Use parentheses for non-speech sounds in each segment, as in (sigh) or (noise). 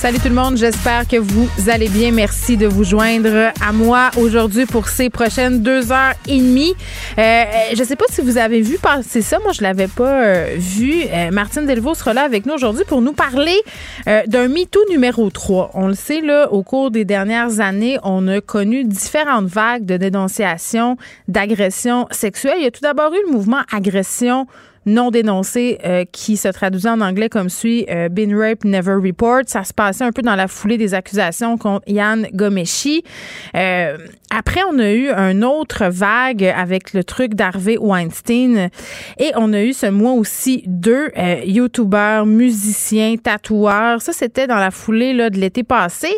Salut tout le monde, j'espère que vous allez bien. Merci de vous joindre à moi aujourd'hui pour ces prochaines deux heures et demie. Euh, je sais pas si vous avez vu passer ça, moi je l'avais pas euh, vu. Euh, Martine Delvaux sera là avec nous aujourd'hui pour nous parler euh, d'un MeToo numéro 3. On le sait, là, au cours des dernières années, on a connu différentes vagues de dénonciations d'agressions sexuelles. Il y a tout d'abord eu le mouvement agression non dénoncé euh, qui se traduisait en anglais comme suit euh, Been Rape Never Report. Ça se passait un peu dans la foulée des accusations contre Yann Gomeshi. Euh, après, on a eu un autre vague avec le truc d'Harvey Weinstein et on a eu ce mois aussi deux euh, youtubeurs, musiciens, tatoueurs. Ça, c'était dans la foulée là, de l'été passé.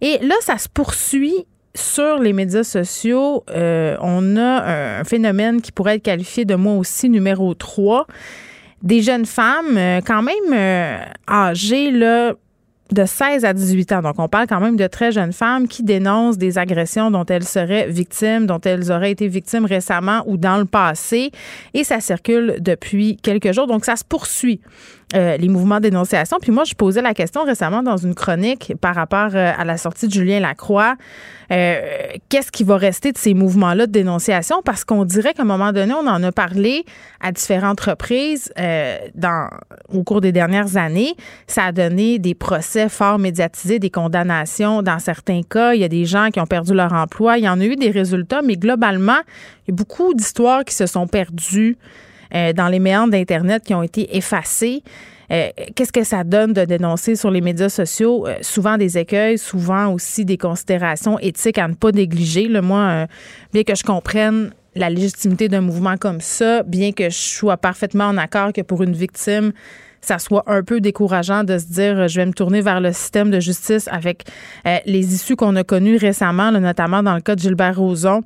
Et là, ça se poursuit sur les médias sociaux, euh, on a un phénomène qui pourrait être qualifié de moi aussi numéro 3. Des jeunes femmes, euh, quand même euh, âgées, là, de 16 à 18 ans. Donc, on parle quand même de très jeunes femmes qui dénoncent des agressions dont elles seraient victimes, dont elles auraient été victimes récemment ou dans le passé. Et ça circule depuis quelques jours. Donc, ça se poursuit. Euh, les mouvements de dénonciation. Puis moi, je posais la question récemment dans une chronique par rapport euh, à la sortie de Julien Lacroix. Euh, Qu'est-ce qui va rester de ces mouvements-là de dénonciation? Parce qu'on dirait qu'à un moment donné, on en a parlé à différentes reprises euh, dans, au cours des dernières années. Ça a donné des procès fort médiatisés, des condamnations dans certains cas. Il y a des gens qui ont perdu leur emploi. Il y en a eu des résultats, mais globalement, il y a beaucoup d'histoires qui se sont perdues euh, dans les méandres d'Internet qui ont été effacés. Euh, Qu'est-ce que ça donne de dénoncer sur les médias sociaux? Euh, souvent des écueils, souvent aussi des considérations éthiques à ne pas négliger. Là, moi, euh, bien que je comprenne la légitimité d'un mouvement comme ça, bien que je sois parfaitement en accord que pour une victime, ça soit un peu décourageant de se dire euh, je vais me tourner vers le système de justice avec euh, les issues qu'on a connues récemment, notamment dans le cas de Gilbert Rozon,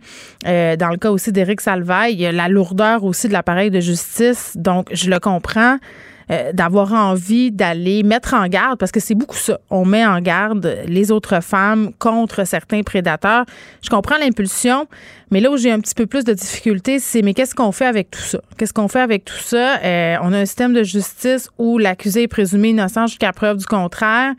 euh, dans le cas aussi d'Éric Salvaille, la lourdeur aussi de l'appareil de justice. Donc, je le comprends. Euh, d'avoir envie d'aller mettre en garde, parce que c'est beaucoup ça. On met en garde les autres femmes contre certains prédateurs. Je comprends l'impulsion, mais là où j'ai un petit peu plus de difficultés, c'est mais qu'est-ce qu'on fait avec tout ça? Qu'est-ce qu'on fait avec tout ça? Euh, on a un système de justice où l'accusé est présumé innocent jusqu'à preuve du contraire.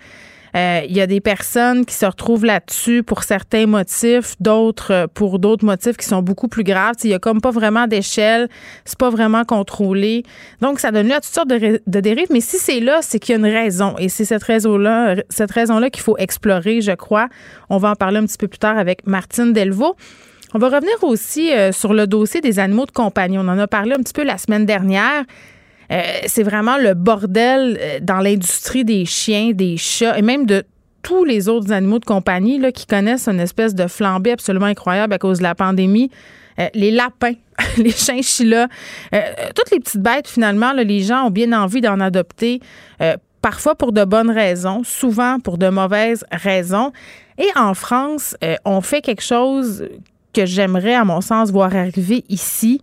Euh, il y a des personnes qui se retrouvent là-dessus pour certains motifs, d'autres euh, pour d'autres motifs qui sont beaucoup plus graves. Il y a comme pas vraiment d'échelle, c'est pas vraiment contrôlé. Donc, ça donne lieu à toutes sortes de, de dérives. Mais si c'est là, c'est qu'il y a une raison. Et c'est cette raison-là, cette raison-là qu'il faut explorer, je crois. On va en parler un petit peu plus tard avec Martine Delvaux. On va revenir aussi euh, sur le dossier des animaux de compagnie. On en a parlé un petit peu la semaine dernière. Euh, c'est vraiment le bordel euh, dans l'industrie des chiens, des chats et même de tous les autres animaux de compagnie qui connaissent une espèce de flambée absolument incroyable à cause de la pandémie. Euh, les lapins, (laughs) les chinchillas, toutes les petites bêtes, finalement, les gens ont bien envie d'en adopter, parfois pour de bonnes raisons, souvent pour de mauvaises raisons. Et en France, on fait quelque chose que j'aimerais, à mon sens, voir arriver ici.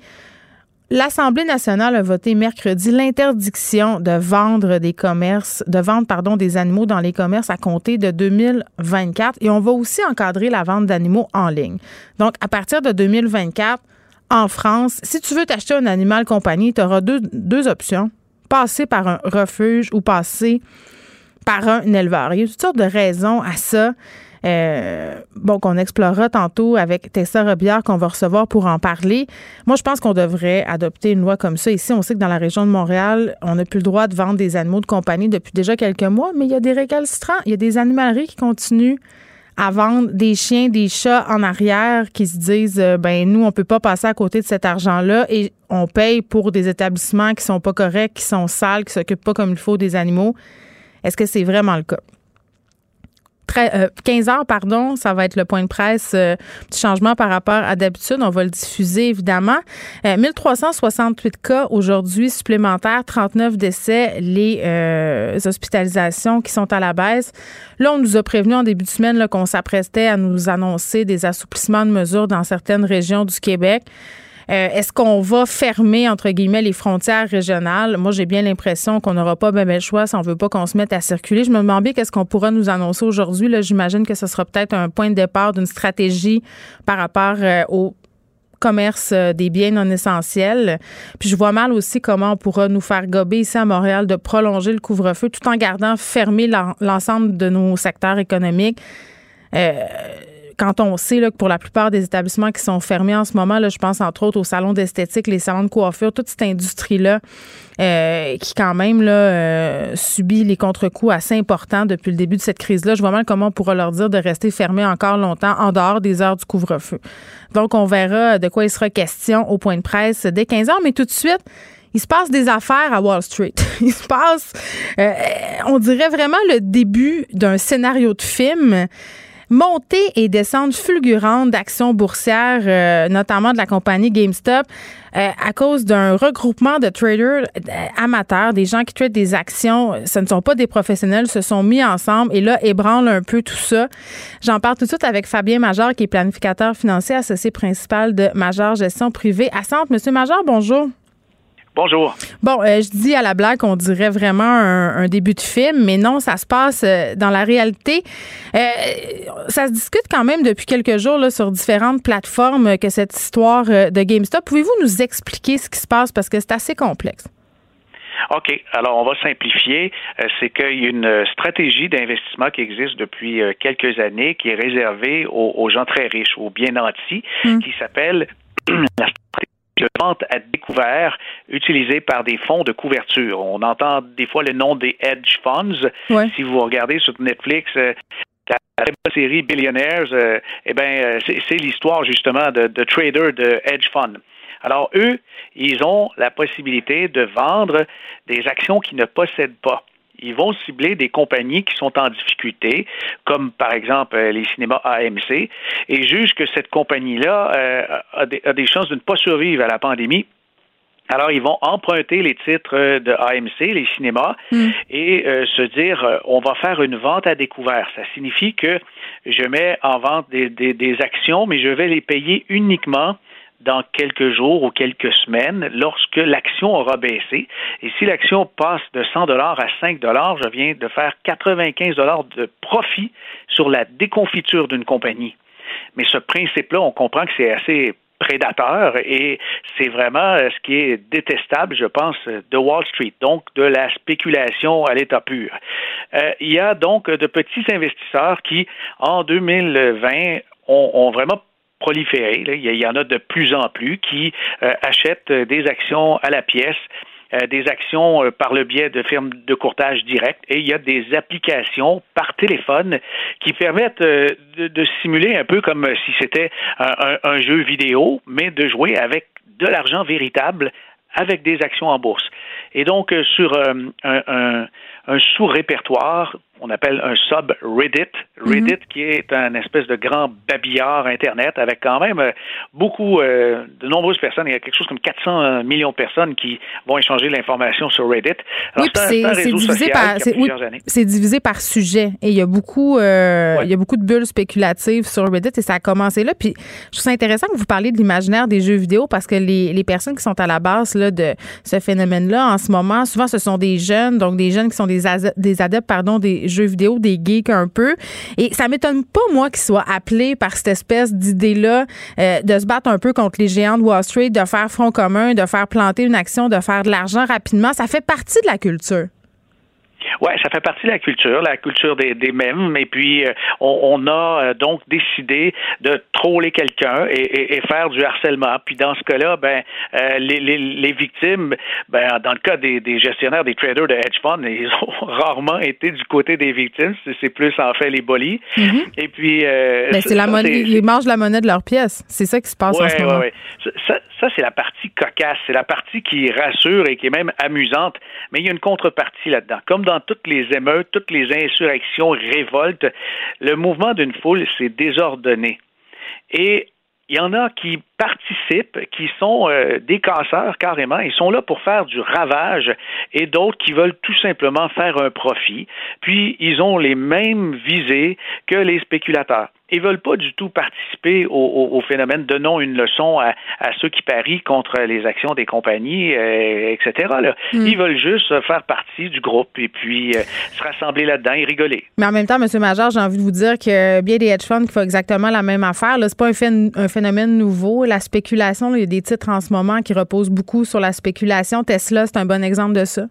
L'Assemblée nationale a voté mercredi l'interdiction de vendre des commerces, de vendre pardon des animaux dans les commerces à compter de 2024 et on va aussi encadrer la vente d'animaux en ligne. Donc à partir de 2024 en France, si tu veux t'acheter un animal compagnie, tu auras deux, deux options. Passer par un refuge ou passer par un éleveur. Il y a toutes sortes de raisons à ça. Euh, bon, qu'on explorera tantôt avec Tessa Robillard qu'on va recevoir pour en parler. Moi, je pense qu'on devrait adopter une loi comme ça. Ici, on sait que dans la région de Montréal, on n'a plus le droit de vendre des animaux de compagnie depuis déjà quelques mois, mais il y a des récalcitrants, il y a des animaleries qui continuent à vendre des chiens, des chats en arrière qui se disent euh, ben nous on peut pas passer à côté de cet argent-là et on paye pour des établissements qui sont pas corrects, qui sont sales, qui s'occupent pas comme il faut des animaux. Est-ce que c'est vraiment le cas? 15 heures, pardon, ça va être le point de presse. Euh, petit changement par rapport à d'habitude. On va le diffuser, évidemment. Euh, 1368 cas aujourd'hui supplémentaires, 39 décès, les euh, hospitalisations qui sont à la baisse. Là, on nous a prévenu en début de semaine qu'on s'apprestait à nous annoncer des assouplissements de mesures dans certaines régions du Québec. Euh, est-ce qu'on va fermer, entre guillemets, les frontières régionales? Moi, j'ai bien l'impression qu'on n'aura pas bien le choix si on veut pas qu'on se mette à circuler. Je me demande bien qu'est-ce qu'on pourra nous annoncer aujourd'hui. J'imagine que ce sera peut-être un point de départ d'une stratégie par rapport euh, au commerce euh, des biens non essentiels. Puis je vois mal aussi comment on pourra nous faire gober ici à Montréal de prolonger le couvre-feu tout en gardant fermé l'ensemble de nos secteurs économiques. Quand on sait là, que pour la plupart des établissements qui sont fermés en ce moment, là, je pense entre autres aux salons d'esthétique, les salons de coiffure, toute cette industrie-là euh, qui quand même là, euh, subit les contre-coups assez importants depuis le début de cette crise-là. Je vois mal comment on pourra leur dire de rester fermés encore longtemps en dehors des heures du couvre-feu. Donc, on verra de quoi il sera question au point de presse dès 15 heures, mais tout de suite, il se passe des affaires à Wall Street. (laughs) Il se passe, euh, on dirait vraiment le début d'un scénario de film montée et descente fulgurante d'actions boursières, euh, notamment de la compagnie GameStop, euh, à cause d'un regroupement de traders euh, amateurs, des gens qui traitent des actions. Ce ne sont pas des professionnels, se sont mis ensemble et là ébranlent un peu tout ça. J'en parle tout de suite avec Fabien Major, qui est planificateur financier associé principal de Major Gestion Privée à Centre. Monsieur Major, bonjour. Bonjour. Bon, euh, je dis à la blague qu'on dirait vraiment un, début de film, mais non, ça se passe euh, dans la réalité. Euh, ça se discute quand même depuis quelques jours là, sur différentes plateformes que cette histoire de GameStop. Pouvez-vous nous expliquer ce qui se passe? Parce que c'est assez complexe? OK. Alors, on va simplifier. c'est qu'il y a une stratégie d'investissement qui existe depuis quelques années qui est réservée aux, gens très riches, aux bien nantis, hmm. qui s'appelle (clears throat) la stratégie de vente à découvert utilisée par des fonds de couverture. On entend des fois le nom des hedge funds. Si vous regardez sur Netflix, euh, la série Billionaires, euh, eh ben, euh, c'est l'histoire justement de, de traders de hedge funds. Alors eux, ils ont la possibilité de vendre des actions qu'ils ne possèdent pas ils vont cibler des compagnies qui sont en difficulté, comme par exemple euh, les cinémas AMC, et jugent que cette compagnie-là euh, a, des, chances de ne pas survivre à la pandémie. Alors, ils vont emprunter les titres de AMC, les cinémas, hmm. et euh, se dire, on va faire une vente à découvert. Ça signifie que je mets en vente des, des actions, mais je vais les payer uniquement dans quelques jours ou quelques semaines lorsque l'action aura baissé. Et si l'action passe de 100 dollars à 5 dollars, je viens de faire 95 dollars de profit sur la déconfiture d'une compagnie. Mais ce principe-là, on comprend que c'est assez prédateur et c'est vraiment euh, ce qui est détestable, je pense, de Wall Street, donc de la spéculation à l'état pur. Euh, il y a donc de petits investisseurs qui, en 2020, ont, ont vraiment proliférer. Il y en a de plus en plus qui euh, achètent des actions à la pièce euh, des actions euh, par le biais de firmes de courtage direct et il y a des applications par téléphone qui permettent de, simuler un peu comme si c'était un, jeu vidéo, mais de jouer avec de l'argent véritable avec des actions en bourse. Et donc, sur un, un sous-répertoire on appelle un sub-Reddit. Reddit, mhm. qui est un espèce de grand babillard Internet avec quand même euh, beaucoup, euh, de nombreuses personnes. Il y a quelque chose comme 400 millions de personnes qui vont échanger l'information sur Reddit. oui, c'est divisé par, c'est divisé par sujet. Et il y a beaucoup, euh, il y a beaucoup de bulles spéculatives sur Reddit et ça a commencé là. Puis je trouve ça intéressant que vous parliez de l'imaginaire des jeux vidéo parce que les, les, personnes qui sont à la base là, de ce phénomène-là en ce moment, souvent ce sont des jeunes, donc des jeunes qui sont des, des adeptes, pardon, des jeux vidéo, des geeks un peu. Et ça m'étonne pas, moi, qu'ils soient appelés par cette espèce d'idée-là euh, de se battre un peu contre les géants de Wall Street, de faire front commun, de faire planter une action, de faire de l'argent rapidement. Ça fait partie de la culture. Oui, ça fait partie de la culture, la culture des, des mêmes. Et puis, euh, on, a euh, donc décidé de troller quelqu'un et, faire du harcèlement. Puis, dans ce cas-là, ben, euh, les, les, victimes, ben, dans le cas des, gestionnaires, des traders de hedge funds, ils ont (laughs) rarement été du côté des victimes. C'est plus en fait les bolis. Mm-hmm. Et puis, ben, c'est la monnaie. Ils mangent la monnaie de leur pièce. C'est ça qui se passe en ce moment. Ça, ça c'est la partie cocasse. C'est la partie qui rassure et qui est même amusante. Mais il y a une contrepartie là-dedans. Comme dans toutes les émeutes, toutes les insurrections, révoltes, le mouvement d'une foule, s'est désordonné. Et il y en a qui participent, qui sont euh, des casseurs carrément, ils sont là pour faire du ravage, et d'autres qui veulent tout simplement faire un profit. Puis ils ont les mêmes visées que les spéculateurs. Ils veulent pas du tout participer au, phénomène. Donnons une leçon à, ceux qui parient contre les actions des compagnies, euh, etc. Hmm. Ils veulent juste faire partie du groupe et puis euh, se rassembler là-dedans et rigoler. Mais en même temps, M. Major, j'ai envie de vous dire que bien des hedge funds qui font exactement la même affaire. C'est pas un, un, phénomène nouveau. La spéculation, il y a des titres en ce moment qui reposent beaucoup sur la spéculation. Tesla, c'est un bon exemple de ça.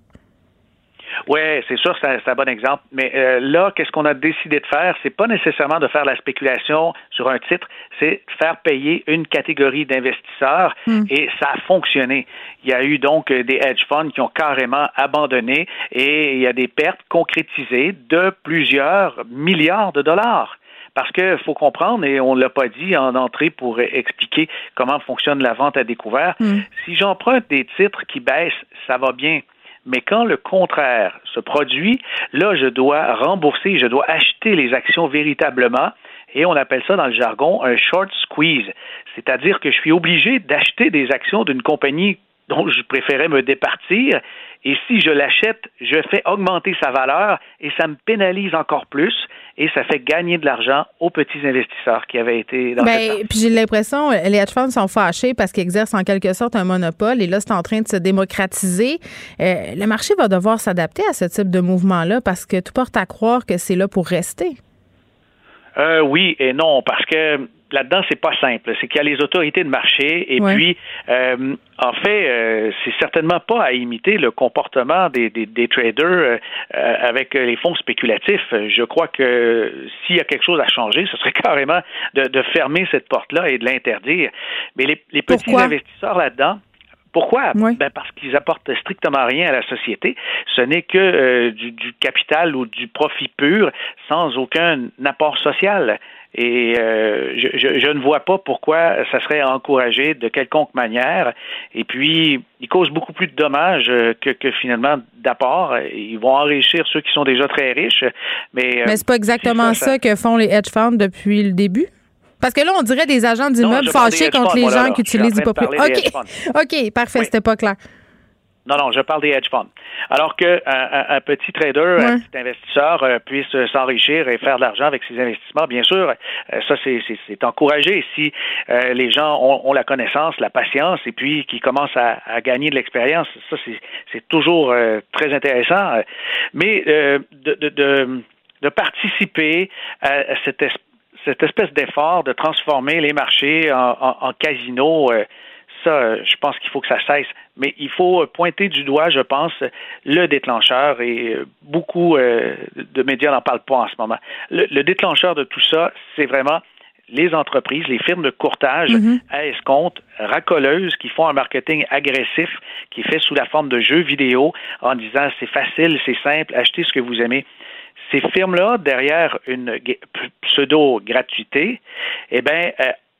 Oui, c'est sûr, c'est un bon exemple. Mais euh, là, qu'est-ce qu'on a décidé de faire? C'est pas nécessairement de faire la spéculation sur un titre, c'est de faire payer une catégorie d'investisseurs hmm. et ça a fonctionné. Il y a eu donc des hedge funds qui ont carrément abandonné et il y a des pertes concrétisées de plusieurs milliards de dollars. Parce qu'il faut comprendre, et on ne l'a pas dit en entrée pour expliquer comment fonctionne la vente à découvert, hmm. si j'emprunte des titres qui baissent, ça va bien. Mais quand le contraire se produit, là, je dois rembourser, je dois acheter les actions véritablement. Et on appelle ça dans le jargon un short squeeze. C'est-à-dire que je suis obligé d'acheter des actions d'une compagnie dont je préférais me départir. Et si je l'achète, je fais augmenter sa valeur et ça me pénalise encore plus et ça fait gagner de l'argent aux petits investisseurs qui avaient été dans ben, Puis j'ai l'impression, les hedge funds sont fâchés parce qu'ils exercent en quelque sorte un monopole et là, c'est en train de se démocratiser. Euh, le marché va devoir s'adapter à ce type de mouvement-là parce que tout porte à croire que c'est là pour rester. Euh, oui et non, parce que là-dedans, c'est pas simple. C'est qu'il y a les autorités de marché et puis, euh, en fait, euh, c'est certainement pas à imiter le comportement des, des, traders euh, avec les fonds spéculatifs. Je crois que s'il y a quelque chose à changer, ce serait (laughs) carrément de, fermer cette porte-là et de l'interdire. Mais les, petits investisseurs là-dedans, pourquoi? Ben parce qu'ils apportent strictement rien à la société. Ce n'est que du, du, capital ou du profit pur sans aucun apport social. Et euh, je, ne vois pas pourquoi ça serait encouragé de quelconque manière. Et puis, ils causent beaucoup plus de dommages euh, que, finalement d'apport. Ils vont enrichir ceux qui sont déjà très riches. Mais, euh, mais c'est pas exactement ça, que font les hedge funds depuis le début? Parce que là, on dirait des agents d'immeubles fâchés contre les gens qui utilisent du papier. OK. OK, parfait, c'était pas clair. Non, non, je parle des hedge funds. Alors qu'un un, petit trader, un petit investisseur euh, puisse s'enrichir et faire de l'argent avec ses investissements, bien sûr, euh, ça c'est encouragé si euh, les gens ont, la connaissance, la patience et puis qui commencent à, à gagner de l'expérience. Ça c'est toujours très intéressant. Mais de, de, de, de, participer à cette, cette espèce d'effort de transformer les marchés en, en, en casino ça, euh, je pense qu'il faut que ça cesse. Mais il faut pointer du doigt, je pense, le déclencheur et euh, beaucoup euh, de médias n'en parlent pas en ce moment. Le, déclencheur de tout ça, c'est vraiment les entreprises, les firmes de courtage mm-hmm. à escompte, racoleuses, qui font un marketing agressif, qui est fait sous la forme de jeux vidéo, en disant c'est facile, c'est simple, achetez ce que vous aimez. Ces firmes-là, derrière une pseudo-gratuité, eh bien,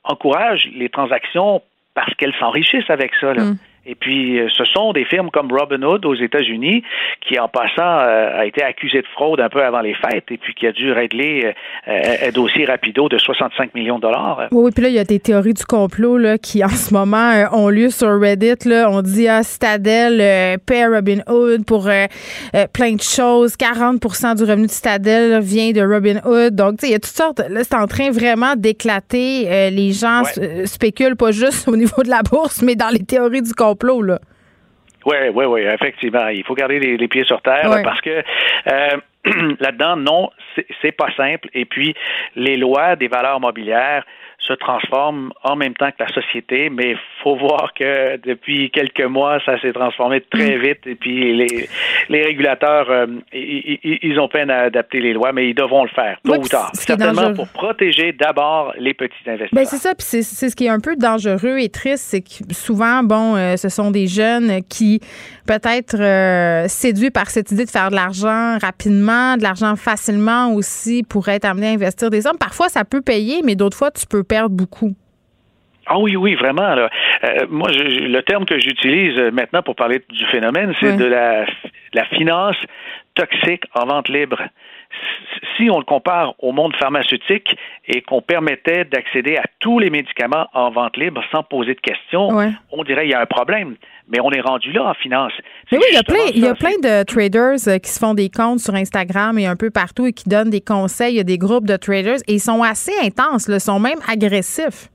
encouragent les transactions parce qu'elles s'enrichissent avec ça. Là. Mm. Et puis, euh, ce sont des firmes comme Robinhood aux États-Unis qui, en passant, euh, a été accusé de fraude un peu avant les fêtes et puis qui a dû régler euh, un dossier rapido de 65 millions de dollars. Oui, puis là, il y a des théories du complot là, qui, en ce moment, ont lieu sur Reddit. Là. On dit, ah, Citadel paie Robinhood pour plein de choses. 40% du revenu de Citadel vient de Robinhood. Donc, il y a toutes sortes. Là, c'est en train vraiment d'éclater. les gens spéculent pas juste (laughs) au niveau de la bourse, mais dans les théories du complot oui, oui, oui, effectivement. Il faut garder les, pieds sur terre parce que euh, (clears throat) là-dedans, non, c'est pas simple. Et puis, les lois des valeurs mobilières se transforme en même temps que la société, mais il faut voir que depuis quelques mois, ça s'est transformé très mm. vite et puis les, les régulateurs, euh, ils, ont peine à adapter les lois, mais ils devront le faire, tôt ou tard. Certainement pour protéger d'abord les petits investisseurs. Ben c'est ça, puis c'est ce qui est un peu dangereux et triste, c'est que souvent, bon, euh, ce sont des jeunes qui peut-être euh, séduits par cette idée de faire de l'argent rapidement, de l'argent facilement aussi pour être amenés à investir des sommes. Parfois, ça peut payer, mais d'autres fois, tu peux beaucoup. Ah oui, oui, vraiment. Là. Euh, moi, le terme que j'utilise maintenant pour parler du phénomène, c'est de la, la finance toxique en vente libre. Si on le compare au monde pharmaceutique et qu'on permettait d'accéder à tous les médicaments en vente libre sans poser de questions, on dirait qu'il y a un problème. Mais on est rendu là en finance. Mais oui, il y a plein, il y a plein de traders euh, qui se font des comptes sur Instagram et un peu partout et qui donnent des conseils. Il y a des groupes de traders et ils sont assez intenses, ils sont même agressifs.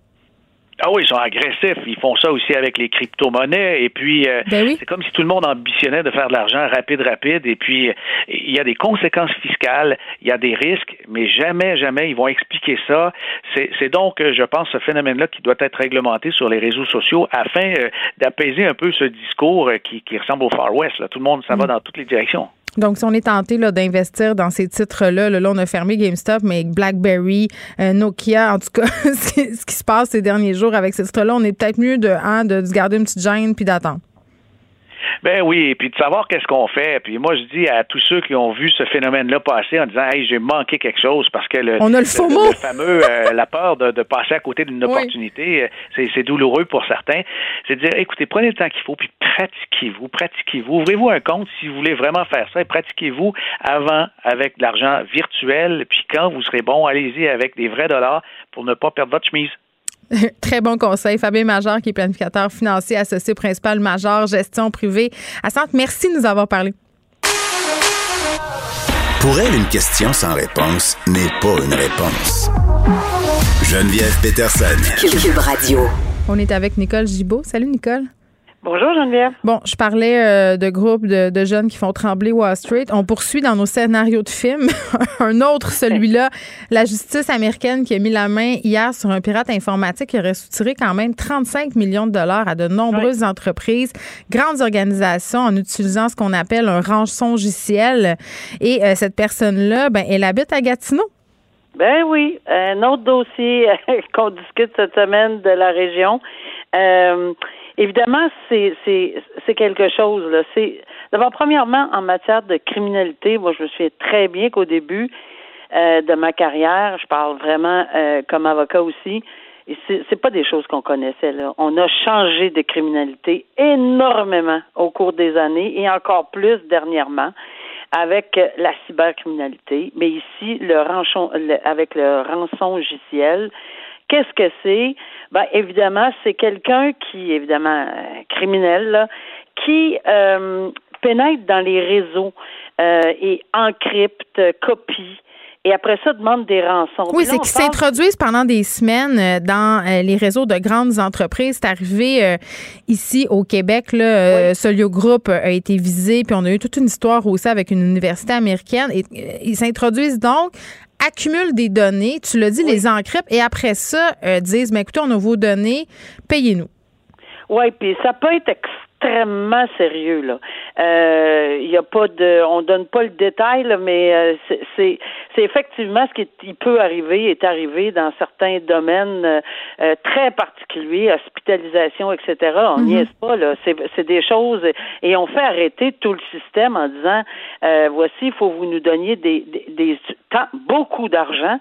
Ah oui, ils sont agressifs. Ils font ça aussi avec les crypto-monnaies. Et puis, euh, ben c'est comme si tout le monde ambitionnait de faire de l'argent rapide, rapide. Et puis, il y a des conséquences fiscales, il y a des risques, mais jamais, jamais ils vont expliquer ça. C'est donc, je pense, ce phénomène-là qui doit être réglementé sur les réseaux sociaux afin euh, d'apaiser un peu ce discours euh, qui, ressemble au Far West. Tout le monde, ça va mm. dans toutes les directions. Donc, si on est tenté d'investir dans ces titres-là, là, on a fermé GameStop, mais BlackBerry, euh, Nokia, en tout cas, (laughs) ce qui se passe ces derniers jours avec ces titres-là, on est peut-être mieux de, hein, de se garder une petite gêne puis d'attendre. Ben oui, et puis de savoir qu'est-ce qu'on fait. Puis moi, je dis à tous ceux qui ont vu ce phénomène-là passer en disant, hey, j'ai manqué quelque chose parce que le, On a le, fameux, euh, (laughs) la peur de, passer à côté d'une opportunité, euh, c'est douloureux pour certains. C'est de dire, écoutez, prenez le temps qu'il faut, puis pratiquez-vous, pratiquez-vous. Ouvrez-vous un compte si vous voulez vraiment faire ça et pratiquez-vous avant avec de l'argent virtuel. Puis quand vous serez bon, allez-y avec des vrais dollars pour ne pas perdre votre chemise. (laughs) Très bon conseil. Fabien Major, qui est planificateur financier associé principal Major Gestion privée à Centre. Merci de nous avoir parlé. Pour elle, une question sans réponse n'est pas une réponse. Geneviève Peterson. Cube Radio. On est avec Nicole Gibault. Salut, Nicole. Bonjour Geneviève. Bon, je parlais euh, de groupes de, jeunes qui font trembler Wall Street. On poursuit dans nos scénarios de films. (laughs) un autre, celui-là, la justice américaine qui a mis la main hier sur un pirate informatique qui aurait soutiré quand même 35 millions de dollars à de nombreuses entreprises, grandes organisations en utilisant ce qu'on appelle un rançongiciel. Et euh, cette personne-là, ben, elle habite à Gatineau. Ben oui, un autre dossier (laughs) qu'on discute cette semaine de la région. Euh, Évidemment, c'est c'est quelque chose. Là. C'est d'abord premièrement en matière de criminalité. Moi, je me souviens très bien qu'au début euh, de ma carrière, je parle vraiment euh, comme avocat aussi. Et c'est, pas des choses qu'on connaissait là. On a changé de criminalité énormément au cours des années et encore plus dernièrement avec la cybercriminalité. Mais ici, le rançon, avec le rançon logiciel, qu'est-ce que c'est? Ben, évidemment, c'est quelqu'un qui, évidemment, euh, criminel, qui euh, pénètre dans les réseaux euh, et encrypte, copie. Et après ça, demande des rançons. Oui, c'est qu'ils s'introduisent pendant des semaines dans les réseaux de grandes entreprises. C'est arrivé ici au Québec. Là, Solio Group a été visé, puis on a eu toute une histoire aussi avec une université américaine. Et, ils s'introduisent donc accumulent des données, tu l'as dit, les encryptent et après ça, euh, disent, mais écoutez, on a vos données, payez-nous. Oui, puis ça peut être extrêmement sérieux là. Il euh, y a pas de, on donne pas le détail là, mais euh, c'est c'est effectivement ce qui peut arriver est arrivé dans certains domaines euh, très particuliers, hospitalisation, etc. On n'y mm-hmm. est pas là. C'est des choses et on fait arrêter tout le système en disant voici, il faut vous nous donniez des, des, des beaucoup d'argent.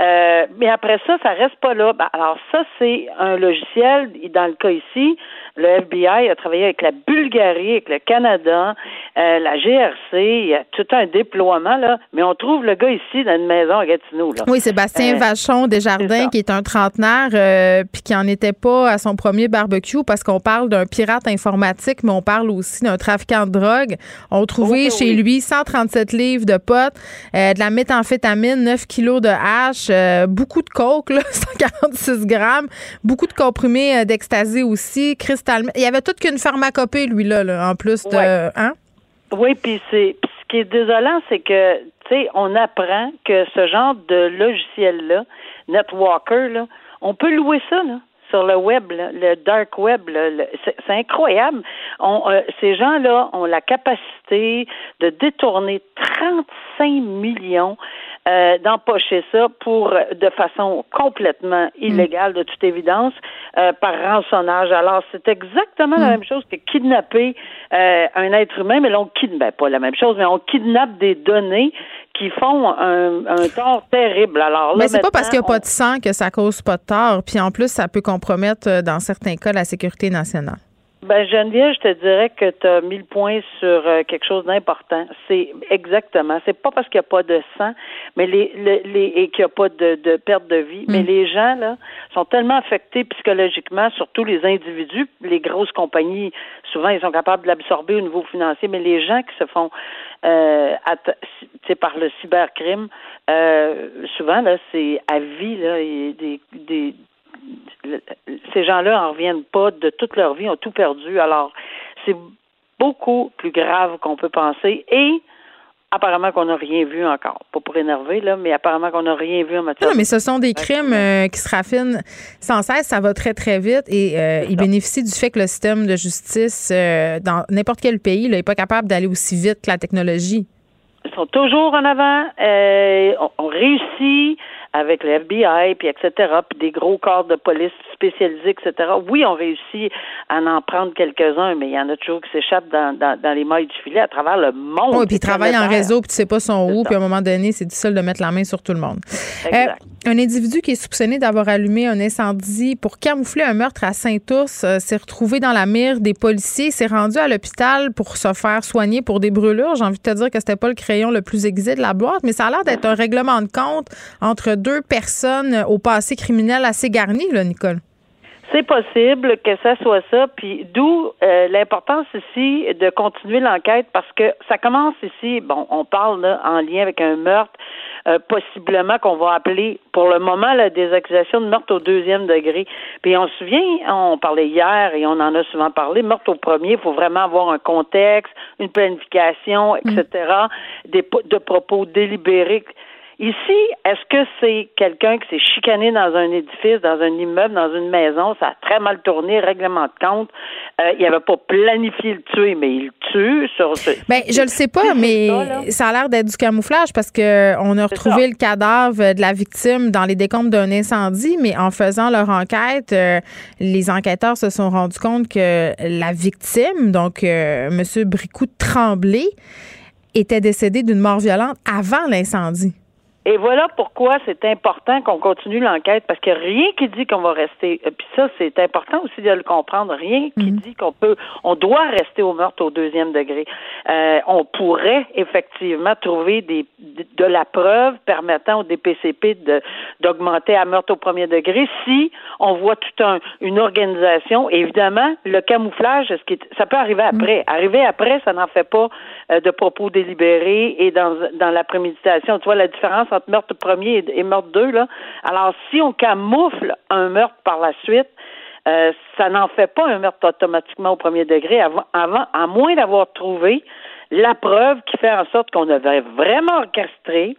Mais après ça, ça reste pas là. Ben, alors ça, c'est un logiciel. Dans le cas ici, le FBI a travaillé avec la Bulgarie, avec le Canada, euh, la GRC, il y a tout un déploiement, là, mais on trouve le gars ici dans une maison à Gatineau. Là. Oui, Sébastien euh, Vachon Desjardins, qui est un trentenaire, euh, puis qui en était pas à son premier barbecue, parce qu'on parle d'un pirate informatique, mais on parle aussi d'un trafiquant de drogue. On trouvait chez lui 137 livres de potes, de la méthamphétamine, 9 kilos de hache, beaucoup de coke, là, (laughs) 146 grammes, beaucoup de comprimés d'ecstasy aussi, il y avait toute qu'une pharmacopée, lui, là, en plus de. Hein? Oui, puis c'est ce qui est désolant, c'est que, tu sais, on apprend que ce genre de logiciel-là, Netwalker, là, on peut louer ça, là sur le web, le dark web, c'est incroyable. On, euh, ces gens-là ont la capacité de détourner 35 millions euh, d'empocher ça pour de façon complètement mm. illégale, de toute évidence, euh, par rançonnage. Alors, c'est exactement la mm. même chose que kidnapper euh, un être humain, mais l'on kidnappe ben, pas la même chose, mais on kidnappe des données qui font un, un tort terrible. Alors mais c'est pas parce qu'il n'y a pas de sang que ça cause pas de tort. Puis en plus, ça peut compromettre, dans certains cas, la sécurité nationale. Ben Geneviève, je te dirais que tu as mis le point sur euh, quelque chose d'important. C'est exactement. C'est pas parce qu'il n'y a pas de sang, mais les, les, et qu'il n'y a pas de, de, perte de vie, mais mm. les gens là sont tellement affectés psychologiquement, surtout les individus, les grosses compagnies. Souvent, ils sont capables de l'absorber au niveau financier, mais les gens qui se font euh, par le cybercrime, euh, souvent là, c'est à vie là, et des, des ces gens-là en reviennent pas de toute leur vie, ont tout perdu. Alors, c'est beaucoup plus grave qu'on peut penser et apparemment qu'on n'a rien vu encore. Pas pour énerver, là, mais apparemment qu'on n'a rien vu en matière. Non, mais ce sont des crimes euh, qui se raffinent sans cesse. Ça va très, très vite et euh, ils bénéficient du fait que le système de justice euh, dans n'importe quel pays n'est pas capable d'aller aussi vite que la technologie. Ils sont toujours en avant. on réussit avec le FBI, puis etc., puis des gros corps de police spécialisés, etc. Oui, on réussit à en prendre quelques-uns, mais il y en a toujours qui s'échappent dans, dans, les mailles du filet à travers le monde. Oui, puis ils travaillent en réseau, puis tu sais pas son où, puis à un moment donné, c'est difficile de mettre la main sur tout le monde. Euh, un individu qui est soupçonné d'avoir allumé un incendie pour camoufler un meurtre à Saint-Ours euh, s'est retrouvé dans la mire des policiers, s'est rendu à l'hôpital pour se faire soigner pour des brûlures. J'ai envie de te dire que c'était pas le crayon le plus aiguisé de la boîte, mais ça a l'air d'être un règlement de compte entre deux personnes au passé criminel assez garni, là, Nicole. C'est possible que ça soit ça, puis d'où euh, l'importance ici de continuer l'enquête parce que ça commence ici, bon, on parle là, en lien avec un meurtre, euh, possiblement qu'on va appeler pour le moment des accusations de meurtre au deuxième degré. Puis on se souvient, on parlait hier et on en a souvent parlé, meurtre au premier, il faut vraiment avoir un contexte, une planification, etc., des, de propos délibérés. Ici, est-ce que c'est quelqu'un qui s'est chicané dans un édifice, dans un immeuble, dans une maison, ça a très mal tourné, règlement de compte, euh, il n'avait pas planifié le tuer, mais il tue sur ce... Ben, je le sais pas, mais ça, a l'air d'être du camouflage parce que on a retrouvé le cadavre de la victime dans les décombres d'un incendie, mais en faisant leur enquête, euh, les enquêteurs se sont rendus compte que la victime, donc euh, M. Bricou Tremblay, était décédé d'une mort violente avant l'incendie. Et voilà pourquoi c'est important qu'on continue l'enquête, parce que rien qui dit qu'on va rester. Euh, puis ça, c'est important aussi de le comprendre. Rien qui mhm. dit qu'on peut, on doit rester au meurtre au deuxième degré. Euh, on pourrait effectivement trouver des de, la preuve permettant au DPCP d'augmenter à meurtre au premier degré si on voit toute un, une organisation. évidemment, le camouflage, ce qui ça peut arriver mhm. après. Arriver après, ça n'en fait pas de propos délibérés et dans dans la préméditation. Tu vois la différence entre meurtre premier et, meurtre deux, là. Alors, si on camoufle un meurtre par la suite, euh, ça n'en fait pas un meurtre automatiquement au premier degré avant, avant à moins d'avoir trouvé la preuve qui fait en sorte qu'on avait vraiment orchestré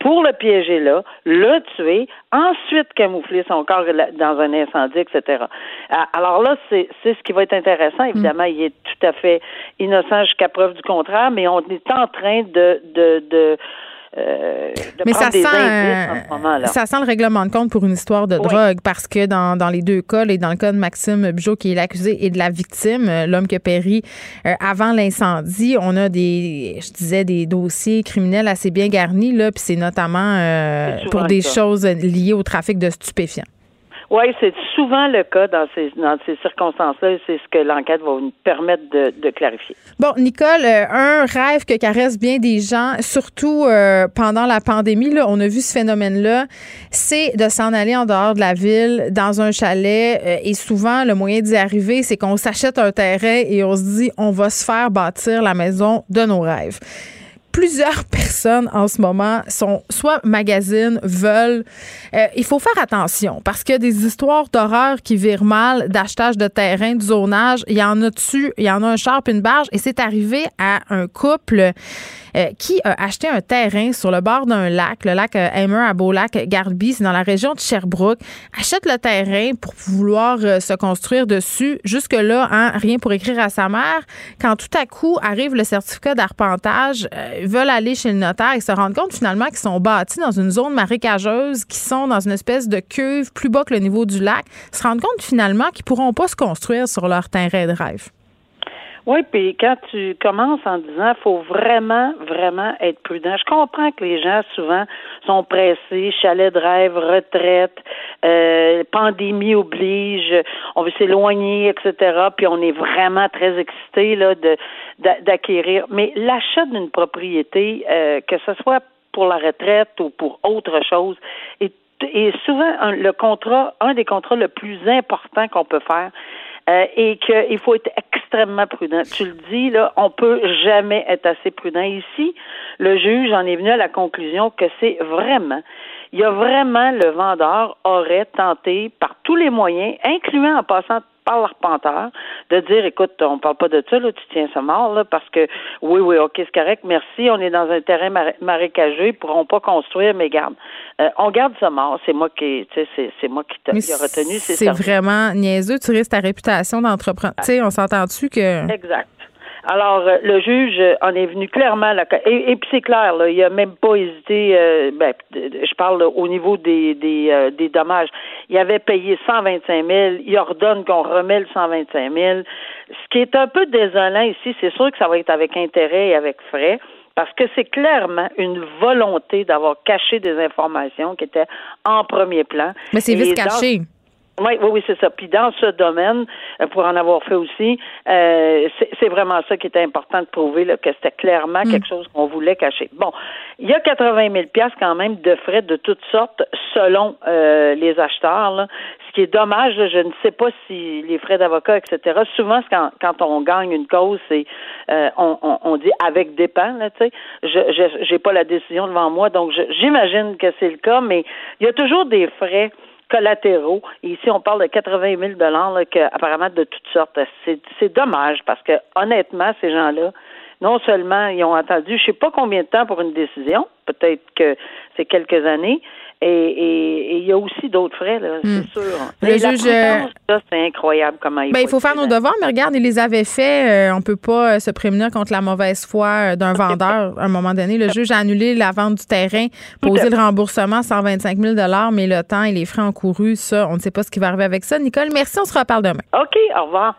pour le piéger là, le tuer, ensuite camoufler son corps dans un incendie, etc. Alors là, c'est ce qui va être intéressant. Évidemment, il est tout à fait innocent jusqu'à preuve du contraire, mais on est en train de, de, de euh, Mais ça sent, ça sent le règlement de compte pour une histoire de drogue parce que dans, dans, les deux cas, et dans le cas de Maxime Bugeaud qui est l'accusé et de la victime, euh, l'homme qui a péri euh, avant l'incendie, on a des, je disais, des dossiers criminels assez bien garnis là, puis c'est notamment pour des choses liées au trafic de stupéfiants. Oui, c'est souvent le cas dans ces, dans ces circonstances-là. C'est ce que l'enquête va nous permettre de, clarifier. Bon, Nicole, euh, un rêve que caresse bien des gens, surtout euh, pendant la pandémie, là, on a vu ce phénomène-là, c'est de s'en aller en dehors de la ville, dans un chalet. Euh, et souvent, le moyen d'y arriver, c'est qu'on s'achète un terrain et on se dit, on va se faire bâtir la maison de nos rêves plusieurs (laughs) personnes en ce moment sont soit magazines, veulent. Euh, il faut faire attention parce que des histoires d'horreur qui virent mal, d'achetage de terrain, de zonage, il y en a dessus, il y en a un char une barge et c'est arrivé à un couple euh, qui a acheté un terrain sur le bord d'un lac, le lac Hammer euh, à Beau-Lac-Garby, c'est dans la région de Sherbrooke, achète le terrain pour vouloir euh, se construire dessus. Jusque-là, hein, rien pour écrire à sa mère. Quand tout à coup arrive le certificat d'arpentage, ils veulent aller chez le notaire et se rendent compte finalement qu'ils sont bâtis dans une zone marécageuse, qui sont dans une espèce de cuve plus bas que le niveau du lac, se rendent compte finalement qu'ils pourront pas se construire sur leur terrain de rêve. Oui, puis quand tu commences en disant faut vraiment, vraiment être prudent. Je comprends que les gens souvent sont pressés, chalet de rêve, retraite, euh, pandémie oblige, on veut s'éloigner, etc. Puis on est vraiment très excité là de d'acquérir. Mais l'achat d'une propriété, euh, que ce soit pour la retraite ou pour autre chose, est, souvent le contrat, un des contrats le plus importants qu'on peut faire. Euh, et qu'il faut être extrêmement prudent. Tu le dis, là, on peut jamais être assez prudent. Ici, le juge en est venu à la conclusion que c'est vraiment, il y a vraiment le vendeur aurait tenté par tous les moyens, incluant en passant par l'arpenteur, de dire écoute, on parle pas de ça, là, tu tiens ça mort, là, parce que oui, oui, ok, c'est correct, merci, on est dans un terrain marécageux, ils pourront pas construire, mais garde. Euh, on garde ça mort, c'est moi qui c'est moi qui t'a retenu. C'est vraiment niaiseux, tu risques ta réputation d'entrepreneur. Tu sais, on s'entend-tu que. Exact. Alors, euh, le juge en est venu clairement là, et, et puis c'est clair, là, il a même pas hésité. Euh, ben, je parle au niveau des des, euh, des dommages. Il avait payé 125 000. Il ordonne qu'on remet le 125 000. Ce qui est un peu désolant ici, c'est sûr que ça va être avec intérêt et avec frais. Parce que c'est clairement une volonté d'avoir caché des informations qui étaient en premier plan. Mais c'est vite caché. Oui, oui, oui, c'est ça. Puis dans ce domaine, euh, pour en avoir fait aussi, euh, c'est vraiment ça qui était important de prouver là, que c'était clairement mm. quelque chose qu'on voulait cacher. Bon, il y a 80 000 pièces quand même de frais de toutes sortes selon euh, les acheteurs. Là. Ce qui est dommage, je ne sais pas si les frais d'avocat, etc. Souvent, quand, quand on gagne une cause, c'est on, on, on, dit avec dépend. Là, tu sais, je j'ai pas la décision devant moi, donc j'imagine que c'est le cas, mais il y a toujours des frais collatéraux. ici, on parle de 80 000 dollars, apparemment de toutes sortes. C'est dommage parce que honnêtement, ces gens-là, non seulement ils ont attendu, je sais pas combien de temps pour une décision, peut-être que c'est quelques années, et il y a aussi d'autres frais, là, c'est hmm. sûr. Le juge, euh, c'est incroyable comment il. Ben, il faut faire nos devoirs, mais regarde, il les avait fait. Euh, on peut pas euh, se prémunir contre la mauvaise foi d'un (laughs) vendeur. À un moment donné, le juge a annulé la vente du terrain, posé le remboursement 125 000 mais le temps et les frais encourus, ça, on ne sait pas ce qui va arriver avec ça. Nicole, merci. On se reparle demain. OK, au revoir.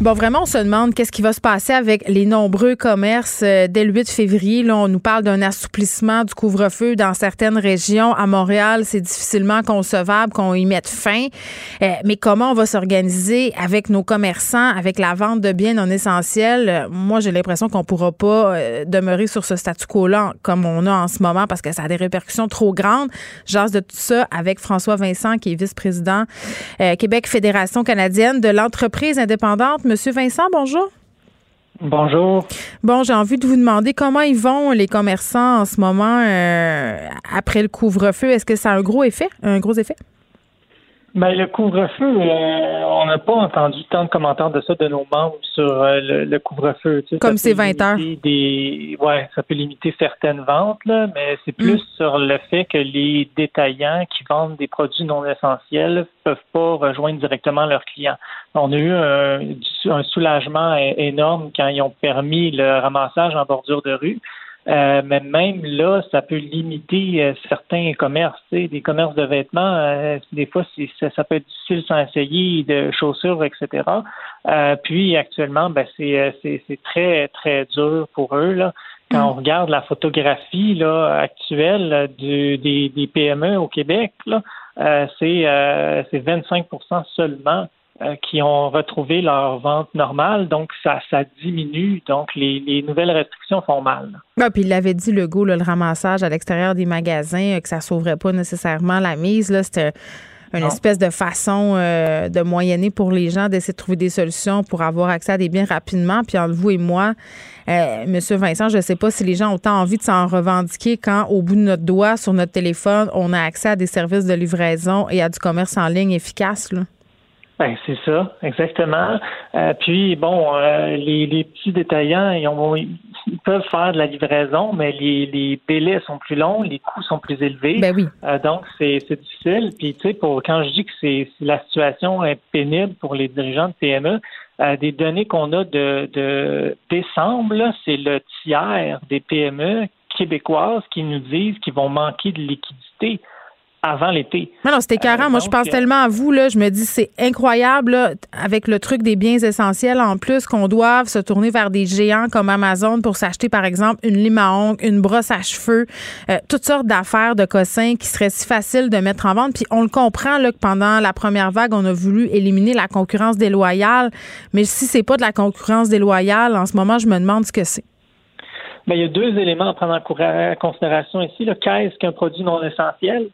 Bon, vraiment, on se demande qu'est-ce qui va se passer avec les nombreux commerces euh, dès le 8 février. Là, on nous parle d'un assouplissement du couvre-feu dans certaines régions. À Montréal, c'est difficilement concevable qu'on y mette fin. Euh, mais comment on va s'organiser avec nos commerçants, avec la vente de biens non essentiels? Euh, moi, j'ai l'impression qu'on pourra pas demeurer sur ce statu quo-là comme on a en ce moment parce que ça a des répercussions trop grandes. J'ose de tout ça avec François Vincent, qui est vice-président Québec Fédération canadienne de l'entreprise indépendante Monsieur Vincent, bonjour. Bonjour. Bon, j'ai envie de vous demander comment ils vont les commerçants en ce moment euh, après le couvre-feu? Est-ce que ça a un gros effet, un gros effet? Ben, le couvre-feu, euh, on n'a pas entendu tant de commentaires de ça de nos membres sur euh, le, couvre-feu. Comme c'est 20 heures. Des, ouais, ça peut limiter certaines ventes, là, mais c'est plus mm. sur le fait que les détaillants qui vendent des produits non essentiels peuvent pas rejoindre directement leurs clients. On a eu un, un soulagement énorme quand ils ont permis le ramassage en bordure de rue. Euh, mais même là, ça peut limiter euh, certains commerces, des commerces de vêtements. Euh, des fois, ça, ça, peut être difficile sans essayer de chaussures, etc. puis actuellement, ben, c'est très très dur pour eux là. Quand mm. on regarde la photographie là, actuelle du, des, des PME au Québec, là, c'est 25% seulement euh, qui ont retrouvé leur vente normale. Donc, ça, ça diminue. Donc, les, nouvelles restrictions font mal. Ah, puis il avait dit, le goût, le ramassage à l'extérieur des magasins, euh, que ça sauverait pas nécessairement la mise. Là, c'était une espèce de façon euh, de moyenner pour les gens d'essayer de trouver des solutions pour avoir accès à des biens rapidement. Puis entre vous et moi, Monsieur Vincent, je ne sais pas si les gens ont tant envie de s'en revendiquer quand, au bout de notre doigt, sur notre téléphone, on a accès à des services de livraison et à du commerce en ligne efficace. Là. Ben, c'est ça, exactement. Euh, puis, bon, euh, les, les, petits détaillants, ils, ont, ils, peuvent faire de la livraison, mais les, les délais sont plus longs, les coûts sont plus élevés. Ben oui. Euh, donc, c'est difficile. Puis, tu sais, pour quand je dis que c'est la situation est pénible pour les dirigeants de PME, des données qu'on a de, de décembre, c'est le tiers des PME québécoises qui nous disent qu'ils vont manquer de liquidité avant l'été. Non, non, c'était euh, carré. Moi, je pense tellement à vous. Là, je me dis, c'est incroyable, avec le truc des biens essentiels en plus, qu'on doive se tourner vers des géants comme Amazon pour s'acheter, par exemple, une lime à ongles, une brosse à cheveux, euh, toutes sortes d'affaires de cossins qui seraient si faciles de mettre en vente. Puis on le comprend là, que pendant la première vague, on a voulu éliminer la concurrence déloyale. Mais si c'est pas de la concurrence déloyale, en ce moment, je me demande ce que c'est. Bien, il y a deux éléments à prendre en considération ici. Qu'est-ce qu'un produit non essentiel?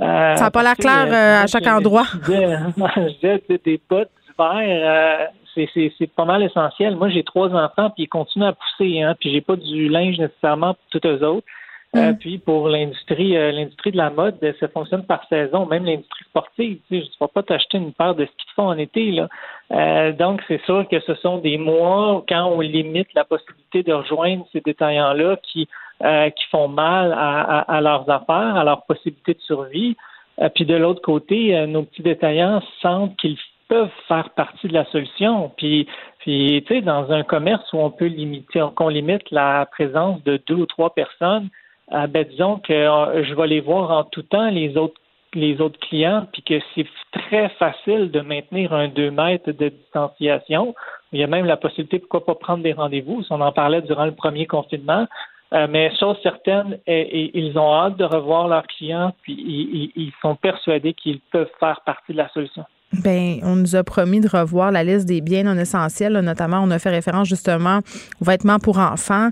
Euh, ça n'a pas l'air clair euh, à chaque endroit. (laughs) Je disais, des bottes d'hiver, euh, c'est pas mal essentiel. Moi, j'ai trois enfants, puis ils continuent à pousser, hein, puis j'ai pas du linge nécessairement pour tous eux autres. Mm. puis pour l'industrie, l'industrie de la mode, ça fonctionne par saison. Même l'industrie sportive, tu sais, je ne vais pas t'acheter une paire de ski de fond en été là. donc c'est sûr que ce sont des mois quand on limite la possibilité de rejoindre ces détaillants là qui euh, qui font mal à, leurs affaires, à leur possibilité de survie. Euh, puis de l'autre côté, euh, nos petits détaillants sentent qu'ils peuvent faire partie de la solution. Puis, tu sais, dans un commerce où on peut limiter, qu'on limite la présence de deux ou trois personnes, ben disons que je vais les voir en tout temps les autres clients, puis que c'est très facile de maintenir un deux mètres de distanciation. Il y a même la possibilité, pourquoi pas prendre des rendez-vous. On en parlait durant le premier confinement. Euh, mais chose certaine, ils ont hâte de revoir leurs clients, puis ils, sont persuadés qu'ils peuvent faire partie de la solution. Bien, on nous a promis de revoir la liste des biens non essentiels, notamment on a fait référence justement aux vêtements pour enfants,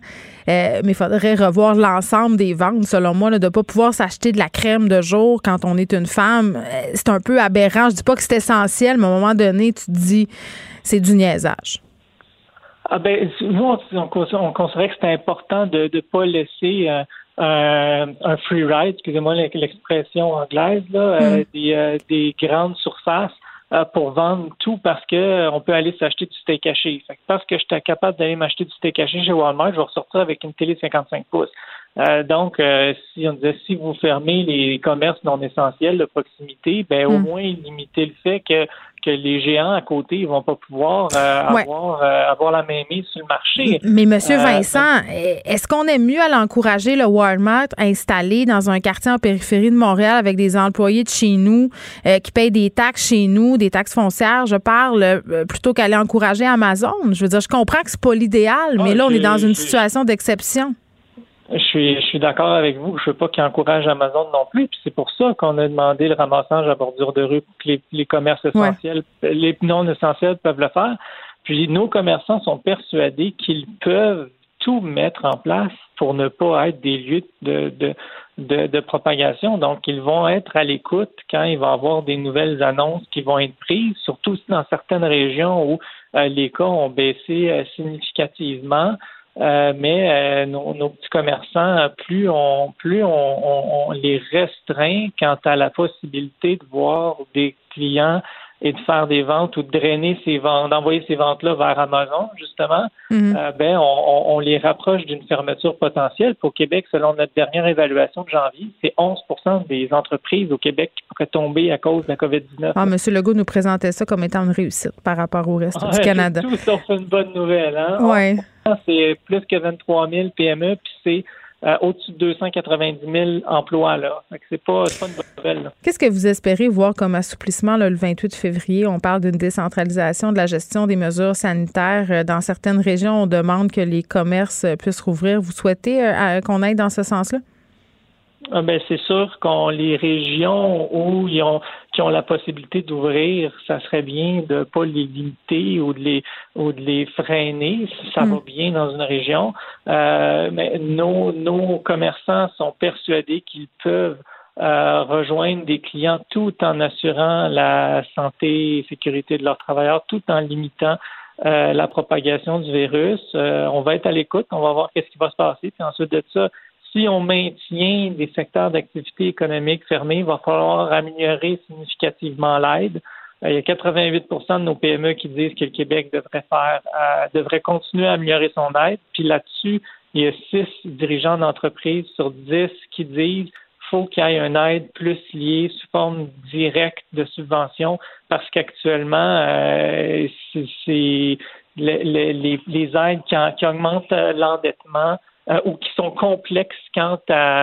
euh, mais il faudrait revoir l'ensemble des ventes, selon moi, de ne pas pouvoir s'acheter de la crème de jour quand on est une femme. Euh, c'est un peu aberrant. Je dis pas que c'est essentiel, mais à un moment donné, tu te dis, c'est du niaisage. Ah ben, nous, on, on, considérait que c'était important de ne pas laisser euh, un free ride, excusez-moi l'expression anglaise, là, euh, mm. des, euh, des, grandes surfaces pour vendre tout parce que on peut aller s'acheter du steak haché. Fait parce que j'étais capable d'aller m'acheter du steak haché chez Walmart, je vais ressortir avec une télé 55 pouces. donc, si on disait si vous fermez les commerces non essentiels de proximité, ben au mm. moins limiter le fait que que les géants à côté ne vont pas pouvoir euh, avoir, euh, avoir, la même mise sur le marché. Mais Monsieur euh, Vincent, est-ce qu'on est mieux à l'encourager le Walmart installé dans un quartier en périphérie de Montréal avec des employés de chez nous qui payent des taxes chez nous, des taxes foncières, je parle, plutôt qu'aller encourager Amazon? Je veux dire, je comprends que c'est pas l'idéal, mais ah, là, on est dans une situation d'exception. Je suis, je suis d'accord avec vous. Je veux pas qu'ils encouragent Amazon non plus. Puis c'est pour ça qu'on a demandé le ramassage à bordure de rue pour que les, commerces essentiels, les non essentiels peuvent le faire. Puis nos commerçants sont persuadés qu'ils peuvent tout mettre en place pour ne pas être des lieux de, de, de, de propagation. Donc, ils vont être à l'écoute quand il va y avoir des nouvelles annonces qui vont être prises, surtout dans certaines régions où euh, les cas ont baissé euh, significativement. Euh, mais euh, nos, petits commerçants, plus on plus on, les restreint quant à la possibilité de voir des clients et de faire des ventes ou de drainer ces ventes, d'envoyer ces ventes-là vers Amazon, justement, mhm. euh, ben on, les rapproche d'une fermeture potentielle. Pour Québec, selon notre dernière évaluation de janvier, c'est 11% des entreprises au Québec qui pourraient tomber à cause de la COVID-19. Ah, M. Legault nous présentait ça comme étant une réussite par rapport au reste du Canada. (laughs) Tout sauf une bonne nouvelle, hein? Oui. C'est plus que 23 000 PME, puis c'est euh, au-dessus de 290 000 emplois. Là. C'est pas, pas une bonne nouvelle. Qu'est-ce que vous espérez voir comme assouplissement le 28 février? On parle d'une décentralisation de la gestion des mesures sanitaires. Euh, dans certaines régions, on demande que les commerces puissent rouvrir. Vous souhaitez euh, qu'on aille dans ce sens-là? Ah, ben, c'est sûr qu'on les régions où ils ont qui ont la possibilité d'ouvrir, ça serait bien de ne pas les limiter ou de les ou de les freiner si ça va mm. bien dans une région. Euh, mais nos, nos commerçants sont persuadés qu'ils peuvent euh, rejoindre des clients tout en assurant la santé et sécurité de leurs travailleurs, tout en limitant euh, la propagation du virus. on va être à l'écoute, on va voir qu'est-ce qui va se passer, puis ensuite de ça, si on maintient des secteurs d'activité économique fermés, il va falloir améliorer significativement l'aide. Euh, il y a 88% de nos PME qui disent que le Québec devrait faire, euh, devrait continuer à améliorer son aide. Puis là-dessus, il y a six dirigeants d'entreprise sur dix qui disent faut qu'il y ait une aide plus liée sous forme directe de subvention parce qu'actuellement, euh, c'est les, les, aides qui, qui augmentent l'endettement ou qui sont complexes quant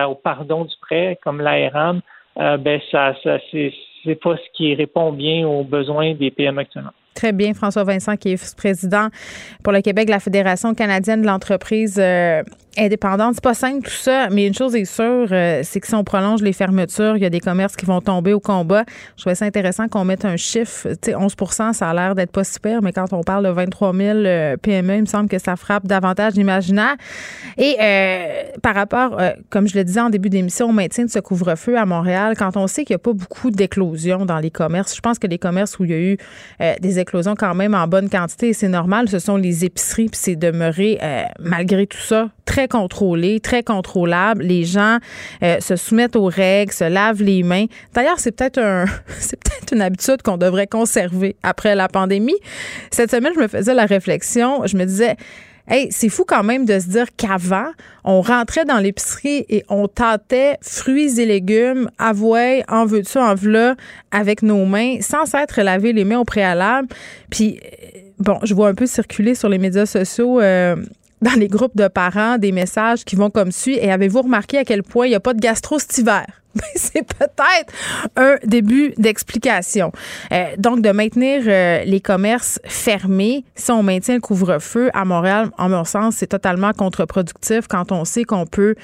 au pardon du prêt, comme l'ARM, ben ça, ça c'est pas ce qui répond bien aux besoins des PME actuellement. Très bien, François Vincent, qui est vice-président pour le Québec de la Fédération canadienne de l'entreprise euh, indépendante. C'est pas simple tout ça, mais une chose est sûre, euh, c'est que si on prolonge les fermetures, il y a des commerces qui vont tomber au combat. Je trouvais ça intéressant qu'on mette un chiffre. Tu sais, 11% ça a l'air d'être pas super, mais quand on parle de 23 000 PME, il me semble que ça frappe davantage l'imaginaire. Et euh, par rapport, comme je le disais en début d'émission, au maintien de ce couvre-feu à Montréal, quand on sait qu'il n'y a pas beaucoup d'éclosions dans les commerces, je pense que les commerces où il y a eu des éclosions quand même en bonne quantité c'est normal. Ce sont les épiceries, puis c'est demeuré, euh, malgré tout ça, très contrôlé, très contrôlable. Les gens euh, se soumettent aux règles, se lavent les mains. D'ailleurs, c'est peut-être un, (laughs) c'est peut-être une habitude qu'on devrait conserver après la pandémie. Cette semaine, je me faisais la réflexion, je me disais, Hey, c'est fou quand même de se dire qu'avant, on rentrait dans l'épicerie et on tâtait fruits et légumes, avouez, en veux-tu, en v'là, avec nos mains, sans s'être lavé les mains au préalable. Puis, euh, bon, je vois un peu circuler sur les médias sociaux euh, dans les groupes de parents des messages qui vont comme suit. Et avez-vous remarqué à quel point il n'y a pas de gastro cet hiver? (laughs) Ben, c'est peut-être un début d'explication. Euh, donc, de maintenir euh, les commerces fermés, si on maintient le couvre-feu à Montréal, en mon sens, c'est totalement contre-productif quand on sait qu'on peut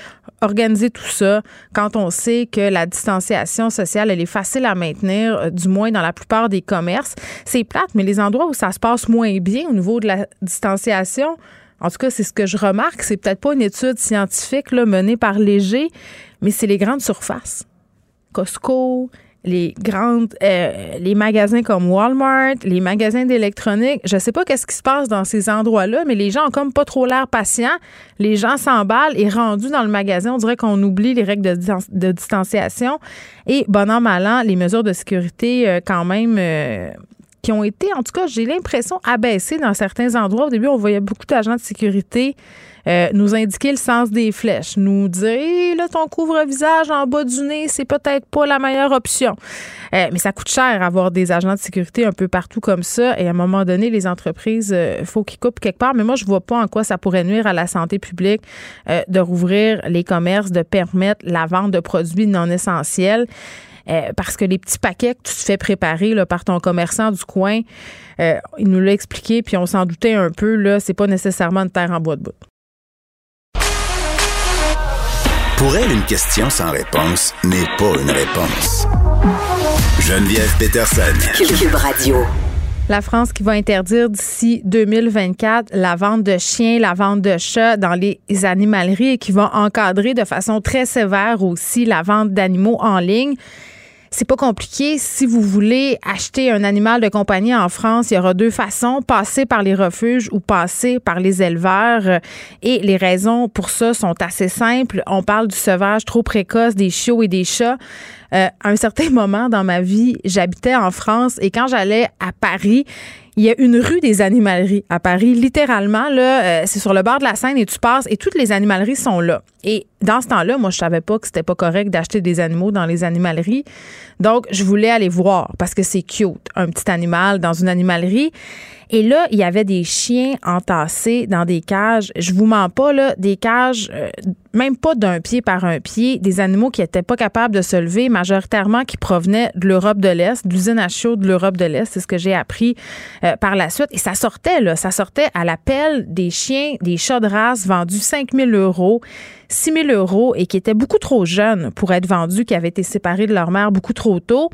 organiser tout ça, quand on sait que la distanciation sociale, elle est facile à maintenir, euh, du moins dans la plupart des commerces. C'est plate, mais les endroits où ça se passe moins bien au niveau de la distanciation, en tout cas, c'est ce que je remarque. C'est peut-être pas une étude scientifique là, menée par Léger, mais c'est les grandes surfaces. Costco, les grandes, euh, les magasins comme Walmart, les magasins d'électronique. Je sais pas qu'est-ce qui se passe dans ces endroits-là, mais les gens ont comme pas trop l'air patients. Les gens s'emballent et rendus dans le magasin, on dirait qu'on oublie les règles de, distanciation et bon an mal an, les mesures de sécurité euh, quand même. Euh, ont été, en tout cas, j'ai l'impression, abaissées dans certains endroits. Au début, on voyait beaucoup d'agents de sécurité euh, nous indiquer le sens des flèches, nous dire là ton couvre-visage en bas du nez, c'est peut-être pas la meilleure option. Euh, mais ça coûte cher avoir des agents de sécurité un peu partout comme ça et à un moment donné les entreprises euh, faut qu'ils coupent quelque part mais moi je vois pas en quoi ça pourrait nuire à la santé publique de rouvrir les commerces, de permettre la vente de produits non essentiels. Parce que les petits paquets que tu te fais préparer là, par ton commerçant du coin, il nous l'a expliqué, puis on s'en doutait un peu, là, c'est pas nécessairement une terre en bois de bout. Pour elle, une question sans réponse n'est pas une réponse. Geneviève Peterson. Cube Radio. La France qui va interdire d'ici 2024 la vente de chiens, la vente de chats dans les animaleries et qui va encadrer de façon très sévère aussi la vente d'animaux en ligne. C'est pas compliqué. Si vous voulez acheter un animal de compagnie en France, il y aura deux façons, passer par les refuges ou passer par les éleveurs. Et les raisons pour ça sont assez simples. On parle du sauvage trop précoce des chiots et des chats. Euh, à un certain (laughs) moment dans ma vie, j'habitais en France et quand j'allais à Paris, il y a une rue des animaleries à Paris, littéralement là, euh, c'est sur le bord de la Seine et tu passes et toutes les animaleries sont là. Et dans ce temps-là, moi je savais pas que c'était pas correct d'acheter des animaux dans les animaleries. Donc je voulais aller voir parce que c'est cute, un petit animal dans une animalerie. Et là, il y avait des chiens entassés dans des cages. Je vous mens pas, là, des cages, euh, même pas d'un pied par un pied, des animaux qui étaient pas capables de se lever, majoritairement qui provenaient de l'Europe de l'Est, d'usines à chaud de l'Europe de l'Est. C'est ce que j'ai appris euh, par la suite. Et ça sortait, là, ça sortait à l'appel des chiens, des chats de race vendus 5000 euros. 6 000 euros et qui étaient beaucoup trop jeunes pour être vendus, qui avaient été séparés de leur mère beaucoup trop tôt.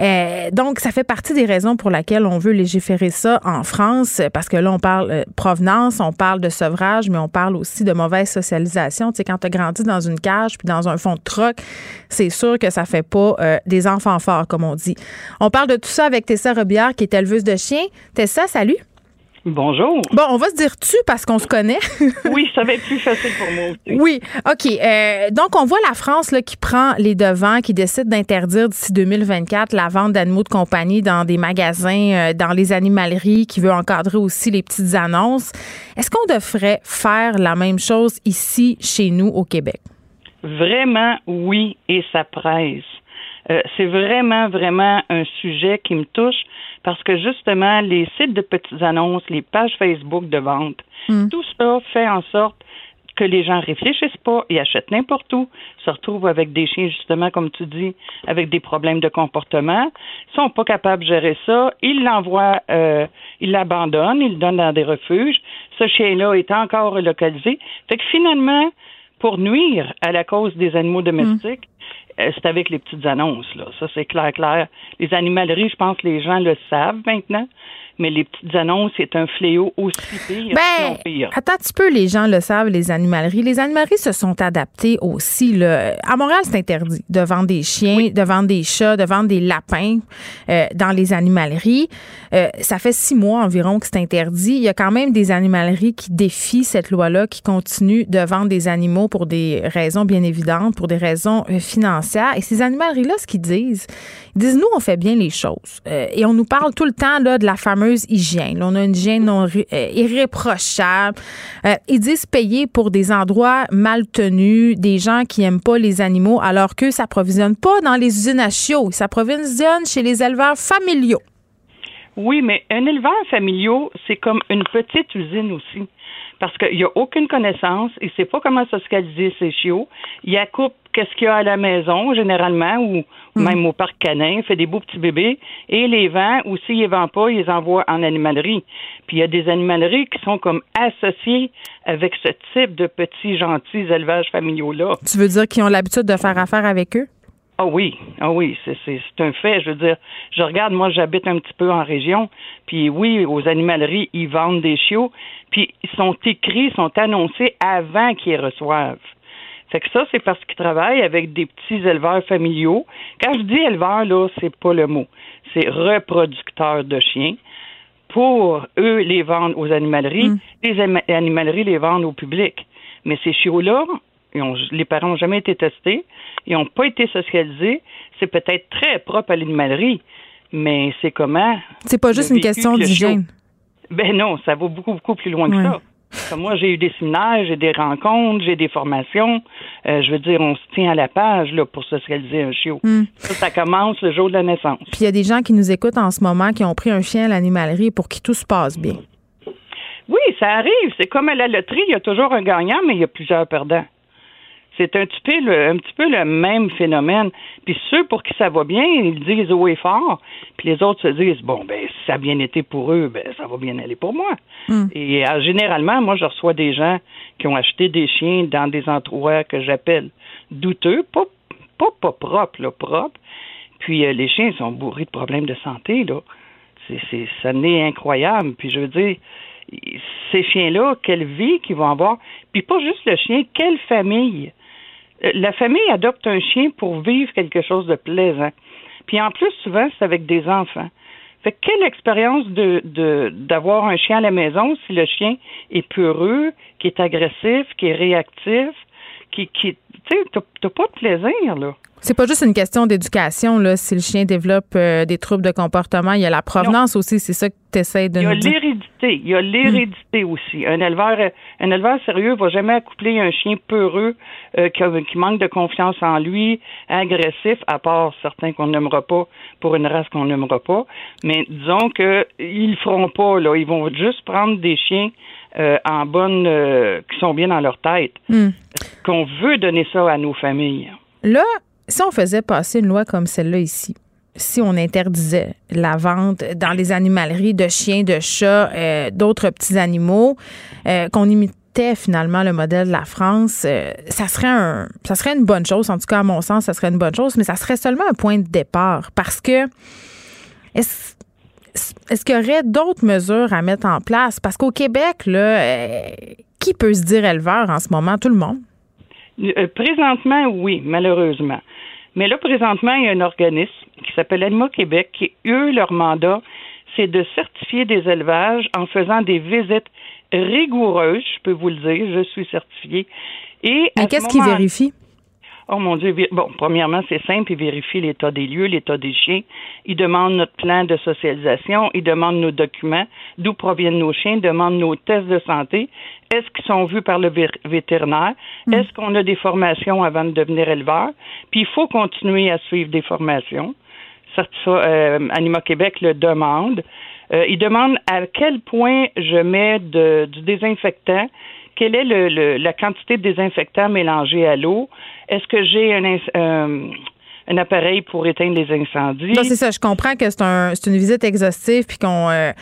Euh, donc, ça fait partie des raisons pour lesquelles on veut légiférer ça en France, parce que là, on parle euh, provenance, on parle de sevrage, mais on parle aussi de mauvaise socialisation. Tu sais, quand tu as grandi dans une cage puis dans un fond de troc, c'est sûr que ça fait pas euh, des enfants forts, comme on dit. On parle de tout ça avec Tessa Robillard, qui est éleveuse de chiens. Tessa, salut. Bonjour. Bon, on va se dire tu parce qu'on se connaît. (laughs) oui, ça va être plus facile pour moi aussi. Oui, OK. Euh, donc, on voit la France là, qui prend les devants, qui décide d'interdire d'ici 2024 la vente d'animaux de compagnie dans des magasins, euh, dans les animaleries, qui veut encadrer aussi les petites annonces. Est-ce qu'on devrait faire la même chose ici, chez nous, au Québec? Vraiment, oui, et ça presse. Euh, c'est vraiment, vraiment un sujet qui me touche parce que justement, les sites de petites annonces, les pages Facebook de vente, hmm. tout ça fait en sorte que les gens réfléchissent pas, ils achètent n'importe où, se retrouvent avec des chiens, justement, comme tu dis, avec des problèmes de comportement, sont pas capables de gérer ça, ils l'envoient, euh, ils l'abandonnent, ils le donnent dans des refuges. Ce chien-là est encore localisé. Fait que finalement, pour nuire à la cause des animaux domestiques, euh, c'est avec les petites annonces, là. Ça, c'est clair, clair. Les animaleries, je pense que les gens le savent maintenant mais les petites annonces, c'est un fléau aussi pire, ben, pire. Attends un petit peu, les gens le savent, les animaleries. Les animaleries se sont adaptées aussi. Là. À Montréal, c'est interdit de vendre des chiens, de vendre des chats, de vendre des lapins euh, dans les animaleries. Euh, ça fait six mois environ que c'est interdit. Il y a quand même des animaleries qui défient cette loi-là, qui continuent de vendre des animaux pour des raisons bien évidentes, pour des raisons euh, financières. Et ces animaleries-là, ce qu'ils disent, ils disent, nous, on fait bien les choses. et on nous parle tout le temps là, de la fameuse on a une hygiène euh, irréprochable. Euh, ils disent payer pour des endroits mal tenus, des gens qui n'aiment pas les animaux, alors qu'eux s'approvisionnent pas dans les usines à chiots. Ils s'approvisionnent chez les éleveurs familiaux. Oui, mais un éleveur familial, c'est comme une petite usine aussi parce qu'il n'y a aucune connaissance, il ne sait pas comment socialiser ses chiots. Il accoupe qu'est-ce qu'il y a à la maison, généralement, ou hmm. même au parc canin, fait des beaux petits bébés, et les vend, ou s'il les vend pas, il les envoie en animalerie. Puis il y a des animaleries qui sont comme associées avec ce type de petits, gentils élevages familiaux-là. Tu veux dire qu'ils ont l'habitude de faire affaire avec eux? Ah oui, ah oui, c'est un fait. Je veux dire, je regarde, moi, j'habite un petit peu en région, puis oui, aux animaleries, ils vendent des chiots, puis ils sont écrits, sont annoncés avant qu'ils reçoivent. Fait que ça, c'est parce qu'ils travaillent avec des petits éleveurs familiaux. Quand je dis éleveur, là, c'est pas le mot. C'est reproducteurs de chiens. Pour eux, les vendre aux animaleries, mm. les animaleries les vendent au public. Mais ces chiots-là, les parents n'ont jamais été testés, ils n'ont pas été socialisés. C'est peut-être très propre à l'animalerie, mais c'est comment. C'est pas juste une question d'hygiène. Ben non, ça va beaucoup, beaucoup plus loin que ça. moi, j'ai eu des séminaires, j'ai des rencontres, j'ai des formations. Euh, je veux dire, on se tient à la page là, pour socialiser un chiot. Hmm. Ça, commence le jour de la naissance. Puis il y a des gens qui nous écoutent en ce moment qui ont pris un chien à l'animalerie pour que tout se passe bien. Oui, ça arrive. C'est comme à la loterie, il y a toujours un gagnant, mais il y a plusieurs perdants. C'est un petit peu le, un petit peu le même phénomène. Puis ceux pour qui ça va bien, ils disent haut et fort. Puis les autres se disent bon ben si ça a bien été pour eux, ben ça va bien aller pour moi. Hmm. Et euh, généralement, moi je reçois des gens qui ont acheté des chiens dans des endroits que j'appelle douteux, pas pas pas propres, là, propres. Puis euh, les chiens sont bourrés de problèmes de santé là. C'est c'est ça n'est incroyable. Puis je veux dire ces chiens-là, quelle vie qu'ils vont avoir. Puis pas juste le chien, quelle famille. La famille adopte un chien pour vivre quelque chose de plaisant. Puis en plus, souvent, c'est avec des enfants. Fait quelle expérience de d'avoir un chien à la maison si le chien est peureux, qui est agressif, qui est réactif, qui, qui tu sais, t'as pas de plaisir, là. C'est pas juste une question d'éducation, là. Si le chien développe euh, des troubles de comportement, il y a la provenance aussi. C'est ça que tu essaies de nous dire. Il y a l'hérédité. Il y a l'hérédité aussi. Un éleveur, un éleveur sérieux va jamais accoupler un chien peureux euh, qui, manque de confiance en lui, agressif, à part certains qu'on n'aimera pas pour une race qu'on n'aimera pas. Mais disons que ils le feront pas, là. Ils vont juste prendre des chiens euh, en bonne, qui sont bien dans leur tête. Hmm. Qu'on veut donner ça à nos familles. Là, si on faisait passer une loi comme celle-là ici, si on interdisait la vente dans les animaleries de chiens, de chats, euh, d'autres petits animaux, euh, qu'on imitait finalement le modèle de la France, euh, ça serait un, ça serait une bonne chose. En tout cas, à mon sens, ça serait une bonne chose, mais ça serait seulement un point de départ parce que est-ce est-ce qu'il y aurait d'autres mesures à mettre en place? Parce qu'au Québec, là, qui peut se dire éleveur en ce moment? Tout le monde? présentement, oui, malheureusement. Mais là, présentement, il y a un organisme qui s'appelle Anima Québec qui, eux, leur mandat, c'est de certifier des élevages en faisant des visites rigoureuses, je peux vous le dire, je suis certifiée. Et Mais qu'est-ce qu'ils vérifient? Oh mon Dieu. Bon, premièrement, c'est simple, ils vérifient l'état des lieux, l'état des chiens. Ils demandent notre plan de socialisation, ils demandent nos documents, d'où proviennent nos chiens, ils demandent nos tests de santé. Est-ce qu'ils sont vus par le vétérinaire? Hmm. Est-ce qu'on a des formations avant de devenir éleveur? Puis il faut continuer à suivre des formations. Ça, euh, Anima Québec le demande. Euh, ils demandent à quel point je mets du désinfectant quelle est le, la quantité de désinfectant mélangé à l'eau? Est-ce que j'ai un, euh, un appareil pour éteindre les incendies? Non, c'est ça. Je comprends que c'est un, une visite exhaustive puis qu'on euh,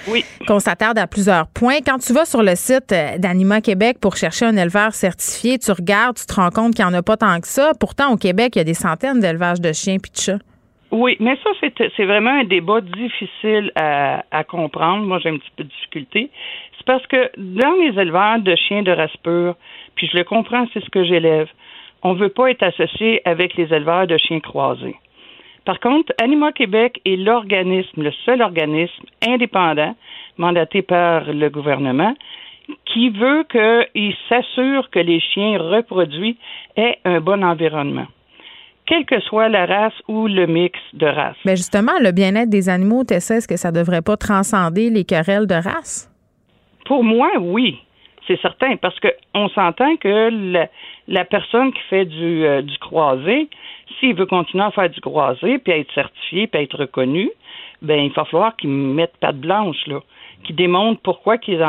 qu'on s'attarde à plusieurs points. Quand tu vas sur le site euh, d'Anima Québec pour chercher un éleveur certifié, tu regardes, tu te rends compte qu'il n'y en a pas tant que ça. Pourtant, au Québec, il y a des centaines d'élevages de chiens puis de chats. Oui, mais ça, c'est vraiment un débat difficile à, à comprendre. Moi, j'ai un petit peu de difficulté. C'est parce que dans les éleveurs de chiens de race pure, puis je le comprends, c'est ce que j'élève, on ne veut pas être associé avec les éleveurs de chiens croisés. Par contre, Anima Québec est l'organisme, le seul organisme indépendant mandaté par le gouvernement qui veut qu'il s'assure que les chiens reproduits aient un bon environnement, quelle que soit la race ou le mix de races. Mais justement, le bien-être des animaux, tu est-ce que ça ne devrait pas transcender les querelles de race? Pour moi, oui. C'est certain, parce qu'on s'entend que la, personne qui fait du, euh, du croisé, s'il veut continuer à faire du croisé, puis être certifié, puis être reconnu, ben il va falloir qu'il mette patte blanche, là qui démontre pourquoi qu'il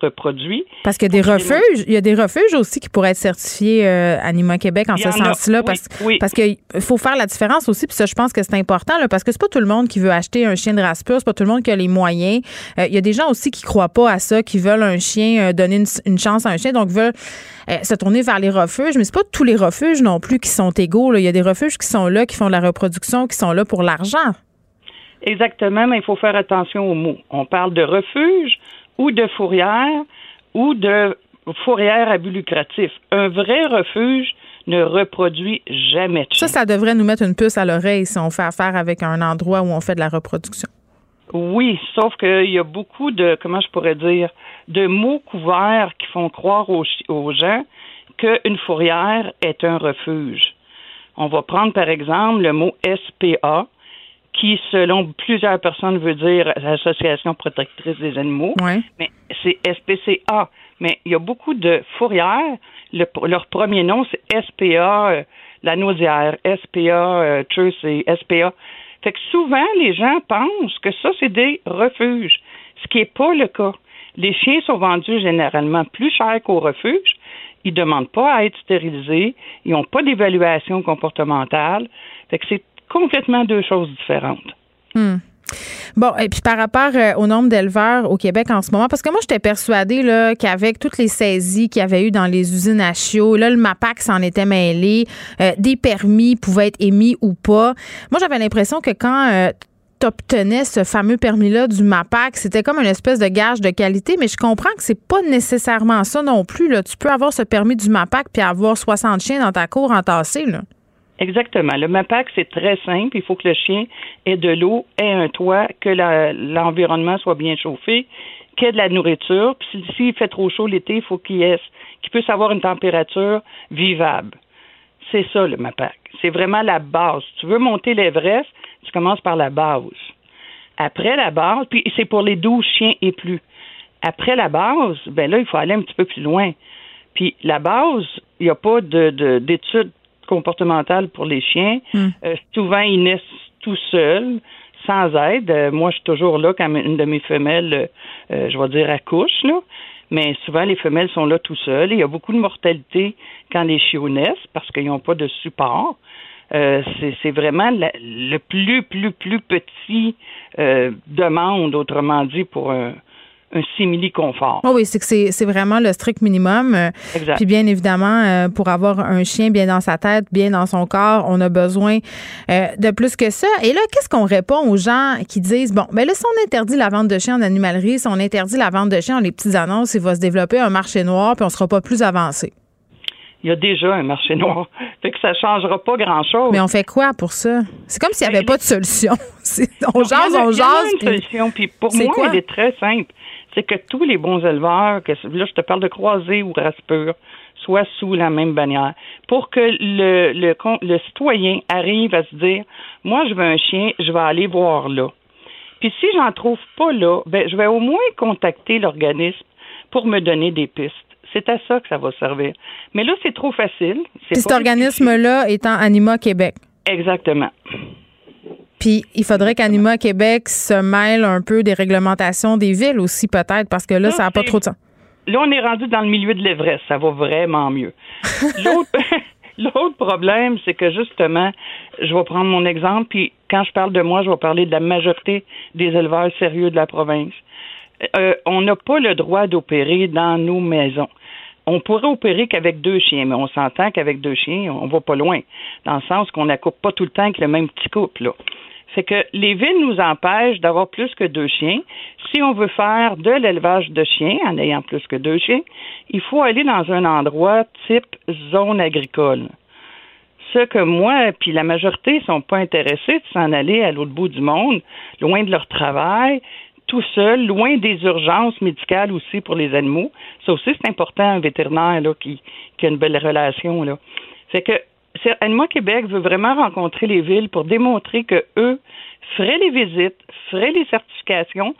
reproduit. Parce qu'il y a des refuges, il y a des refuges aussi qui pourraient être certifiés euh, Anima Québec en ce sens-là, parce, parce qu'il faut faire la différence aussi, puis ça, je pense que c'est important, là, parce que c'est pas tout le monde qui veut acheter un chien de race pure, c'est pas tout le monde qui a les moyens. Euh, il y a des gens aussi qui croient pas à ça, qui veulent un chien, euh, donner une, chance à un chien, donc veulent se tourner vers les refuges, mais c'est pas tous les refuges non plus qui sont égaux. Il y a des refuges qui sont là, qui font de la reproduction, qui sont là pour l'argent. Exactement, mais il faut faire attention aux mots. On parle de refuge ou de fourrière ou de fourrière à but lucratif. Un vrai refuge ne reproduit jamais de Ça, ça devrait nous mettre une puce à l'oreille si on fait affaire avec un endroit où on fait de la reproduction. Oui, sauf qu'il y a beaucoup de, comment je pourrais dire, de mots couverts qui font croire aux, aux gens qu'une fourrière est un refuge. On va prendre par exemple le mot SPA, qui, selon plusieurs personnes, veut dire Association protectrice des animaux. Mais c'est SPCA. Mais il y a beaucoup de fourrières. leur premier nom, c'est SPA, euh, la nausière, SPA, euh, c'est SPA. Fait que souvent, les gens pensent que ça, c'est des refuges, ce qui n'est pas le cas. Les chiens sont vendus généralement plus cher qu'au refuge. Ils ne demandent pas à être stérilisés. Ils n'ont pas d'évaluation comportementale. Fait que c'est complètement deux choses différentes. Hmm. Bon, et puis par rapport euh, au nombre d'éleveurs au Québec en ce moment, parce que moi, j'étais persuadée qu'avec toutes les saisies qu'il y avait eu dans les usines à chiots, là, le MAPAC s'en était mêlé, euh, des permis pouvaient être émis ou pas. Moi, j'avais l'impression que quand euh, tu obtenais ce fameux permis-là du MAPAC, c'était comme une espèce de gage de qualité, mais je comprends que c'est pas nécessairement ça non plus. Là. Tu peux avoir ce permis du MAPAC puis avoir 60 chiens dans ta cour entassés. Là. Exactement. Le MAPAC, c'est très simple. Il faut que le chien ait de l'eau, ait un toit, que l'environnement soit bien chauffé, qu'il ait de la nourriture. Puis s'il fait trop chaud l'été, il faut qu'il qu'il puisse avoir une température vivable. C'est ça, le MAPAC. C'est vraiment la base. Tu veux monter l'Everest, tu commences par la base. Après la base, puis c'est pour les 12 chiens et plus. Après la base, ben là, il faut aller un petit peu plus loin. Puis la base, il n'y a pas d'études de, comportementale pour les chiens. Hmm. Euh, souvent, ils naissent tout seuls, sans aide. Euh, moi, je suis toujours là quand une de mes femelles, euh, je vais dire, accouche, là. Mais souvent, les femelles sont là tout seules. Il y a beaucoup de mortalité quand les chiots naissent parce qu'ils n'ont pas de support. c'est vraiment le plus, plus, plus petit demande, autrement dit, pour un, un simili-confort. Oh oui, c'est que c'est vraiment le strict minimum. Exact. Puis bien évidemment, euh, pour avoir un chien bien dans sa tête, bien dans son corps, on a besoin euh, de plus que ça. Et là, qu'est-ce qu'on répond aux gens qui disent, bon, ben là, si on interdit la vente de chiens en animalerie, si on interdit la vente de chiens en les petites annonces, il va se développer un marché noir, puis on sera pas plus avancé. Il y a déjà un marché noir. (laughs) Fait que ça changera pas grand-chose. Mais on fait quoi pour ça? C'est comme s'il n'y avait ben, pas de solution. on jase, on jase. Il y a (laughs) une solution, puis pour moi, elle est très simple c'est que tous les bons éleveurs, que là je te parle de croisés ou race pure, soient sous la même bannière, pour que le, le, le citoyen arrive à se dire, moi je veux un chien, je vais aller voir là. Puis si j'en trouve pas là, ben je vais au moins contacter l'organisme pour me donner des pistes. C'est à ça que ça va servir. Mais là, c'est trop facile. Puis cet organisme-là étant Anima Québec. Exactement. Puis il faudrait qu'Anima Québec se mêle un peu des réglementations des villes aussi, peut-être, parce que là, ça n'a pas trop de sens. là, on est rendu dans le milieu de l'Everest. Ça va vraiment mieux. (laughs) (laughs) L'autre problème, c'est que justement, je vais prendre mon exemple, puis quand je parle de moi, je vais parler de la majorité des éleveurs sérieux de la province. Euh, on n'a pas le droit d'opérer dans nos maisons. On pourrait opérer qu'avec deux chiens, mais on s'entend qu'avec deux chiens, on va pas loin, dans le sens qu'on n'accoupe pas tout le temps avec le même petit couple. Là. Fait que les villes nous empêchent d'avoir plus que deux chiens. Si on veut faire de l'élevage de chiens en ayant plus que deux chiens, il faut aller dans un endroit type zone agricole. Ce que moi, puis la majorité sont pas intéressés de s'en aller à l'autre bout du monde, loin de leur travail, tout seul, loin des urgences médicales aussi pour les animaux. Ça aussi, c'est important, un vétérinaire là, qui, qui a une belle relation. Là. Fait que Animaux Québec veut vraiment rencontrer les villes pour démontrer que eux feraient les visites, feraient les certifications,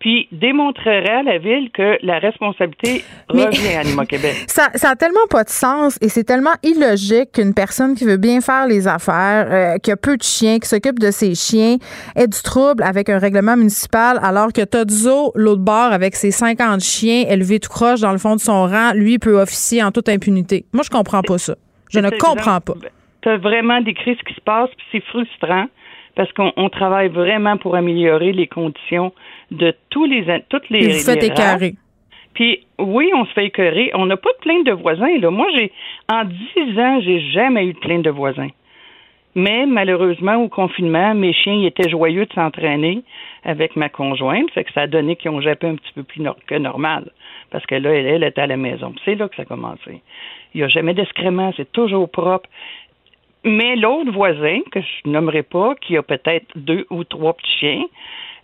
puis démontrerait à la ville que la responsabilité revient à Anima Québec. (laughs) Ça, ça a tellement pas de sens et c'est tellement illogique qu'une personne qui veut bien faire les affaires, euh, qui a peu de chiens, qui s'occupe de ses chiens, ait du trouble avec un règlement municipal alors que Todzo, l'autre bord, avec ses 50 chiens élevés tout croche dans le fond de son rang, lui peut officier en toute impunité. Moi, je comprends pas ça. Je ne comprends pas. Tu as vraiment décrit ce qui se passe, puis c'est frustrant parce qu'on travaille vraiment pour améliorer les conditions de tous les toutes les. Vous faites écœurer. Puis oui, on se fait écœurer. On n'a pas de plainte de voisins. Là. Moi, j'ai en dix ans, j'ai jamais eu de plainte de voisins. Mais malheureusement, au confinement, mes chiens étaient joyeux de s'entraîner avec ma conjointe, fait que ça a donné qu'ils ont jappé un petit peu plus que normal. Parce que là, elle, elle était à la maison. C'est là que ça a commencé. Il n'y a jamais d'excréments, c'est toujours propre. Mais l'autre voisin, que je nommerai pas, qui a peut-être deux ou trois petits chiens,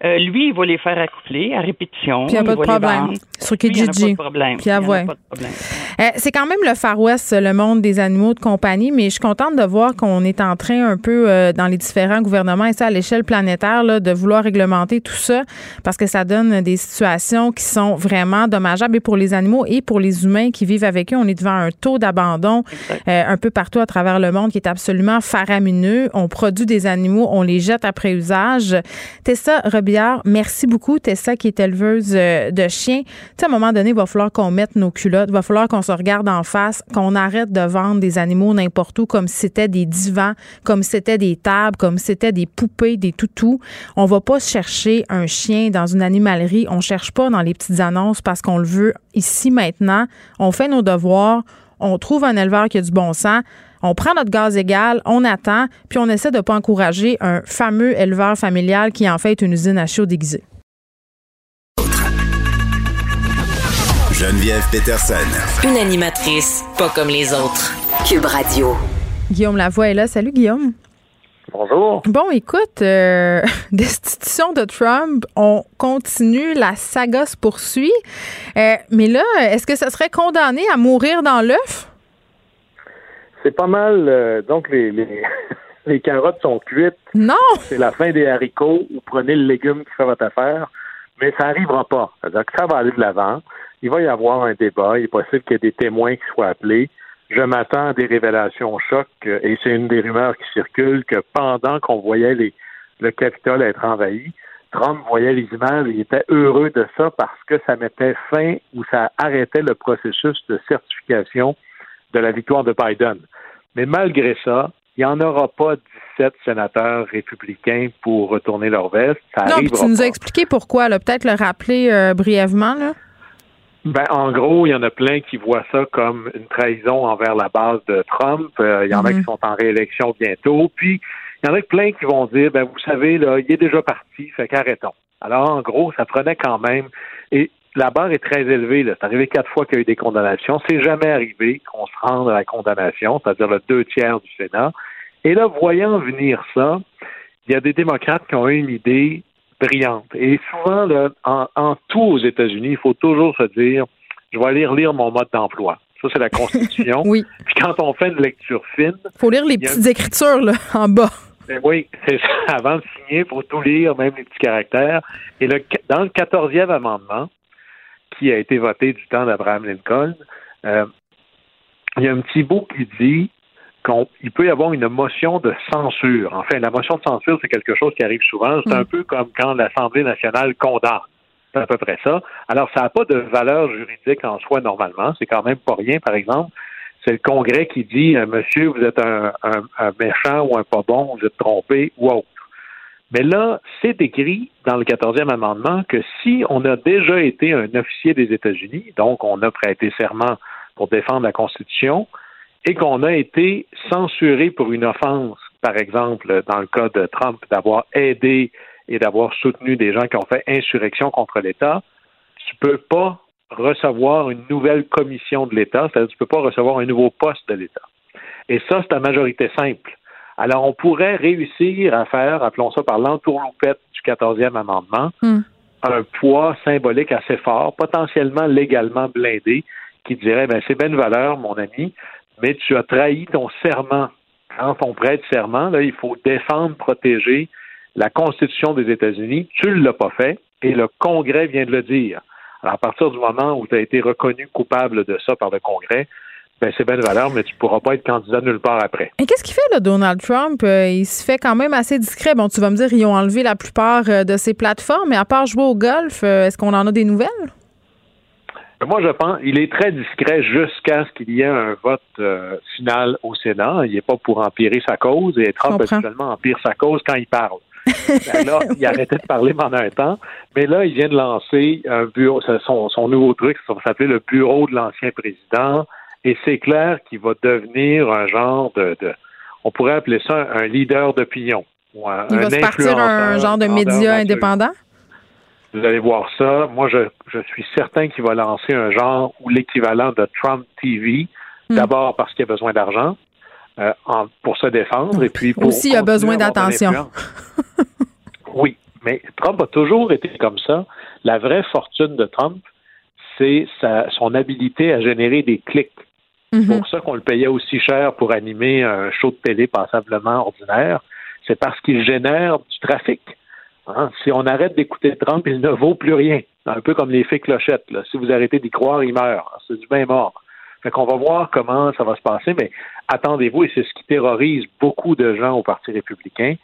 euh, lui, il va les faire accoupler à répétition. Puis il n'y a, pas de problème. Sur Kijiji. Puis euh, c'est quand même le Far West, le monde des animaux de compagnie, mais je suis contente de voir qu'on est en train un peu euh, dans les différents gouvernements et ça à l'échelle planétaire là, de vouloir réglementer tout ça parce que ça donne des situations qui sont vraiment dommageables et pour les animaux et pour les humains qui vivent avec eux. On est devant un taux d'abandon un peu partout à travers le monde qui est absolument faramineux. On produit des animaux, on les jette après usage. Tessa merci beaucoup. Tessa, qui est éleveuse euh, de chiens. Tu à un moment donné, il va falloir qu'on mette nos culottes. Il va falloir qu'on se regarde en face, qu'on arrête de vendre des animaux n'importe où comme si c'était des divans, comme si c'était des tables, comme si c'était des poupées, des toutous. On va pas chercher un chien dans une animalerie. On cherche pas dans les petites annonces parce qu'on le veut ici maintenant. On fait nos devoirs. On trouve un éleveur qui a du bon sens on prend notre gaz égal, on attend, puis on essaie de ne pas encourager un fameux éleveur familial qui en fait une usine à chaud déguisée. Geneviève Peterson. Une animatrice pas comme les autres. Cube Radio. Guillaume Lavoie est là. Salut Guillaume. Bonjour. Bon, écoute, euh, (laughs) destitution de Trump, on continue, la saga se poursuit. Euh, mais là, est-ce que ça serait condamné à mourir dans l'œuf? C'est pas mal. Euh, donc, les, (laughs) les, carottes sont cuites. Non! C'est la fin des haricots. Vous prenez le légume qui fait votre affaire. Mais ça n'arrivera pas. C'est-à-dire que ça va aller de l'avant. Il va y avoir un débat. Il est possible qu'il y ait des témoins qui soient appelés. Je m'attends à des révélations choc, et c'est une des rumeurs qui circulent, que pendant qu'on voyait les, le Capitole être envahi, Trump voyait les images, il était heureux de ça parce que ça mettait fin ou ça arrêtait le processus de certification de la victoire de Biden. Mais malgré ça, il n'y en aura pas 17 sénateurs républicains pour retourner leur veste. Ça non, tu nous as expliqué pourquoi. Peut-être le rappeler euh, brièvement. Là. Ben, en gros, il y en a plein qui voient ça comme une trahison envers la base de Trump. Euh, il y en a qui mhm. sont en réélection bientôt. Puis, il y en a plein qui vont dire, ben, vous savez, là, il est déjà parti, fait qu'arrêtons. Alors, en gros, ça prenait quand même. Et la barre est très élevée. C'est arrivé quatre fois qu'il y a eu des condamnations. C'est jamais arrivé qu'on se rende à la condamnation, c'est-à-dire le deux tiers du Sénat. Et là, voyant venir ça, il y a des démocrates qui ont eu une idée brillante. Et souvent, en, en, tout aux États-Unis, il faut toujours se dire, je vais aller relire mon mode d'emploi. Ça, c'est la Constitution. (laughs) oui. Puis quand on fait une lecture fine... Il faut lire les petites écritures là, (laughs) en bas. Ben oui, c'est ça. (laughs) Avant de signer, il faut tout lire, même les petits caractères. Et le, dans le quatorzième amendement, qui a été voté du temps d'Abraham Lincoln, euh, il y a un petit bout qui dit qu'il peut y avoir une motion de censure. Enfin, la motion de censure, c'est quelque chose qui arrive souvent. C'est un mm. peu comme quand l'Assemblée nationale condamne. C'est à peu près ça. Alors, ça n'a pas de valeur juridique en soi normalement. C'est quand même pas rien, par exemple. C'est le Congrès qui dit, euh, monsieur, vous êtes un, méchant ou un pas bon, vous êtes trompé autre. Mais là, c'est écrit dans le 14e amendement que si on a déjà été un officier des États-Unis, donc on a prêté serment pour défendre la Constitution, et qu'on a été censuré pour une offense, par exemple, dans le cas de Trump, d'avoir aidé et d'avoir soutenu des gens qui ont fait insurrection contre l'État, tu peux pas recevoir une nouvelle commission de l'État, c'est-à-dire tu peux pas recevoir un nouveau poste de l'État. Et ça, c'est la majorité simple. Alors, on pourrait réussir à faire, appelons ça par l'entourloupette du 14e amendement, hmm. un poids symbolique assez fort, potentiellement légalement blindé, qui dirait, ben, c'est bonne valeur, mon ami, mais tu as trahi ton serment. Quand on prête serment, là, il faut défendre, protéger la Constitution des États-Unis. Tu ne l'as pas fait et le Congrès vient de le dire. Alors, à partir du moment où tu as été reconnu coupable de ça par le Congrès, ben c'est bien de valeur, mais tu ne pourras pas être candidat nulle part après. Et qu'est-ce qu'il fait, là, Donald Trump? Euh, il se fait quand même assez discret. Bon, tu vas me dire, ils ont enlevé la plupart euh, de ses plateformes, mais à part jouer au golf, euh, est-ce qu'on en a des nouvelles? Moi, je pense il est très discret jusqu'à ce qu'il y ait un vote final au Sénat. Il n'est pas pour empirer sa cause et Trump actuellement empire sa cause quand il parle. (laughs) Ben là, il a arrêté de parler pendant un temps, mais là, il vient de lancer un bureau, son, son nouveau truc, ça va s'appeler le bureau de l'ancien président, et c'est clair qu'il va devenir un genre de, on pourrait appeler ça un leader d'opinion. Ou un, il va se partir un genre de média indépendant? Vous allez voir ça. Moi, je, je suis certain qu'il va lancer un genre ou l'équivalent de Trump TV. Hmm. D'abord parce qu'il a besoin d'argent euh, pour se défendre et puis pour aussi il a besoin d'attention. (laughs) oui, mais Trump a toujours été comme ça. La vraie fortune de Trump, c'est son habilité à générer des clics. Mhm. pour ça qu'on le payait aussi cher pour animer un show de télé passablement ordinaire. C'est parce qu'il génère du trafic. Hein? Si on arrête d'écouter Trump, il ne vaut plus rien. Un peu comme les fées clochettes. Si vous arrêtez d'y croire, il meurt. C'est du bien mort. Fait qu'on va voir comment ça va se passer, mais attendez-vous, et c'est ce qui terrorise beaucoup de gens au Parti républicain,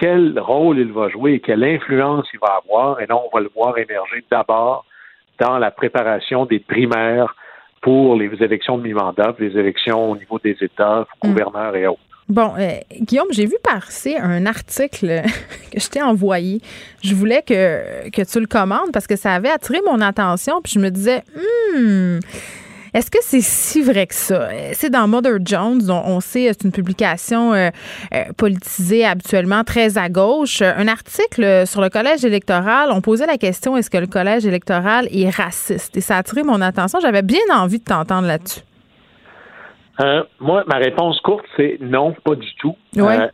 quel rôle il va jouer et quelle influence il va avoir. Et là, on va le voir émerger d'abord dans la préparation des primaires pour les élections de mi-mandat, les élections au niveau des États, mm. gouverneurs et autres. Bon, euh, Guillaume, j'ai vu passer un article (laughs) que je t'ai envoyé. Je voulais que, que tu le commandes parce que ça avait attiré mon attention. Puis je me disais, hmm, est-ce que c'est si vrai que ça? C'est dans Mother Jones, dont on sait c'est une publication euh, euh, politisée habituellement très à gauche. Un article sur le collège électoral, on posait la question est-ce que le collège électoral est raciste? Et ça a attiré mon attention. J'avais bien envie de t'entendre là-dessus. Euh, moi, ma réponse courte, c'est non, pas du tout.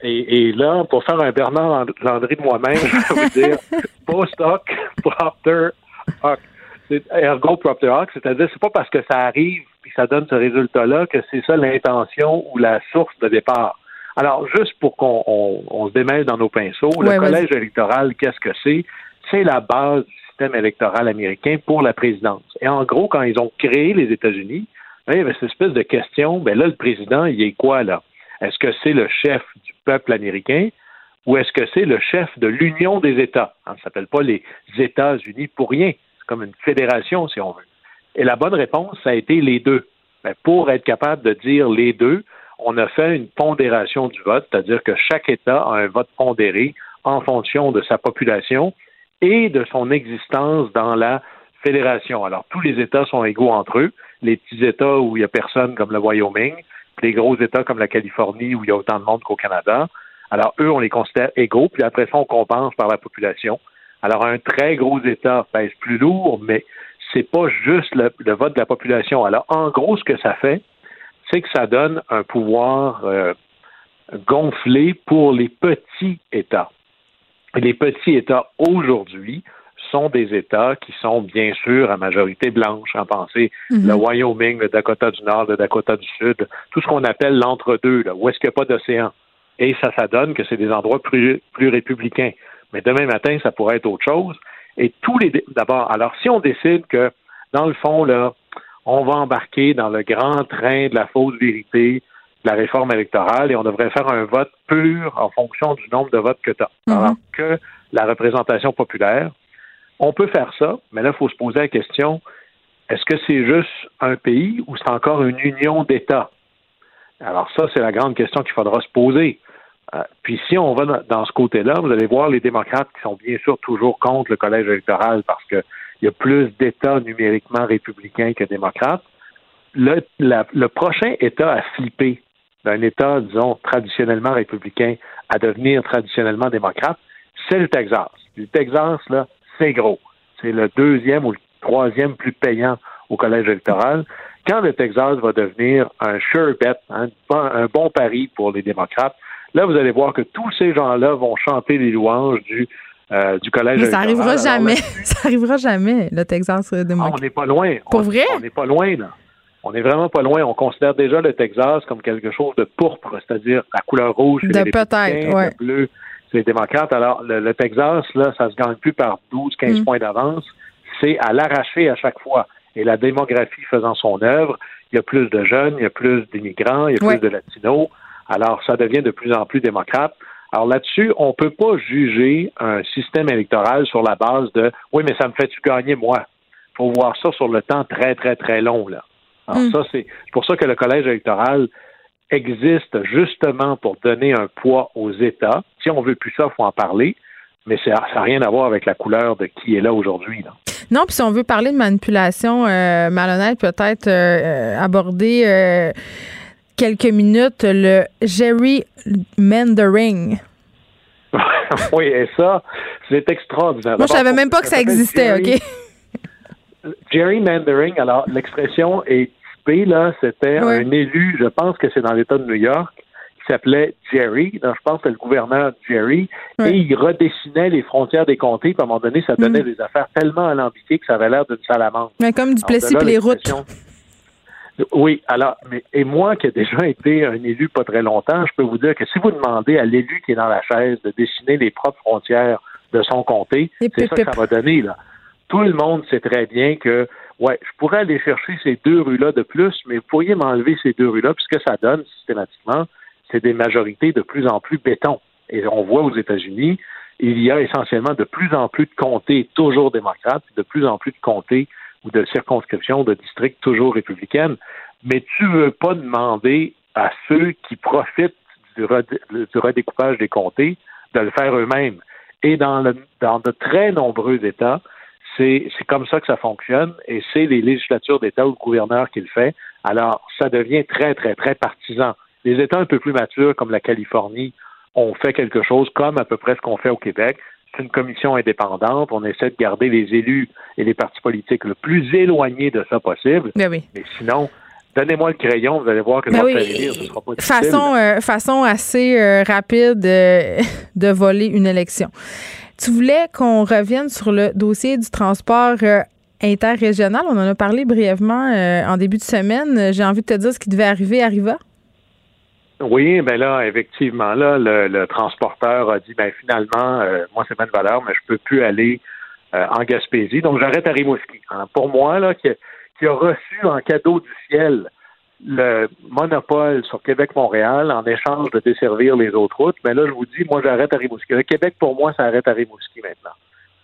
et, là, pour faire un Bernard Landry de moi-même, (laughs) je vais vous dire (laughs) post-hoc, (laughs) propter hoc ergo propter hoc, c'est-à-dire c'est pas parce que ça arrive et ça donne ce résultat-là que c'est ça l'intention ou la source de départ. Alors, juste pour qu'on se démêle dans nos pinceaux, le collège électoral, qu'est-ce que c'est? C'est la base du système électoral américain pour la présidence. Et en gros, quand ils ont créé les États-Unis, il y avait cette espèce de question, ben là, le président, il est quoi, là? Est-ce que c'est le chef du peuple américain ou est-ce que c'est le chef de l'Union des États? Ça ne s'appelle pas les États-Unis pour rien comme une fédération, si on veut. Et la bonne réponse, ça a été les deux. Ben, pour être capable de dire les deux, on a fait une pondération du vote, c'est-à-dire que chaque État a un vote pondéré en fonction de sa population et de son existence dans la fédération. Alors, tous les États sont égaux entre eux. Les petits États où il n'y a personne, comme le Wyoming, les gros États comme la Californie, où il y a autant de monde qu'au Canada. Alors, eux, on les considère égaux, puis après ça, on compense par la population. Alors, un très gros État pèse plus lourd, mais c'est pas juste le, vote de la population. Alors, en gros, ce que ça fait, c'est que ça donne un pouvoir euh, gonflé pour les petits États. Et les petits États aujourd'hui sont des États qui sont bien sûr à majorité blanche. En pensée, mhm. le Wyoming, le Dakota du Nord, le Dakota du Sud, tout ce qu'on appelle l'entre-deux, où est-ce qu'il n'y a pas d'océan. Et ça, ça donne que c'est des endroits plus, plus républicains mais demain matin, ça pourrait être autre chose. Et tous les d'abord, alors si on décide que dans le fond là, on va embarquer dans le grand train de la fausse vérité, de la réforme électorale, et on devrait faire un vote pur en fonction du nombre de votes que tu as. Mm-hmm. Alors que la représentation populaire, on peut faire ça, mais là, il faut se poser la question, est-ce que c'est juste un pays ou c'est encore une union d'États? Alors ça, c'est la grande question qu'il faudra se poser. Euh, puis si on va dans ce côté-là, vous allez voir les démocrates qui sont bien sûr toujours contre le collège électoral parce qu'il y a plus d'États numériquement républicains que démocrates. Le, le prochain État à flipper d'un État, disons, traditionnellement républicain à devenir traditionnellement démocrate, c'est le Texas. Le Texas, là, c'est gros. C'est le deuxième ou le troisième plus payant au collège électoral. Quand le Texas va devenir un sure bet, un bon pari pour les démocrates, là, vous allez voir que tous ces gens-là vont chanter les louanges du euh, du collège Mais ça arrivera jamais. (laughs) ça arrivera jamais, le Texas démocrate. Ah, on n'est pas loin. Pour vrai? On n'est pas loin, là. On n'est vraiment pas loin. On considère déjà le Texas comme quelque chose de pourpre, c'est-à-dire la couleur rouge, de peut-être, ouais. le bleu, c'est les démocrates. Alors, le, Texas, là, ça se gagne plus par 12, 15 mm. points d'avance. C'est à l'arracher à chaque fois. Et la démographie faisant son œuvre, il y a plus de jeunes, il y a plus d'immigrants, il y a plus de latinos. Alors, ça devient de plus en plus démocrate. Alors là-dessus, on ne peut pas juger un système électoral sur la base de oui, mais ça me fait-tu gagner moi? Il faut voir ça sur le temps très, très, très long. Là. Alors mm. ça, c'est pour ça que le collège électoral existe justement pour donner un poids aux États. Si on veut plus ça, il faut en parler, mais ça n'a rien à voir avec la couleur de qui est là aujourd'hui. Non, puis si on veut parler de manipulation euh, malhonnête, peut-être euh, aborder euh, quelques minutes le Jerry Mandering. (laughs) oui, et ça, c'est extraordinaire. Moi, je savais même pas que ça existait, OK? (laughs) Jerry alors l'expression est typée, là, c'était un élu, je pense que c'est dans l'État de New York, qui s'appelait Jerry, donc je pense que c'est le gouverneur Jerry, et il redessinait les frontières des comtés, puis à un moment donné, ça donnait mm. des affaires tellement alambiquées que ça avait l'air d'une salamandre. Mais comme du Plessis les routes. Oui, alors, mais, et moi qui ai déjà été un élu pas très longtemps, je peux vous dire que si vous demandez à l'élu qui est dans la chaise de dessiner les propres frontières de son comté, c'est ça que ça va donner, là tout le monde sait très bien que, ouais, je pourrais aller chercher ces deux rues-là de plus, mais vous pourriez m'enlever ces deux rues-là, puisque ça donne systématiquement, c'est des majorités de plus en plus béton. Et on voit aux États-Unis, il y a essentiellement de plus en plus de comtés toujours démocrates, de plus en plus de comtés ou de circonscriptions, de districts toujours républicaines. Mais tu veux pas demander à ceux qui profitent du, redécoupage des comtés de le faire eux-mêmes. Et dans, dans de très nombreux États, c'est comme ça que ça fonctionne et c'est les législatures d'État ou le gouverneur qui le fait. Alors, ça devient très, très, très partisan. Les États un peu plus matures, comme la Californie, ont fait quelque chose comme à peu près ce qu'on fait au Québec. C'est une commission indépendante. On essaie de garder les élus et les partis politiques le plus éloignés de ça possible. Ben oui. Mais sinon, Donnez-moi le crayon, vous allez voir que ça ben va faire ce sera pas façon, euh, façon assez euh, rapide euh, (laughs) de voler une élection. Tu voulais qu'on revienne sur le dossier du transport interrégional. On en a parlé brièvement en début de semaine. J'ai envie de te dire ce qui devait arriver arriva. Oui, ben là, effectivement, là, le, transporteur a dit, ben finalement, euh, moi c'est une valeur, mais je peux plus aller en Gaspésie, donc j'arrête à Rimouski. pour moi, là, qui, qui, a reçu en cadeau du ciel le monopole sur Québec-Montréal en échange de desservir les autres routes, mais là, je vous dis, moi, j'arrête à Rimouski. Le Québec, pour moi, ça arrête à Rimouski maintenant.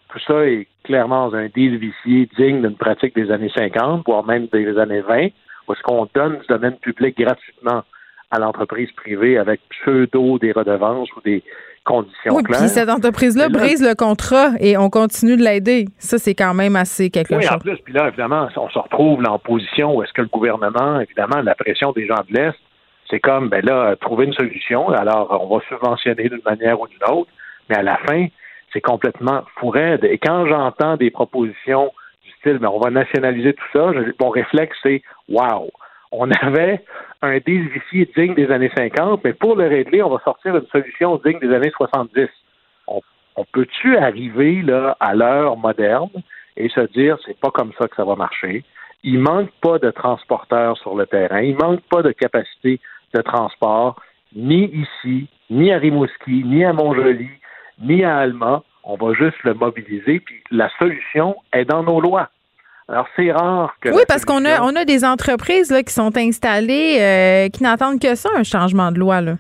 Tout ça est clairement dans un deal vicié digne d'une pratique des années 50, voire même des années 20, où est-ce qu'on donne du domaine public gratuitement à l'entreprise privée avec pseudo des redevances ou des conditions oui, Puis cette entreprise-là brise le contrat et on continue de l'aider. Ça, c'est quand même assez quelque chose. Oui, en plus, puis là, évidemment, on se retrouve là, en position où est-ce que le gouvernement, évidemment, la pression des gens de l'Est, c'est comme, ben là, trouver une solution. Alors, on va subventionner d'une manière ou d'une autre, mais à la fin, c'est complètement fou Et quand j'entends des propositions du style, ben, on va nationaliser tout ça, mon réflexe, c'est, wow, on avait un deal digne des années 50, mais pour le régler, on va sortir une solution digne des années 70. On, peut-tu arriver là à l'heure moderne et se dire c'est pas comme ça que ça va marcher? Il manque pas de transporteurs sur le terrain, il manque pas de capacité de transport, ni ici, ni à Rimouski, ni à Montjoly, ni à Alma. On va juste le mobiliser, puis la solution est dans nos lois. Alors, c'est rare que. Oui, parce qu'on a, on a des entreprises là, qui sont installées, euh, qui n'attendent que ça, un changement de loi. Là.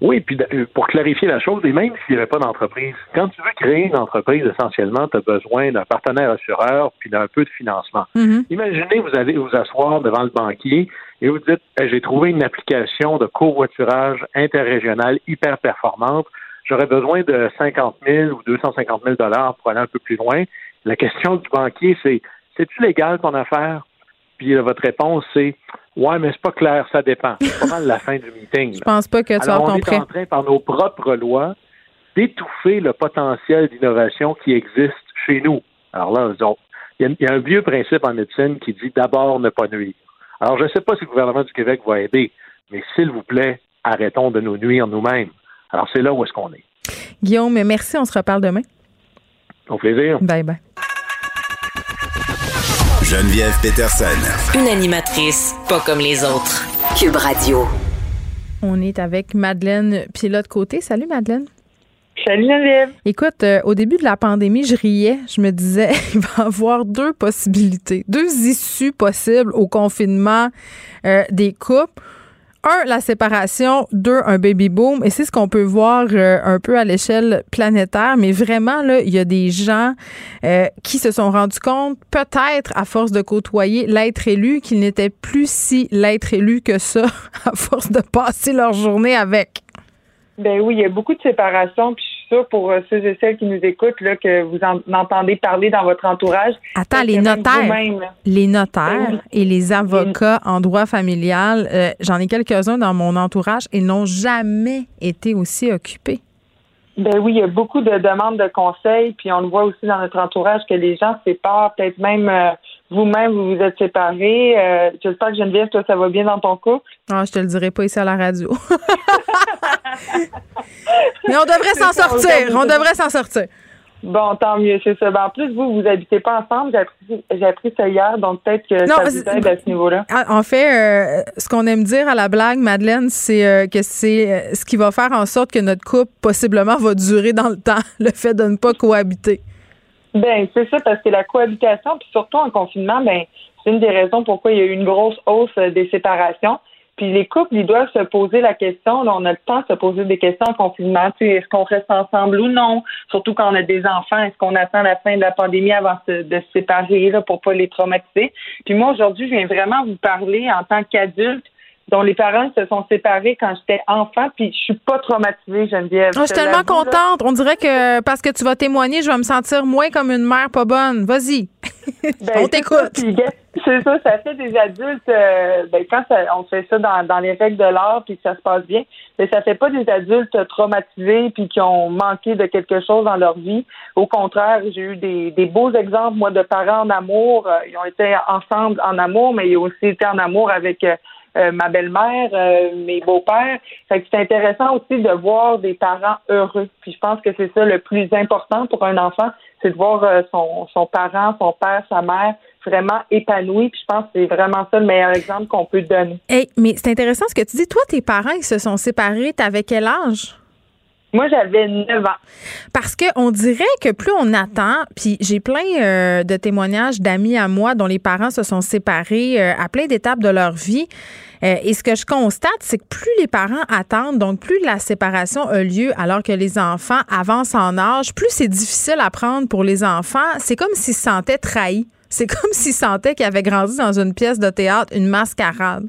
Oui, puis euh, pour clarifier la chose, et même s'il n'y avait pas d'entreprise, quand tu veux créer une entreprise, essentiellement, tu as besoin d'un partenaire assureur puis d'un peu de financement. Mm-hmm. Imaginez, vous allez vous asseoir devant le banquier et vous dites, j'ai trouvé une application de covoiturage interrégional hyper performante. J'aurais besoin de 50 000 ou 250 000 dollars pour aller un peu plus loin. La question du banquier, c'est, c'est-tu légal ton affaire? Puis votre réponse, c'est Ouais, mais c'est pas clair, ça dépend. C'est pas mal la fin du meeting. Je pense pas que tu Alors, as on est en train, par nos propres lois, d'étouffer le potentiel d'innovation qui existe chez nous. Alors là, il y, a un vieux principe en médecine qui dit d'abord ne pas nuire. Alors, je ne sais pas si le gouvernement du Québec va aider, mais s'il vous plaît, arrêtons de nous nuire nous-mêmes. Alors, c'est là où est-ce qu'on est. Guillaume, merci. On se reparle demain. Au plaisir. Bye bye. Geneviève Peterson. Une animatrice pas comme les autres. Cube Radio. On est avec Madeleine Pilote-Côté. Salut, Madeleine. Salut Geneviève. Écoute, euh, au début de la pandémie, je riais. Je me disais, (laughs) il va y avoir deux possibilités, deux issues possibles au confinement euh, des couples un, la séparation, deux, un baby boom. Et c'est ce qu'on peut voir euh, un peu à l'échelle planétaire. Mais vraiment, là, il y a des gens euh, qui se sont rendus compte, peut-être à force de côtoyer l'être élu, qu'il n'était plus si l'être élu que ça, (laughs) à force de passer leur journée avec. Ben oui, il y a beaucoup de séparation. Pour euh, ceux et celles qui nous écoutent, là, que vous en entendez parler dans votre entourage. Attends, les notaires, les notaires et les avocats en droit familial, euh, j'en ai quelques-uns dans mon entourage et n'ont jamais été aussi occupés. Ben oui, il y a beaucoup de demandes de conseils, puis on le voit aussi dans notre entourage que les gens se séparent, peut-être même euh, vous-même, vous vous êtes séparés. Euh, J'espère que Geneviève, toi, ça va bien dans ton couple. Ah, je te le dirai pas ici à la radio. (laughs) Mais on devrait s'en sortir. On devrait s'en sortir. Bon, tant mieux, c'est ça. Ben, en plus, vous, vous n'habitez pas ensemble. J'ai appris, ça hier, donc peut-être que ça vous aide à ce niveau-là. Ah, en fait, euh, ce qu'on aime dire à la blague, Madeleine, c'est euh, que c'est ce qui va faire en sorte que notre couple, possiblement, va durer dans le temps, (laughs) le fait de ne pas cohabiter. Ben, c'est ça, parce que la cohabitation, puis surtout en confinement, ben, c'est une des raisons pourquoi il y a eu une grosse hausse des séparations. Puis les couples, ils doivent se poser la question. Là, on a le temps de se poser des questions en confinement. Tu est-ce qu'on reste ensemble ou non? Surtout quand on a des enfants, est-ce qu'on attend la fin de la pandémie avant de, se séparer là, pour pas les traumatiser? Puis moi, aujourd'hui, je viens vraiment vous parler en tant qu'adulte dont les parents se sont séparés quand j'étais enfant, puis je suis pas traumatisée, Geneviève. Oh, je suis tellement contente. On dirait que parce que tu vas témoigner, je vais me sentir moins comme une mère pas bonne. Vas-y. (laughs) Ben, on t'écoute. C'est ça, ça fait des adultes, euh, ben, quand on fait ça dans, dans les règles de l'art puis que ça se passe bien, mais ça fait pas des adultes traumatisés puis qui ont manqué de quelque chose dans leur vie. Au contraire, j'ai eu des, des beaux exemples, moi, de parents en amour. Euh, ils ont été ensemble en amour, mais ils ont aussi été en amour avec euh, ma belle-mère, mes beaux-pères. c'est intéressant aussi de voir des parents heureux. Puis je pense que c'est ça le plus important pour un enfant, c'est de voir son, son parent, son père, sa mère vraiment épanoui. Puis je pense que c'est vraiment ça le meilleur exemple qu'on peut donner. Hey, mais c'est intéressant ce que tu dis. Toi, tes parents, ils se sont séparés. T'avais quel âge? Moi, j'avais 9 ans. Parce qu'on dirait que plus on attend, puis j'ai plein euh, de témoignages d'amis à moi dont les parents se sont séparés euh, à plein d'étapes de leur vie. Euh, et ce que je constate, c'est que plus les parents attendent, donc plus la séparation a lieu alors que les enfants avancent en âge, plus c'est difficile à prendre pour les enfants. C'est comme s'ils se sentaient trahis. C'est (laughs) comme s'il sentait qu'il avait grandi dans une pièce de théâtre, une mascarade.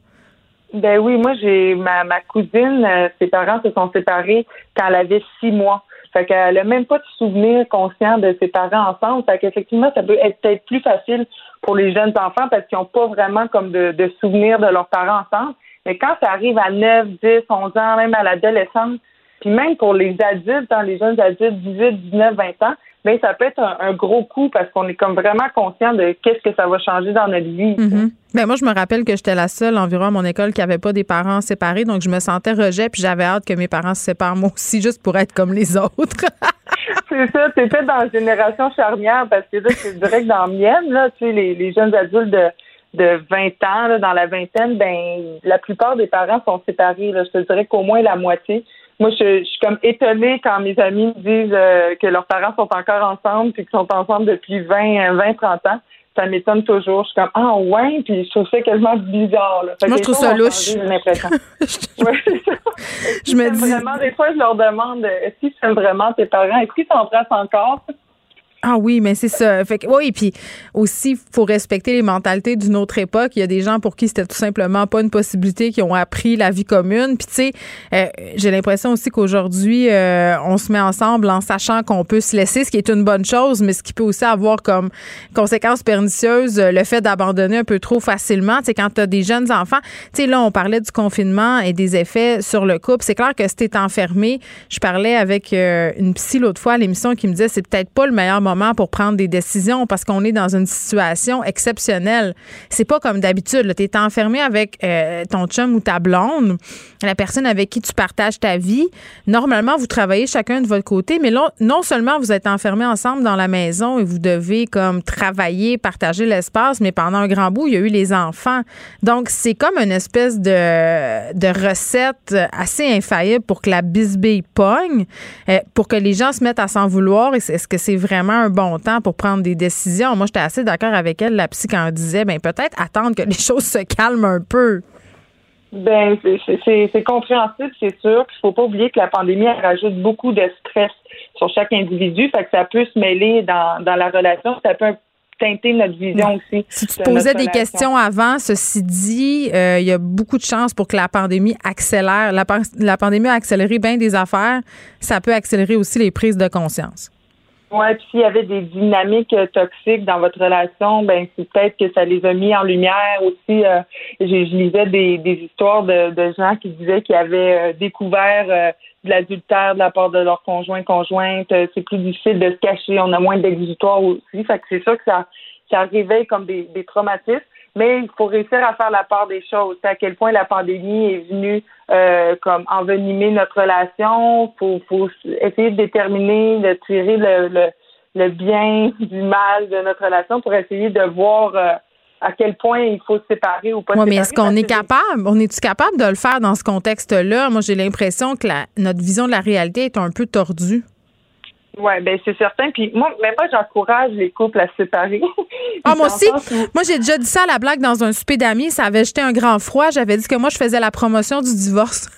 Ben oui, moi j'ai ma, ma cousine, euh, ses parents se sont séparés quand elle avait six mois. Fait qu'elle a même pas de souvenir conscient de ses parents ensemble. Fait qu'effectivement, ça peut être peut-être plus facile pour les jeunes enfants parce qu'ils n'ont pas vraiment comme de, de souvenirs de leurs parents ensemble. Mais quand ça arrive à 9, 10, 11 ans, même à l'adolescence, puis même pour les adultes, hein, les jeunes adultes, 18, 19, 20 ans, mais ça peut être un, gros coup parce qu'on est comme vraiment conscient de qu'est-ce que ça va changer dans notre vie. Mm-hmm. Ben, moi, je me rappelle que j'étais la seule environ à mon école qui avait pas des parents séparés, donc je me sentais rejet, puis j'avais hâte que mes parents se séparent moi aussi, juste pour être comme les autres. (laughs) c'est ça, t'étais dans la génération charnière parce que là, c'est direct dans la mienne, là, tu sais, les, jeunes adultes de de 20 ans, dans la vingtaine, ben la plupart des parents sont séparés. Là. Je te dirais qu'au moins la moitié moi, je, suis comme étonnée quand mes amis me disent euh, que leurs parents sont encore ensemble puis qu'ils sont ensemble depuis 20, 20, 30 ans. ça m'étonne toujours. Je suis comme ah ouais, puis je trouve ça quasiment bizarre. Là. Moi, je trouve ça louche. J'ai l'impression. (laughs) ouais, je me dis. Vraiment, des fois, je leur demande est-ce qu'ils s'aiment vraiment tes parents, est-ce qu'ils s'embrassent encore? Ah oui, mais c'est ça. Fait que, oui, puis aussi, il faut respecter les mentalités d'une autre époque. Il y a des gens pour qui c'était tout simplement pas une possibilité, qui ont appris la vie commune. Puis tu sais, euh, j'ai l'impression aussi qu'aujourd'hui, euh, on se met ensemble en sachant qu'on peut se laisser, ce qui est une bonne chose, mais ce qui peut aussi avoir comme conséquence pernicieuse le fait d'abandonner un peu trop facilement. Tu sais, quand tu as des jeunes enfants, tu sais, là, on parlait du confinement et des effets sur le couple. C'est clair que si t'es enfermé, je parlais avec euh, une psy l'autre fois à l'émission qui me disait c'est peut-être pas le meilleur moment pour prendre des décisions parce qu'on est dans une situation exceptionnelle. C'est pas comme d'habitude. Tu es enfermé avec euh, ton chum ou ta blonde, la personne avec qui tu partages ta vie. Normalement, vous travaillez chacun de votre côté, mais non seulement vous êtes enfermés ensemble dans la maison et vous devez comme travailler, partager l'espace, mais pendant un grand bout, il y a eu les enfants. Donc, c'est comme une espèce de, de recette assez infaillible pour que la bisbille pogne, euh, pour que les gens se mettent à s'en vouloir. Est-ce que c'est vraiment un bon temps pour prendre des décisions. Moi, j'étais assez d'accord avec elle, la psy, quand elle disait, ben peut-être attendre que les (laughs) choses se calment un peu. Ben, c'est compréhensible, c'est sûr. Il faut pas oublier que la pandémie rajoute beaucoup de stress sur chaque individu, fait que ça peut se mêler dans, dans la relation, ça peut teinter notre vision aussi. Si tu te posais des questions avant, ceci dit, euh, il y a beaucoup de chances pour que la pandémie accélère. La, la pandémie a accéléré bien des affaires. Ça peut accélérer aussi les prises de conscience. Oui, puis s'il y avait des dynamiques euh, toxiques dans votre relation, ben c'est peut-être que ça les a mis en lumière aussi. Euh, je, lisais des, des histoires de, de, gens qui disaient qu'ils avaient euh, découvert de l'adultère de la part de leur conjoint conjointe. c'est plus difficile de se cacher, on a moins d'exutoire aussi. Fait que c'est sûr que ça ça réveille comme des, des traumatismes mais il faut réussir à faire la part des choses. à quel point la pandémie est venue euh, comme envenimer notre relation. Faut, faut essayer de déterminer, de tirer le, le, le, bien du mal de notre relation pour essayer de voir euh, à quel point il faut se séparer ou pas. Oui, mais est-ce qu'on est capable, on est-tu capable de le faire dans ce contexte-là? Moi, j'ai l'impression que la, notre vision de la réalité est un peu tordue. Oui, ben c'est certain. Puis moi, mais moi, j'encourage les couples à se séparer. (laughs) Ah, moi aussi. Moi, j'ai déjà dit ça à la blague dans un souper d'amis. Ça avait jeté un grand froid. J'avais dit que moi, je faisais la promotion du divorce.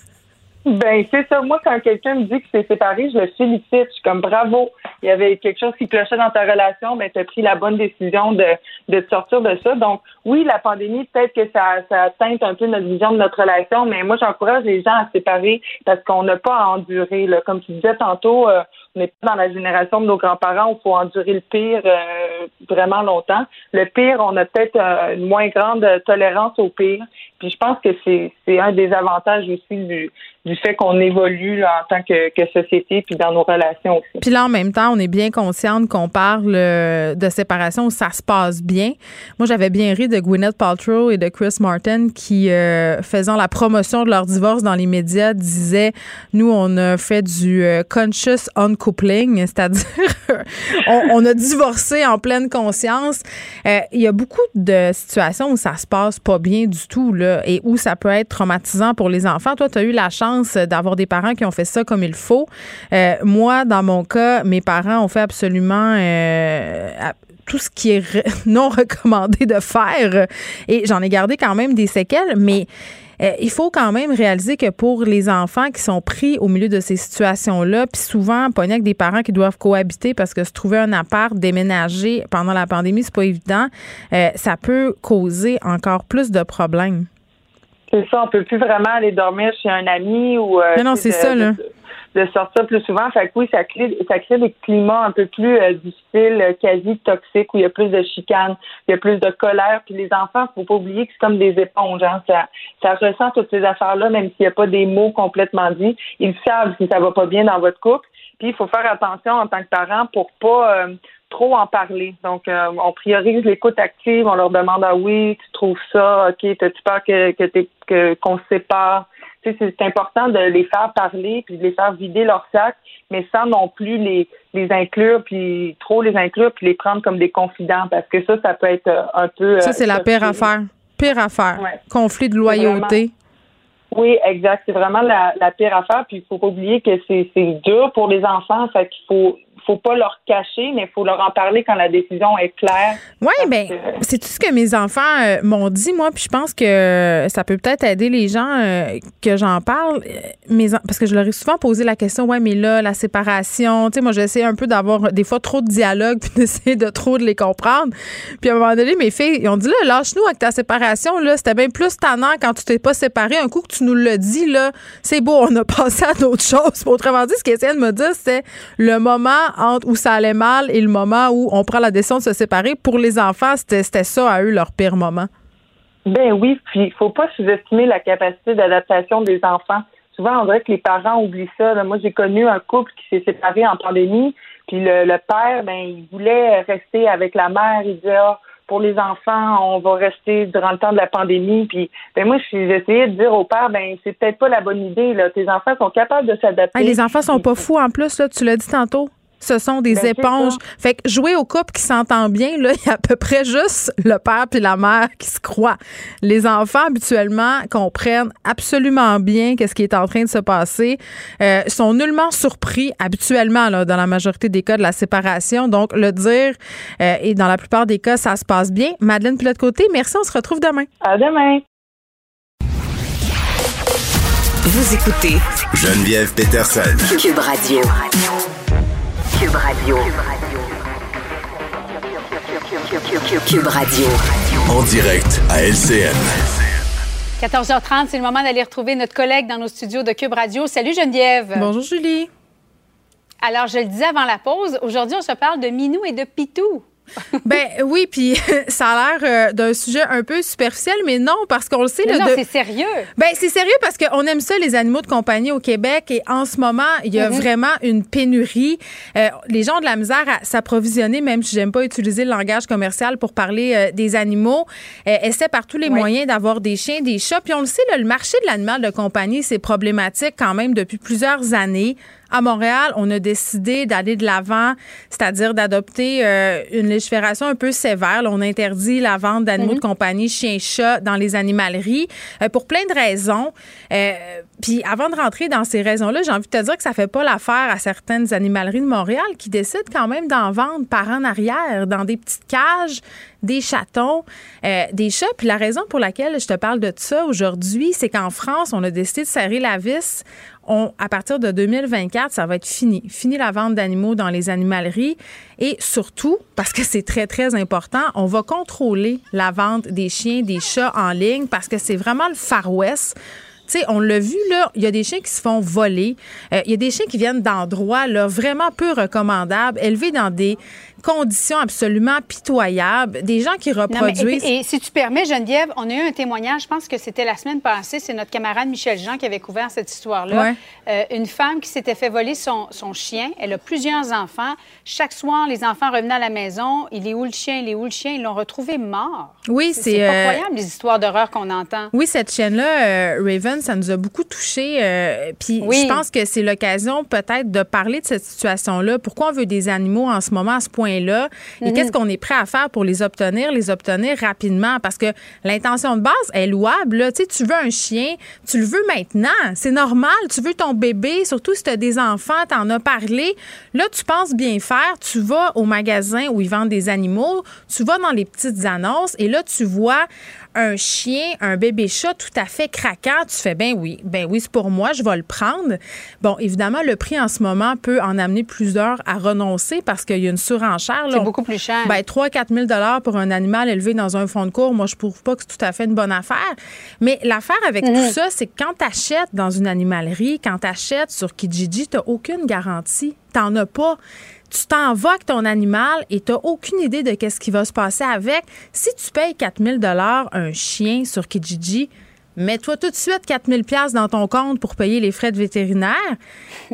Ben, c'est ça. Moi, quand quelqu'un me dit que c'est séparé, je le félicite. Je suis comme bravo. Il y avait quelque chose qui clochait dans ta relation, mais tu as pris la bonne décision de, de te sortir de ça. Donc, oui, la pandémie, peut-être que ça, ça teinte un peu notre vision de notre relation, mais moi, j'encourage les gens à se séparer parce qu'on n'a pas à endurer. Là. Comme tu disais tantôt, euh, n'est pas dans la génération de nos grands-parents où il faut endurer le pire euh, vraiment longtemps. Le pire, on a peut-être euh, une moins grande tolérance au pire. Puis je pense que c'est, c'est un des avantages aussi du, du fait qu'on évolue en tant que, société puis dans nos relations aussi. Puis là, en même temps, on est bien consciente qu'on parle euh, de séparation où ça se passe bien. Moi, j'avais bien ri de Gwyneth Paltrow et de Chris Martin qui, euh, faisant la promotion de leur divorce dans les médias, disaient nous, on a fait du euh, conscious uncoupling, (laughs) c'est-à-dire on, on, a divorcé en pleine conscience. Il y a beaucoup de situations où ça se passe pas bien du tout là et où ça peut être traumatisant pour les enfants. Toi, tu as eu la chance d'avoir des parents qui ont fait ça comme il faut. Euh, moi, dans mon cas, mes parents ont fait absolument euh, tout ce qui est (laughs) non recommandé de faire. Et j'en ai gardé quand même des séquelles, mais euh, il faut quand même réaliser que pour les enfants qui sont pris au milieu de ces situations-là, puis souvent pogné avec des parents qui doivent cohabiter parce que se trouver un appart, déménager pendant la pandémie, c'est pas évident, ça peut causer encore plus de problèmes. C'est ça, on peut plus vraiment aller dormir chez un ami ou euh, non, c'est ça, là. De, sortir plus souvent. Fait que oui, ça crée, ça crée des climats un peu plus euh, difficiles, euh, quasi toxiques, où il y a plus de chicanes, il y a plus de colère. Puis les enfants, faut pas oublier que c'est comme des éponges. Hein. Ça, ça ressent toutes ces affaires-là, même s'il n'y a pas des mots complètement dits. Ils savent si ça va pas bien dans votre couple. Puis il faut faire attention en tant que parent pour pas trop en parler. Donc, euh, on priorise l'écoute active. On leur demande ah oui, tu trouves ça, ok, t'as-tu peur que que qu'on se sépare? Tu sais, c'est important de les faire parler puis de les faire vider leur sac, mais sans non plus les les inclure puis trop les inclure puis les prendre comme des confidents parce que ça, ça peut être euh, un peu. Ça c'est la euh, pire affaire. Pire affaire. Conflit de loyauté. Oui, exact. C'est vraiment la, la pire affaire. Puis il faut pas oublier que c'est dur pour les enfants. Fait qu'il faut faut pas leur cacher, mais il faut leur en parler quand la décision est claire. Oui, bien, c'est tout ce que mes enfants euh, m'ont dit, moi, puis je pense que ça peut peut-être aider les gens euh, que j'en parle. Parce que je leur ai souvent posé la question, ouais, mais là, la séparation, tu sais, moi, j'essaie un peu d'avoir des fois trop de dialogue, (laughs) puis d'essayer de trop de les comprendre. Puis à un moment donné, mes filles, ils ont dit, là, lâche-nous avec ta séparation, là, c'était bien plus tannant quand tu t'es pas séparé. Un coup que tu nous l'as dit, là, c'est beau, on a (laughs) passé à d'autres choses. autrement dit, ce qu'ils essaient de me dire, c'est le moment entre où ça allait mal et le moment où on prend la décision de se séparer. Pour les enfants, c'était ça à eux leur pire moment. Ben oui, puis il faut pas sous-estimer la capacité d'adaptation des enfants. Souvent, on dirait que les parents oublient ça. Moi, j'ai connu un couple qui s'est séparé en pandémie, puis le, père, ben, il voulait rester avec la mère. Il disait, ah, pour les enfants, on va rester durant le temps de la pandémie. Puis, ben moi, j'ai essayé de dire au père, ben c'est peut-être pas la bonne idée. Là. Tes enfants sont capables de s'adapter. les enfants sont pas fous en plus. Là, tu l'as dit tantôt. Ce sont des ben, éponges. Fait que jouer au couple qui s'entend bien, là, (laughs) il y a à peu près juste le père puis la mère qui se croient. Les enfants, habituellement, comprennent absolument bien qu'est-ce qui est en train de se passer, euh, sont nullement surpris, habituellement, là, dans la majorité des cas de la séparation. Donc, le dire, euh, et dans la plupart des cas, ça se passe bien. Madeleine Pilote-Côté, merci, on se retrouve demain. À demain. Vous écoutez Geneviève Peterson. Cube Radio. Cube Radio. Cube Radio. En direct à LCN. 14h30, c'est le moment d'aller retrouver notre collègue dans nos studios de Cube Radio. Salut Geneviève. Bonjour Julie. Alors, je le disais avant la pause, aujourd'hui, on se parle de Minou et de Pitou. (laughs) ben oui, puis (laughs) ça a l'air euh, d'un sujet un peu superficiel, mais non, parce qu'on le sait. non, c'est sérieux. Ben c'est sérieux parce qu'on aime ça, les animaux de compagnie au Québec, et en ce moment, il y a mm-hmm. vraiment une pénurie. Euh, les gens ont de la misère à s'approvisionner, même si j'aime pas utiliser le langage commercial pour parler euh, des animaux, essaient par tous les moyens d'avoir des chiens, des chats. Puis on le sait, le marché de l'animal de compagnie, c'est problématique quand même depuis plusieurs années. À Montréal, on a décidé d'aller de l'avant, c'est-à-dire d'adopter euh, une légifération un peu sévère. on interdit la vente d'animaux de mhm. compagnie, chiens, chats, dans les animaleries euh, pour plein de raisons. Euh, puis avant de rentrer dans ces raisons-là, j'ai envie de te dire que ça fait pas l'affaire à certaines animaleries de Montréal qui décident quand même d'en vendre par en arrière dans des petites cages des chatons, des chats. Puis la raison pour laquelle je te parle de ça aujourd'hui, c'est qu'en France, on a décidé de serrer la vis à partir de 2024, ça va être fini. Fini la vente d'animaux dans les animaleries. Et surtout, parce que c'est très, très important, on va contrôler la vente des chiens, des chats en ligne parce que c'est vraiment le Far West. Sais, on l'a vu, là, il y a des chiens qui se font voler. Euh, il y a des chiens qui viennent d'endroits, là, vraiment peu recommandables, élevés dans des conditions absolument pitoyables, des gens qui reproduisent. et, si tu permets, Geneviève, on a eu un témoignage, je pense que c'était la semaine passée, c'est notre camarade Michel Jean qui avait couvert cette histoire-là. Euh, une femme qui s'était fait voler son, son, chien. Elle a plusieurs enfants. Chaque soir, les enfants revenaient à la maison. Il est où le chien? Il est où le chien? Ils l'ont retrouvé mort. Oui, c'est. C'est euh, incroyable, les histoires d'horreur qu'on entend. Oui, cette chienne-là, euh, Raven, ça nous a beaucoup touchés. Puis je pense que c'est l'occasion peut-être de parler de cette situation-là. Pourquoi on veut des animaux en ce moment à ce point là et qu'est-ce mhm. qu'on est prêt à faire pour les obtenir, les obtenir rapidement? Parce que l'intention de base est louable. Là. Tu, sais, tu veux un chien, tu le veux maintenant, c'est normal, tu veux ton bébé, surtout si tu as des enfants, tu en as parlé. Là, tu penses bien faire, tu vas au magasin où ils vendent des animaux, tu vas dans les petites annonces et là, tu vois un chien, un bébé chat tout à fait craquant, tu fais ben oui, ben oui, c'est pour moi, je vais le prendre. Bon, évidemment, le prix en ce moment peut en amener plusieurs à renoncer parce qu'il y a une surenchère. C'est beaucoup plus cher. Ben 3 4 000 dollars pour un animal élevé dans un fond de cours, moi je trouve pas que c'est tout à fait une bonne affaire. Mais l'affaire avec tout mhm. ça, c'est que quand tu achètes dans une animalerie, quand tu achètes sur Kijiji, tu aucune garantie. T'en as pas tu t'en vas avec ton animal et tu n'as aucune idée de qu'est-ce qui va se passer avec. Si tu payes 4000 dollars un chien sur Kijiji, mets-toi tout de suite 4000 pièces dans ton compte pour payer les frais de vétérinaire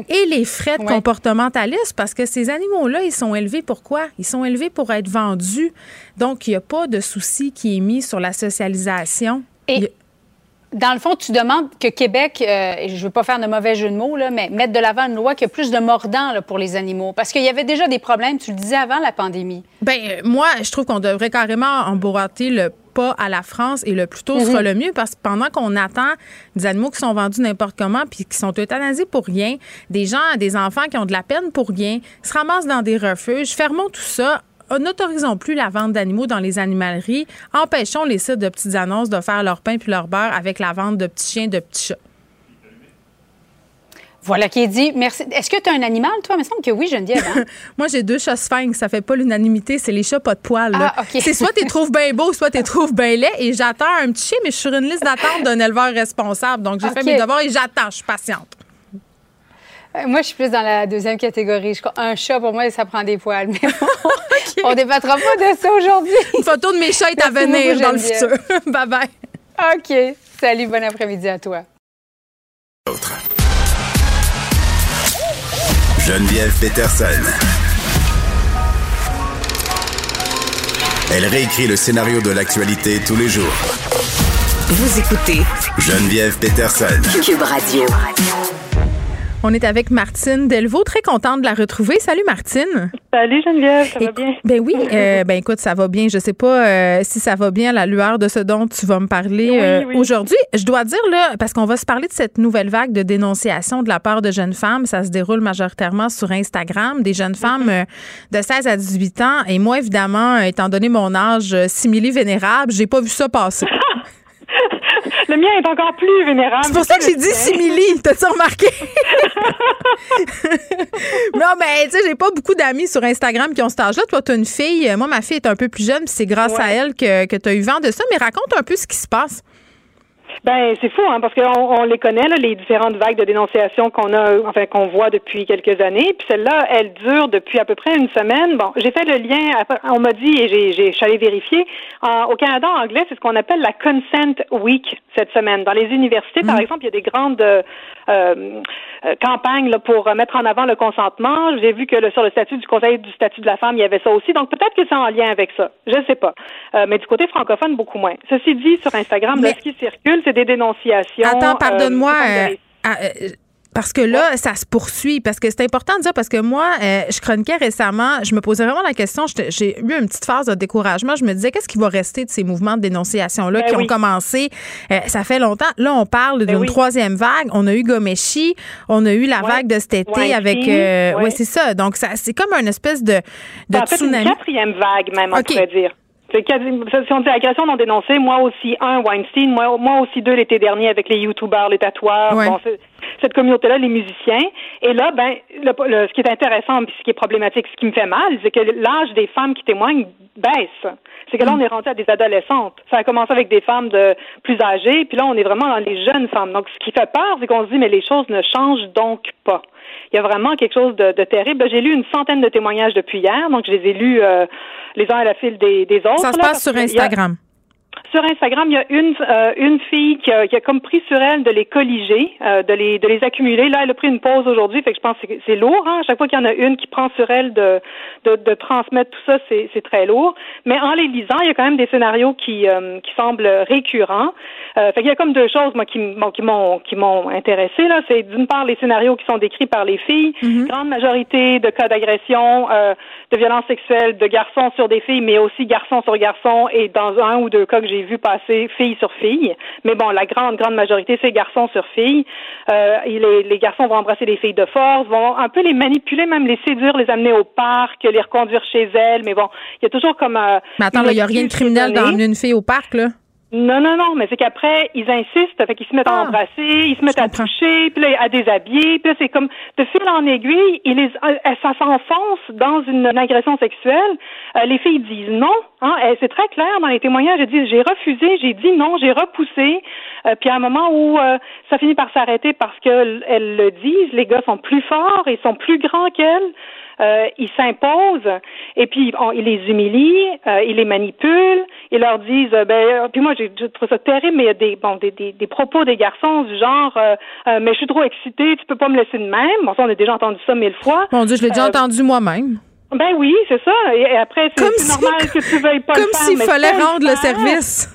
et les frais de comportementaliste parce que ces animaux-là, ils sont élevés pour quoi? Ils sont élevés pour être vendus. Donc, il n'y a pas de souci qui est mis sur la socialisation. Et dans le fond, tu demandes que Québec, euh, je ne veux pas faire de mauvais jeu de mots, là, mais mettre de l'avant une loi qui a plus de mordants pour les animaux. Parce qu'il y avait déjà des problèmes, tu le disais avant la pandémie. Bien, moi, je trouve qu'on devrait carrément emboîter le pas à la France et le plus tôt sera mhm. le mieux parce que pendant qu'on attend des animaux qui sont vendus n'importe comment puis qui sont euthanasiés pour rien, des gens, des enfants qui ont de la peine pour rien, se ramassent dans des refuges, fermons tout ça, n'autorisons plus la vente d'animaux dans les animaleries. Empêchons les sites de petites annonces de faire leur pain puis leur beurre avec la vente de petits chiens, de petits chats. Voilà qui est dit. Merci. Est-ce que tu as un animal, toi? Il me semble que oui, Geneviève. Hein? (laughs) Moi, j'ai deux chats sphinx. Ça fait pas l'unanimité. C'est les chats pas de poils. Ah, C'est soit tu trouves bien beau, soit tu trouves bien laid. Et j'attends un petit chien, mais je suis sur une liste d'attente d'un éleveur responsable. Donc, j'ai fait mes devoirs et j'attends. Je suis patiente. Euh, moi, je suis plus dans la deuxième catégorie. un chat, pour moi, ça prend des poils. Mais (laughs) on ne débattra pas de ça aujourd'hui. Une photo de mes chats est à venir dans le futur. (laughs) bye bye. OK. Salut, bon après-midi à toi. Geneviève Peterson. Elle réécrit le scénario de l'actualité tous les jours. Vous écoutez Geneviève Peterson. Cube Radio. On est avec Martine Delvaux, très contente de la retrouver. Salut Martine. Salut Geneviève, ça va bien? Ben oui, (laughs) euh, ben écoute, ça va bien. Je sais pas euh, si ça va bien à la lueur de ce dont tu vas me parler euh, aujourd'hui. Je dois dire là, parce qu'on va se parler de cette nouvelle vague de dénonciation de la part de jeunes femmes. Ça se déroule majoritairement sur Instagram, des jeunes femmes de 16 à 18 ans. Et moi, évidemment, étant donné mon âge simili vénérable, j'ai pas vu ça passer. (laughs) (laughs) Le mien est encore plus vénérable. C'est pour ça que j'ai dit simili. T'as-tu remarqué? (laughs) non, mais tu sais, j'ai pas beaucoup d'amis sur Instagram qui ont cet âge-là. Toi, t'as une fille. Moi, ma fille est un peu plus jeune, c'est grâce à elle que, que tu as eu vent de ça. Mais raconte un peu ce qui se passe. Ben c'est fou, hein, parce qu'on on les connaît là, les différentes vagues de dénonciation qu'on a, enfin qu'on voit depuis quelques années. Puis celle-là, elle dure depuis à peu près une semaine. Bon, j'ai fait le lien. On m'a dit et j'ai, j'ai, allée vérifier. au Canada anglais, c'est ce qu'on appelle la Consent Week cette semaine. Dans les universités, par mm. exemple, il y a des grandes euh, euh, campagnes là, pour mettre en avant le consentement. J'ai vu que le, sur le statut du Conseil du statut de la femme, il y avait ça aussi. Donc peut-être que c'est en lien avec ça. Je ne sais pas. Euh, mais du côté francophone, beaucoup moins. Ceci dit, sur Instagram, ce qui circule, c'est des dénonciations. Attends, pardonne-moi. Euh, parce que là, ça se poursuit. Parce que c'est important de dire, parce que moi, euh, je chroniquais récemment, je me posais vraiment la question, j'ai eu une petite phase de découragement. Je me disais, qu'est-ce qui va rester de ces mouvements de dénonciation-là ben qui ont commencé? Euh, ça fait longtemps? Là, on parle ben d'une troisième vague. On a eu Gomeshi, on a eu la vague de cet été avec. Euh, oui, c'est ça. Donc, ça, c'est comme une espèce de, de en tsunami. Fait une quatrième vague, même, on pourrait dire. Si on dit agression non dénoncée, moi aussi, un, Weinstein, moi, moi aussi deux l'été dernier avec les YouTubers, les tatoueurs. Bon, cette communauté-là, les musiciens. Et là, ben, le, ce qui est intéressant, puis ce qui est problématique, ce qui me fait mal, c'est que l'âge des femmes qui témoignent baisse. C'est que là, on est rendu à des adolescentes. Ça a commencé avec des femmes de plus âgées, puis là, on est vraiment dans les jeunes femmes. Donc, ce qui fait peur, c'est qu'on se dit, mais les choses ne changent donc pas. Il y a vraiment quelque chose de, terrible. J'ai lu une centaine de témoignages depuis hier, donc je les ai lus euh, les uns à la file des, autres. Ça se passe sur Instagram sur Instagram, il y a une euh, une fille qui a, qui a, comme pris sur elle de les colliger, euh, de les de les accumuler. Là, elle a pris une pause aujourd'hui, fait que je pense que c'est lourd. Hein? À chaque fois qu'il y en a une qui prend sur elle de de, de transmettre tout ça, c'est c'est très lourd. Mais en les lisant, il y a quand même des scénarios qui euh, qui semblent récurrents. Euh, fait qu'il y a comme deux choses moi qui m'ont qui m'ont qui m'ont intéressé là. C'est d'une part les scénarios qui sont décrits par les filles, mm-hmm. grande majorité de cas d'agression, de violence sexuelle de garçons sur des filles, mais aussi garçons sur garçons et dans un ou deux cas que j'ai vu passer fille sur fille. Mais bon, la grande, grande majorité, c'est garçon sur fille. Euh, les, les, garçons vont embrasser les filles de force, vont un peu les manipuler, même les séduire, les amener au parc, les reconduire chez elles. Mais bon, il y a toujours comme... Euh, mais attends, il n'y a rien de criminel d'emmener une fille au parc, là? Non, non, non, mais c'est qu'après, ils insistent, fait qu'ils se mettent à ah. embrasser, ils se mettent à toucher, puis là, à déshabiller, puis là, c'est comme de fil en aiguille, ils les, euh, ça s'enfonce dans une, agression sexuelle. Euh, les filles disent non, hein, c'est très clair dans les témoignages, elles disent j'ai refusé, j'ai dit non, j'ai repoussé, euh, puis à un moment où ça finit par s'arrêter parce qu'elles le disent, les gars sont plus forts, ils sont plus grands qu'elles. Euh, ils s'imposent et puis ils les humilient, euh, ils les manipulent, ils leur disent euh, ben euh, puis moi j'ai trouvé ça terrible mais il y a des bon des, des, des propos des garçons du genre mais je suis trop excitée, tu peux pas me laisser de même. Bon ça on a déjà entendu ça mille fois. Mon Dieu, je l'ai déjà entendu moi-même. Ben oui, c'est ça. Et, après, c'est normal que tu veuilles pas Comme s'il fallait rendre le service.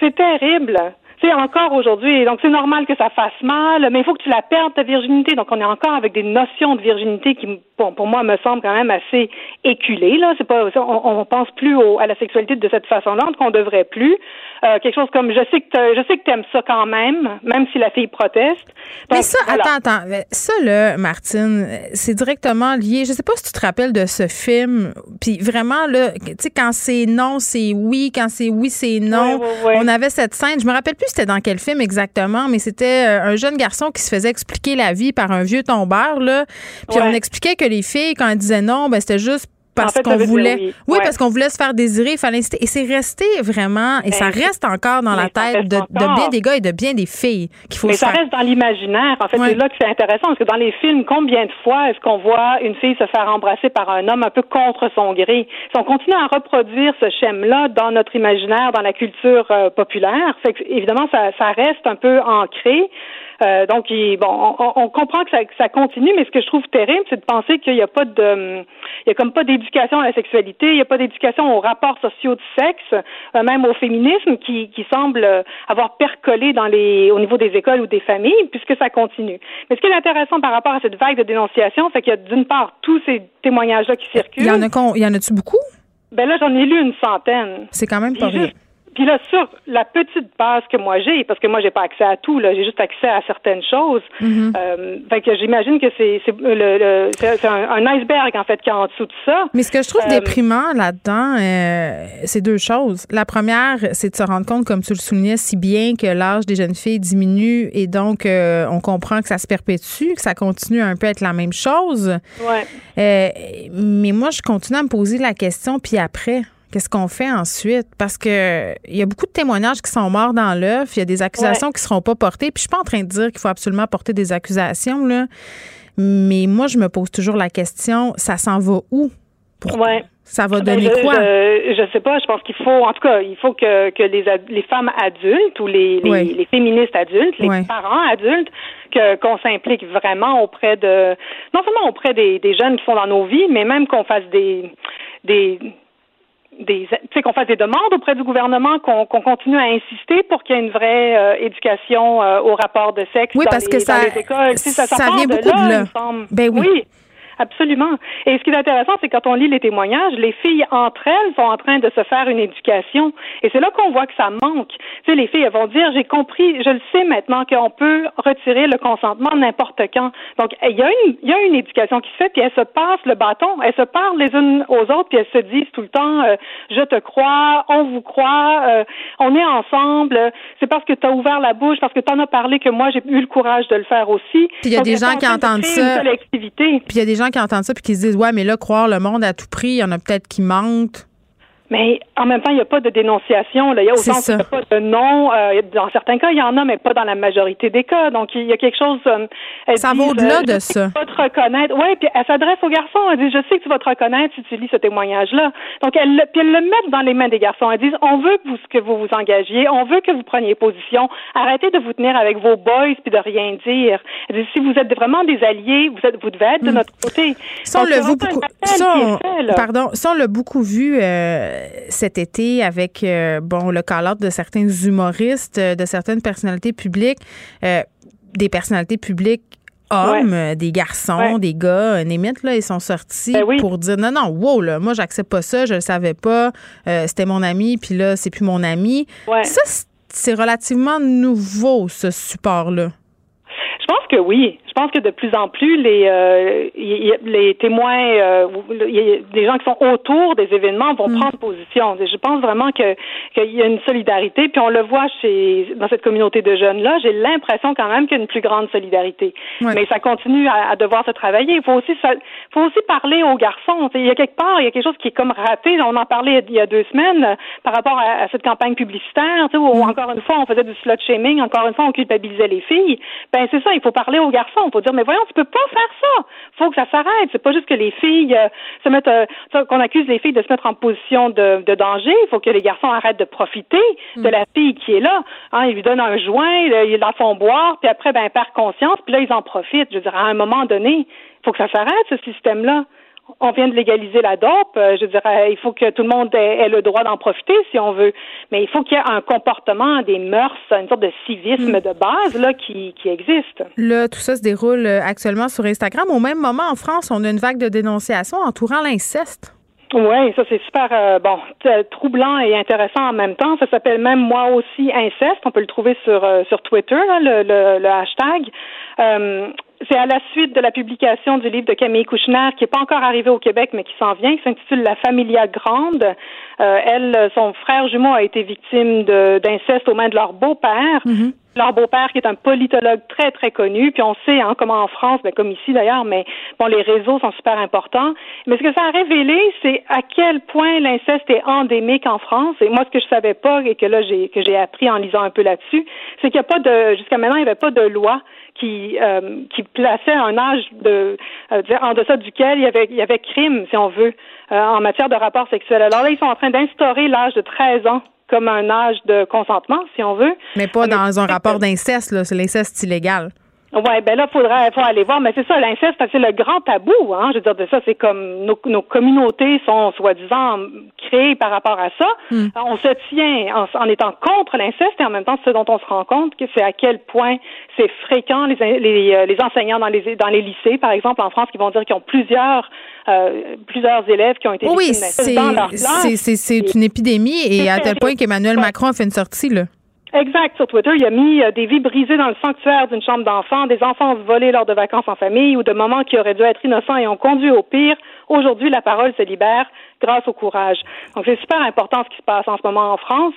C'est terrible c'est encore aujourd'hui. Donc, c'est normal que ça fasse mal, mais il faut que tu la perdes, ta virginité. Donc, on est encore avec des notions de virginité qui pour, pour moi, me semble quand même assez éculé. Là, c'est pas, on, on pense plus au, à la sexualité de cette façon-là, qu'on devrait plus. Euh, quelque chose comme je sais que je sais que t'aimes ça quand même, même si la fille proteste. Mais ça, attends, attends, ça là, Martine, c'est directement lié. Je sais pas si tu te rappelles de ce film, puis vraiment là, tu sais quand c'est non, c'est oui, quand c'est oui, c'est non. On avait cette scène, je me rappelle plus c'était dans quel film exactement, mais c'était euh, un jeune garçon qui se faisait expliquer la vie par un vieux tombeur là, puis on expliquait que les filles quand elles disaient non, ben c'était juste parce qu'on voulait. Oui, parce qu'on voulait se faire désirer, il fallait inciter. Et c'est resté vraiment, et ça ben, reste encore dans la tête de, bien des gars et de bien des filles qu'il faut Mais ça reste dans l'imaginaire. En fait, c'est là que c'est intéressant, parce que dans les films, combien de fois est-ce qu'on voit une fille se faire embrasser par un homme un peu contre son gré? Si on continue à reproduire ce schème-là dans notre imaginaire, dans la culture euh, populaire, fait que, évidemment, ça, ça reste un peu ancré. Euh, donc, bon, on, comprend que ça, ça, continue, mais ce que je trouve terrible, c'est de penser qu'il n'y a pas de, il y a comme pas d'éducation à la sexualité, il n'y a pas d'éducation aux rapports sociaux de sexe, euh, même au féminisme, qui, qui semble avoir percolé dans les, au niveau des écoles ou des familles, puisque ça continue. Mais ce qui est intéressant par rapport à cette vague de dénonciation, c'est qu'il y a d'une part tous ces témoignages-là qui circulent. Il y en a, il y en a-tu beaucoup? Ben là, j'en ai lu une centaine. C'est quand même pas. Puis là, sur la petite base que moi j'ai, parce que moi j'ai pas accès à tout, là, j'ai juste accès à certaines choses. Mm-hmm. euh, fait que j'imagine que c'est c'est le, c'est un, iceberg en fait qui est en dessous de ça. Mais ce que je trouve euh, déprimant là-dedans, euh, c'est deux choses. La première, c'est de se rendre compte, comme tu le soulignais si bien, que l'âge des jeunes filles diminue et donc on comprend que ça se perpétue, que ça continue un peu à être la même chose. Ouais. mais moi, je continue à me poser la question, puis après. Qu'est-ce qu'on fait ensuite? Parce que il y a beaucoup de témoignages qui sont morts dans l'œuf. Il y a des accusations qui qui seront pas portées. Puis je suis pas en train de dire qu'il faut absolument porter des accusations, là. Mais moi, je me pose toujours la question, ça s'en va où? Ouais. Ça va ben, donner quoi? Je, je, sais pas. Je pense qu'il faut, en tout cas, il faut que, que les, les femmes adultes ou les, les, féministes adultes, les parents adultes, que, qu'on s'implique vraiment auprès de, non seulement auprès des, des jeunes qui sont dans nos vies, mais même qu'on fasse des, des, des, qu'on fasse des demandes auprès du gouvernement, qu'on continue à insister pour qu'il y ait une vraie euh, éducation euh, au rapport de sexe oui, dans, parce les, que ça, écoles. Ça, ça, vient beaucoup de là. Ben oui. oui. Absolument. Et ce qui est intéressant, c'est quand on lit les témoignages, les filles entre elles sont en train de se faire une éducation. Et c'est là qu'on voit que ça manque. Tu sais, les filles, elles vont dire, j'ai compris, je le sais maintenant qu'on peut retirer le consentement n'importe quand. Donc, il y a une, il y a une éducation qui se fait, puis elles se passent le bâton, elles se parlent les unes aux autres, puis elles se disent tout le temps, euh, je te crois, on vous croit, euh, on est ensemble, c'est parce que tu as ouvert la bouche, parce que tu en as parlé que moi, j'ai eu le courage de le faire aussi. Puis il y a des gens qui entendent ça. Puis il y a des gens qui entendent ça puis qui se disent ouais mais là croire le monde à tout prix, il y en a peut-être qui mentent. Mais en même temps, il n'y a pas de dénonciation. Là. Il y a autant qu'il n'y a pas de nom. Euh, dans certains cas, il y en a, mais pas dans la majorité des cas. Donc, il y a quelque chose. Euh, ça va au-delà de ça. Pas te reconnaître. Oui, puis elle s'adresse aux garçons. Elle dit Je sais que tu vas te reconnaître si tu lis ce témoignage-là. Donc, elle, puis elle le met dans les mains des garçons. Elle dit On veut que vous, que vous vous engagiez. On veut que vous preniez position. Arrêtez de vous tenir avec vos boys puis de rien dire. Elle dit Si vous êtes vraiment des alliés, vous, êtes, vous devez être de hmm. notre côté. Ça, on l'a beaucoup. pardon, ça, on l'a beaucoup vu. Euh, cet été avec euh, bon le call de certains humoristes, euh, de certaines personnalités publiques, euh, des personnalités publiques hommes, des garçons, des gars, Némite, là, ils sont sortis ben pour dire non, non, wow, là, moi, j'accepte pas ça, je le savais pas, c'était mon ami, puis là, c'est plus mon ami. Ça, c'est relativement nouveau, ce support-là. Je pense que oui. Je pense que de plus en plus, les, euh, les témoins, euh, les gens qui sont autour des événements vont mm. prendre position. Je pense vraiment que qu'il y a une solidarité, puis on le voit chez dans cette communauté de jeunes là. J'ai l'impression quand même qu'il y a une plus grande solidarité. Mais ça continue à, devoir se travailler. Il faut aussi, faut aussi parler aux garçons. il y a quelque part, il y a quelque chose qui est comme raté. On en parlait il y a deux semaines euh, par rapport à, cette campagne publicitaire, où mm. encore une fois on faisait du slut shaming, encore une fois on culpabilisait les filles. Ben c'est ça. Il faut parler aux garçons. On peut dire, mais voyons, tu peux pas faire ça. Faut que ça s'arrête. C'est pas juste que les filles euh, se mettent, euh, qu'on accuse les filles de se mettre en position de, de danger. Il faut que les garçons arrêtent de profiter de mm. la fille qui est là. Hein, ils lui donnent un joint, ils la font boire, puis après, ben, perd conscience, puis là, ils en profitent. Je veux dire, à un moment donné, il faut que ça s'arrête, ce système-là. On vient de légaliser la dope. Euh, je dirais, il faut que tout le monde ait, le droit d'en profiter si on veut. Mais il faut qu'il y ait un comportement, des mœurs, une sorte de civisme mm. de base là qui, qui existe. Là, tout ça se déroule euh, actuellement sur Instagram. Au même moment, en France, on a une vague de dénonciations entourant l'inceste. Oui, ça c'est super euh, bon, troublant et intéressant en même temps. Ça s'appelle même moi aussi inceste. On peut le trouver sur sur Twitter, le, le, hashtag c'est à la suite de la publication du livre de Camille Kouchner, qui n'est pas encore arrivé au Québec, mais qui s'en vient, qui s'intitule La Familia Grande. Euh, elle, son frère jumeau a été victime d'inceste aux mains de leur beau-père. Mm-hmm. Leur beau-père, qui est un politologue très, très connu, puis on sait hein, comment en France, ben, comme ici d'ailleurs, mais bon, les réseaux sont super importants. Mais ce que ça a révélé, c'est à quel point l'inceste est endémique en France. Et moi, ce que je savais pas et que là, j'ai que j'ai appris en lisant un peu là-dessus, c'est qu'il n'y a pas de, jusqu'à maintenant, il n'y avait pas de loi qui, euh, qui plaçait un âge de, euh, en deçà duquel il y avait, il y avait crime, si on veut, en matière de rapport sexuel. Alors là, ils sont en train d'instaurer l'âge de 13 ans comme un âge de consentement, si on veut. Mais pas dans un rapport d'inceste, là. C'est l'inceste illégal. Ouais, ben là, faudrait, faut aller voir, mais c'est ça, l'inceste, c'est le grand tabou, hein. Je veux dire, de ça, c'est comme nos, nos communautés sont soi-disant créées par rapport à ça. Hmm. On se tient en, en étant contre l'inceste et en même temps, ce dont on se rend compte, que c'est à quel point c'est fréquent les, les, euh, les, enseignants dans les dans les lycées, par exemple, en France, qui vont dire qu'ils ont plusieurs euh, plusieurs élèves qui ont été oui, victimes d'inceste Oui, c'est une épidémie et à tel point qu'Emmanuel Macron a fait une sortie là. Exact. Sur Twitter, il a mis euh, des vies brisées dans le sanctuaire d'une chambre d'enfant, des enfants volés lors de vacances en famille ou de moments qui auraient dû être innocents et ont conduit au pire. Aujourd'hui, la parole se libère grâce au courage. Donc, c'est super important ce qui se passe en ce moment en France.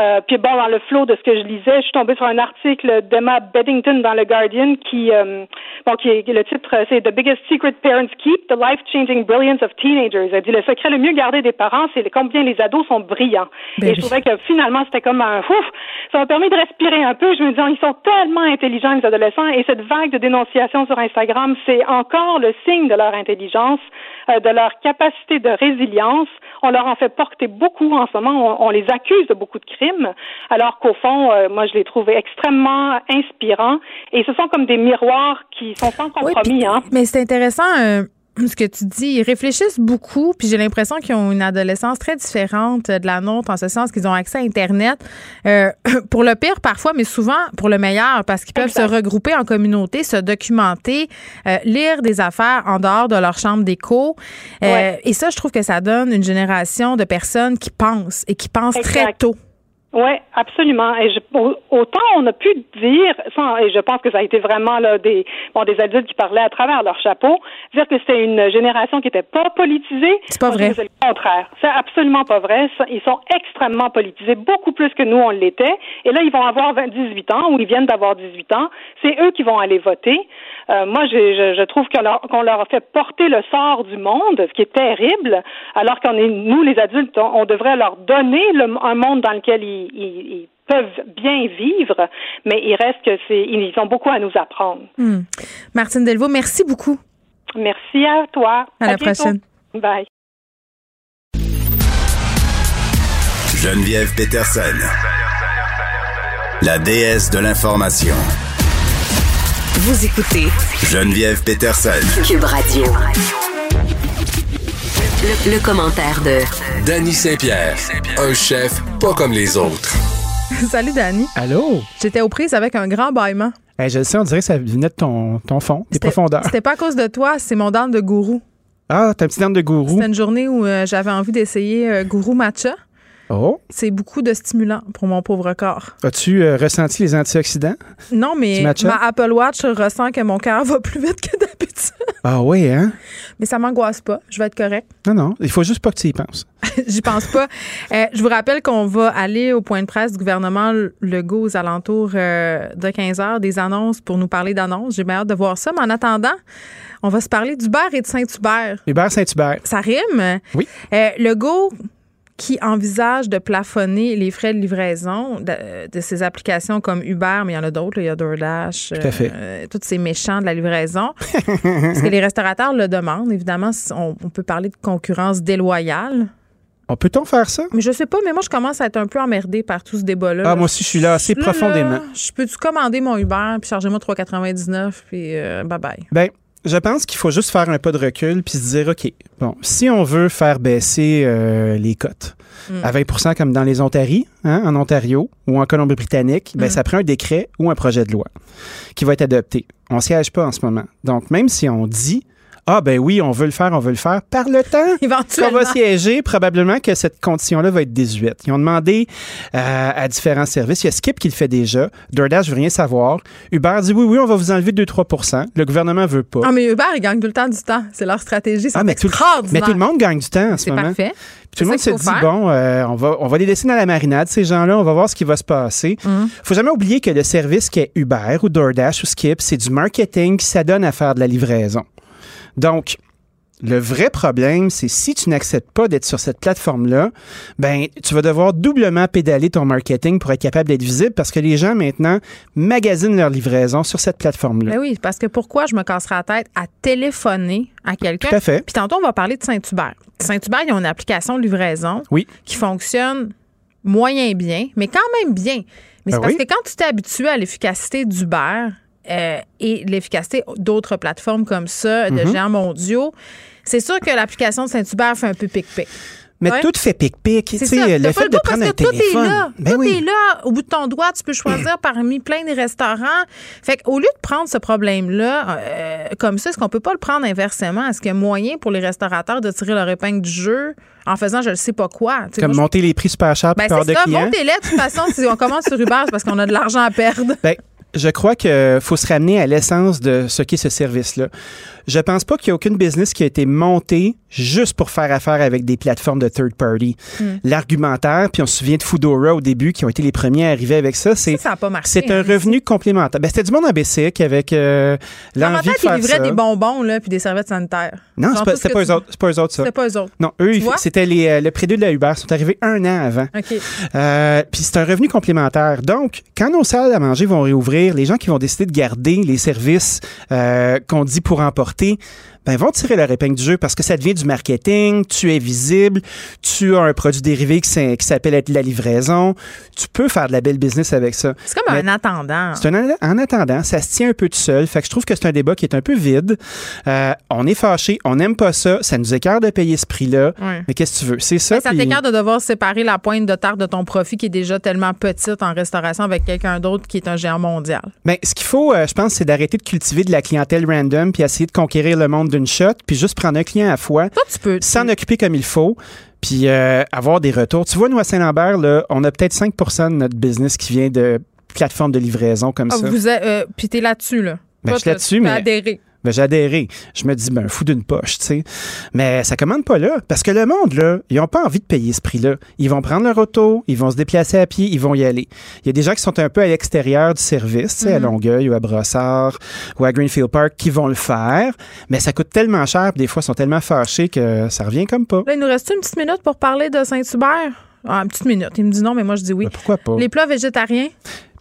Euh, puis bon, dans le flot de ce que je lisais, je suis tombée sur un article d'Emma Beddington dans le Guardian qui, euh, bon, qui est, le titre, c'est The Biggest Secret Parents Keep: The Life-Changing Brilliance of Teenagers. Elle dit le secret le mieux gardé des parents, c'est combien les ados sont brillants. Ben et je trouvais que finalement, c'était comme un ouf. Ça m'a permis de respirer un peu. Je me disais, ils sont tellement intelligents les adolescents et cette vague de dénonciation sur Instagram, c'est encore le signe de leur intelligence, de leur capacité de résilience. On leur en fait porter beaucoup en ce moment. On, les accuse de beaucoup de crimes, alors qu'au fond, euh, moi, je les trouvais extrêmement inspirants. Et ce sont comme des miroirs qui sont sans compromis. hein. Mais c'est intéressant. Euh, ce que tu dis, ils réfléchissent beaucoup, puis j'ai l'impression qu'ils ont une adolescence très différente de la nôtre, en ce sens qu'ils ont accès à Internet, euh, (clears throat) pour le pire parfois, mais souvent pour le meilleur, parce qu'ils peuvent se regrouper en communauté, se documenter, euh, lire des affaires en dehors de leur chambre d'écho. Euh, et ça, je trouve que ça donne une génération de personnes qui pensent et qui pensent très tôt. Oui, absolument. Et je, autant on a pu dire, sans, et je pense que ça a été vraiment là, des, bon, des adultes qui parlaient à travers leur chapeau, dire que c'était une génération qui n'était pas politisée. C'est pas vrai. C'est le contraire. C'est absolument pas vrai. Ils sont extrêmement politisés, beaucoup plus que nous on l'était. Et là, ils vont avoir 18 ans ou ils viennent d'avoir 18 ans. C'est eux qui vont aller voter. Euh, moi, je, je, trouve qu'on leur, qu'on leur a fait porter le sort du monde, ce qui est terrible, alors qu'on est, nous, les adultes, on, devrait leur donner le, un monde dans lequel ils, ils, peuvent bien vivre, mais il reste que c'est, ils ont beaucoup à nous apprendre. Hmm. Martine Delvaux, merci beaucoup. Merci à toi. À, la prochaine. Bye. Geneviève Peterson, la déesse de l'information. Vous écoutez Geneviève Peterson. Cube Radio. Le, commentaire de Danny Saint-Pierre, un chef pas comme les autres. (laughs) Salut Danny. Allô? J'étais aux prises avec un grand bâillement. je le sais, on dirait que ça venait de ton, ton fond, tes profondeurs. C'était pas à cause de toi, c'est mon dent de gourou. Ah, t'as un petit dent de gourou. C'était une journée où euh, j'avais envie d'essayer euh, gourou matcha. Oh. C'est beaucoup de stimulants pour mon pauvre corps. As-tu euh, ressenti les antioxydants? Non, mais ma Apple Watch ressent que mon cœur (laughs) va plus vite que d'habitude. Ah oui, hein? Mais ça m'angoisse pas. Je vais être correct. Non, non. Il faut juste pas que tu y penses. (laughs) J'y pense pas. Euh, je vous rappelle qu'on va aller au point de presse du gouvernement Legault aux alentours euh, de 15 heures, des annonces pour nous parler d'annonces. J'ai bien hâte de voir ça. Mais en attendant, on va se parler d'Hubert et de Saint-Hubert. Hubert Saint-Hubert. Ça rime? Oui. Legault qui envisage de plafonner les frais de livraison de, ces applications comme Uber, mais il y en a d'autres, il y a DoorDash, Tout à fait. Euh, tous ces méchants de la livraison. (laughs) Parce que les restaurateurs le demandent, évidemment, on, peut parler de concurrence déloyale. On peut-on faire ça? Mais je sais pas, mais moi, je commence à être un peu emmerdée par tout ce débat-là. Ah, moi aussi, je suis là assez profondément. je peux-tu commander mon Uber, puis charger moi 3,99, puis euh, bye-bye? Ben, je pense qu'il faut juste faire un pas de recul puis se dire, OK, bon, si on veut faire baisser euh, les cotes Mm. à 20% comme dans les Ontaries, hein, en Ontario ou en Colombie-Britannique, ben, Mm. ça prend un décret ou un projet de loi qui va être adopté. On siège pas en ce moment. Donc, même si on dit, ah ben oui, on veut le faire, on veut le faire, par le temps (laughs) qu'on va siéger, probablement que cette condition-là va être désuète. Ils ont demandé euh, à différents services. Il y a Skip qui le fait déjà. DoorDash veut rien savoir. Uber dit oui, oui, on va vous enlever 2-3% Le gouvernement veut pas. Ah, mais Uber, ils gagnent tout le temps du temps. C'est leur stratégie. Ah, mais tout, le- mais tout le monde gagne du temps en ce C'est moment. parfait. Puis tout le monde se dit, faire. bon, euh, on, va, on va les laisser dans la marinade, ces gens-là, on va voir ce qui va se passer. Mm. faut jamais oublier que le service qui est Uber ou DoorDash ou Skip, c'est du marketing qui s'adonne à faire de la livraison. Donc, le vrai problème, c'est si tu n'acceptes pas d'être sur cette plateforme-là, ben, tu vas devoir doublement pédaler ton marketing pour être capable d'être visible parce que les gens maintenant magasinent leur livraison sur cette plateforme-là. Ben oui, parce que pourquoi je me casserais la tête à téléphoner à quelqu'un? Tout à fait. Puis tantôt, on va parler de Saint-Hubert. Saint-Hubert, ils ont une application de livraison Oui. qui fonctionne moyen bien, mais quand même bien. Mais c'est Ben parce oui. que quand tu t'es habitué à l'efficacité d'Uber euh, et l'efficacité d'autres plateformes comme ça, de Mhm. géants mondiaux, c'est sûr que l'application de Saint-Hubert fait un peu pic-pic. Mais Ouais. tout fait pic-pic. Le fait le de prendre un que tout téléphone. est là. Ben tout oui. est là. Au bout de ton doigt, tu peux (clears throat) choisir parmi plein de restaurants. Fait qu'au lieu de prendre ce problème-là euh, comme ça, est-ce qu'on peut pas le prendre inversement? Est-ce qu'il y a moyen pour les restaurateurs de tirer leur épingle du jeu en faisant je ne sais pas quoi? Comme moi, je- monter les prix super chers pour Ben, peur de clients. Montez-les. De toute façon, si on commence sur Uber, c'est parce qu'on a de l'argent à perdre. Ben, je crois qu'il faut se ramener à l'essence de ce qu'est ce service-là. Je pense pas qu'il y a aucune business qui a été montée juste pour faire affaire avec des plateformes de third party. Hmm. L'argumentaire, puis on se souvient de Foodora au début qui ont été les premiers à arriver avec ça, c'est Ça n'a pas marché. c'est un hein. revenu complémentaire. Ben, c'était du monde en avec euh, l'envie de ils faire livraient ça. des bonbons là, puis des serviettes sanitaires. Non, c'est pas, pas tu- autres. C'est pas eux autres, ça. C'était pas eux autres. Non, eux, ils- c'était les, euh, le de la Uber. Ils sont arrivés un an avant. OK. Euh, Puis c'est un revenu complémentaire. Donc, quand nos salles à manger vont réouvrir, les gens qui vont décider de garder les services euh, qu'on dit pour emporter, אותי ben vont tirer leur épingle du jeu parce que ça devient du marketing, tu es visible, tu as un produit dérivé qui s'appelle être la livraison, tu peux faire de la belle business avec ça. C'est comme Mais- un attendant. C'est un en- en attendant, ça se tient un peu tout seul. Fait que je trouve que c'est un débat qui est un peu vide. Euh, on est fâché, on n'aime pas ça, ça nous écarte de payer ce prix-là. Ouais. Mais qu'est-ce que tu veux? C'est ça. Ben, ça t'écarte de devoir séparer la pointe de tarte de ton profit qui est déjà tellement petite en restauration avec quelqu'un d'autre qui est un géant mondial. Ben, ce qu'il faut, euh, je pense, c'est d'arrêter de cultiver de la clientèle random puis essayer de conquérir le monde d'une shot, puis juste prendre un client à fois, Toi, tu peux. s'en occuper comme il faut, puis euh, avoir des retours. Tu vois, nous, à Saint-Lambert, là, on a peut-être 5% de notre business qui vient de plateformes de livraison comme Ah, ça. vous êtes, euh, puis t'es là-dessus, là. Ben, Toi, je suis là-dessus, mais- adhérer. Ben, j'ai adhéré. Je me dis, ben, fou d'une poche, tu sais. Mais ça commande pas là. Parce que le monde, là, ils ont pas envie de payer ce prix-là. Ils vont prendre leur auto, ils vont se déplacer à pied, ils vont y aller. Il y a des gens qui sont un peu à l'extérieur du service, tu sais, à Mhm. Longueuil ou à Brossard ou à Greenfield Park, qui vont le faire. Mais ça coûte tellement cher, des fois, ils sont tellement fâchés que ça revient comme pas. Là, il nous reste une petite minute pour parler de Saint-Hubert? Ah, une petite minute. Il me dit non, mais moi, je dis oui. Ben, pourquoi pas? Les plats végétariens?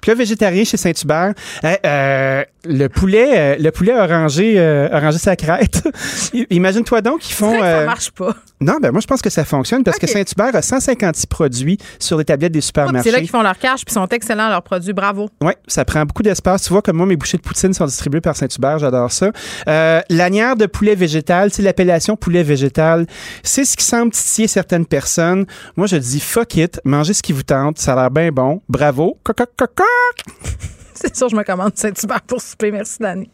Là, végétarien chez Saint-Hubert, euh, euh, le poulet, euh, le poulet orangé, euh, orangé sa crête. (laughs) Imagine-toi donc qu'ils font. ça marche pas. Non, ben moi je pense que ça fonctionne parce que Saint-Hubert a 156 produits sur les tablettes des C'est supermarchés. là qu'ils font leur cash puis sont excellents leurs produits. Bravo. Oui, ça prend beaucoup d'espace. Tu vois, comme moi, mes bouchées de poutine sont distribuées par Saint-Hubert, j'adore ça. Euh, Lanière de poulet végétal, c'est l'appellation poulet végétal. C'est ce qui semble titiller certaines personnes. Moi, je dis fuck it, mangez ce qui vous tente, ça a l'air bien bon. Bravo. (laughs) C'est sûr, je me commande Saint-Hubert pour souper. Merci, Dani.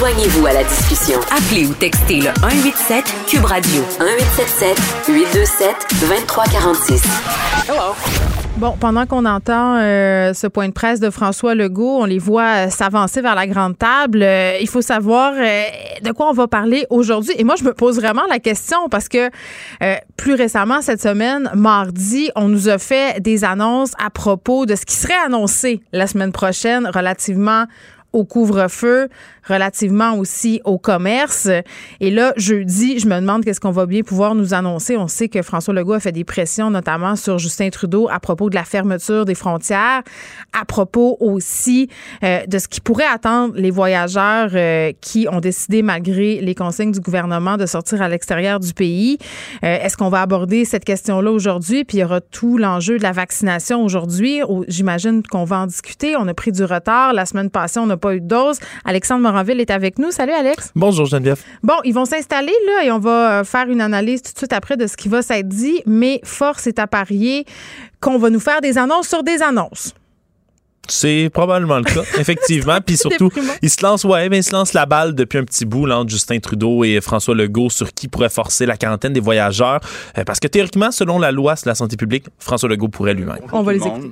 Joignez-vous à la discussion. Appelez ou textez le 187 Cube Radio 1877 827 2346. Bon, pendant qu'on entend euh, ce point de presse de François Legault, on les voit euh, s'avancer vers la grande table. Euh, il faut savoir euh, de quoi on va parler aujourd'hui. Et moi, je me pose vraiment la question parce que euh, plus récemment, cette semaine, mardi, on nous a fait des annonces à propos de ce qui serait annoncé la semaine prochaine relativement au couvre-feu, relativement aussi au commerce. Et là, jeudi, je me demande qu'est-ce qu'on va bien pouvoir nous annoncer. On sait que François Legault a fait des pressions, notamment sur Justin Trudeau, à propos de la fermeture des frontières, à propos aussi euh, de ce qui pourrait attendre les voyageurs euh, qui ont décidé, malgré les consignes du gouvernement, de sortir à l'extérieur du pays. Euh, Est-ce qu'on va aborder cette question-là aujourd'hui? Puis il y aura tout l'enjeu de la vaccination aujourd'hui. Au- J'imagine qu'on va en discuter. On a pris du retard. La semaine passée, on a pas eu de dose. Alexandre Moranville est avec nous. Salut, Alex. Bonjour, Geneviève. Bon, ils vont s'installer, là, et on va faire une analyse tout de suite après de ce qui va s'être dit, mais force est à parier qu'on va nous faire des annonces sur des annonces. C'est probablement le cas, (laughs) effectivement. Puis surtout, il se lance, ouais, mais il se lance la balle depuis un petit bout là, entre Justin Trudeau et François Legault sur qui pourrait forcer la quarantaine des voyageurs. Euh, parce que théoriquement, selon la loi sur la santé publique, François Legault pourrait lui-même. On va les écouter.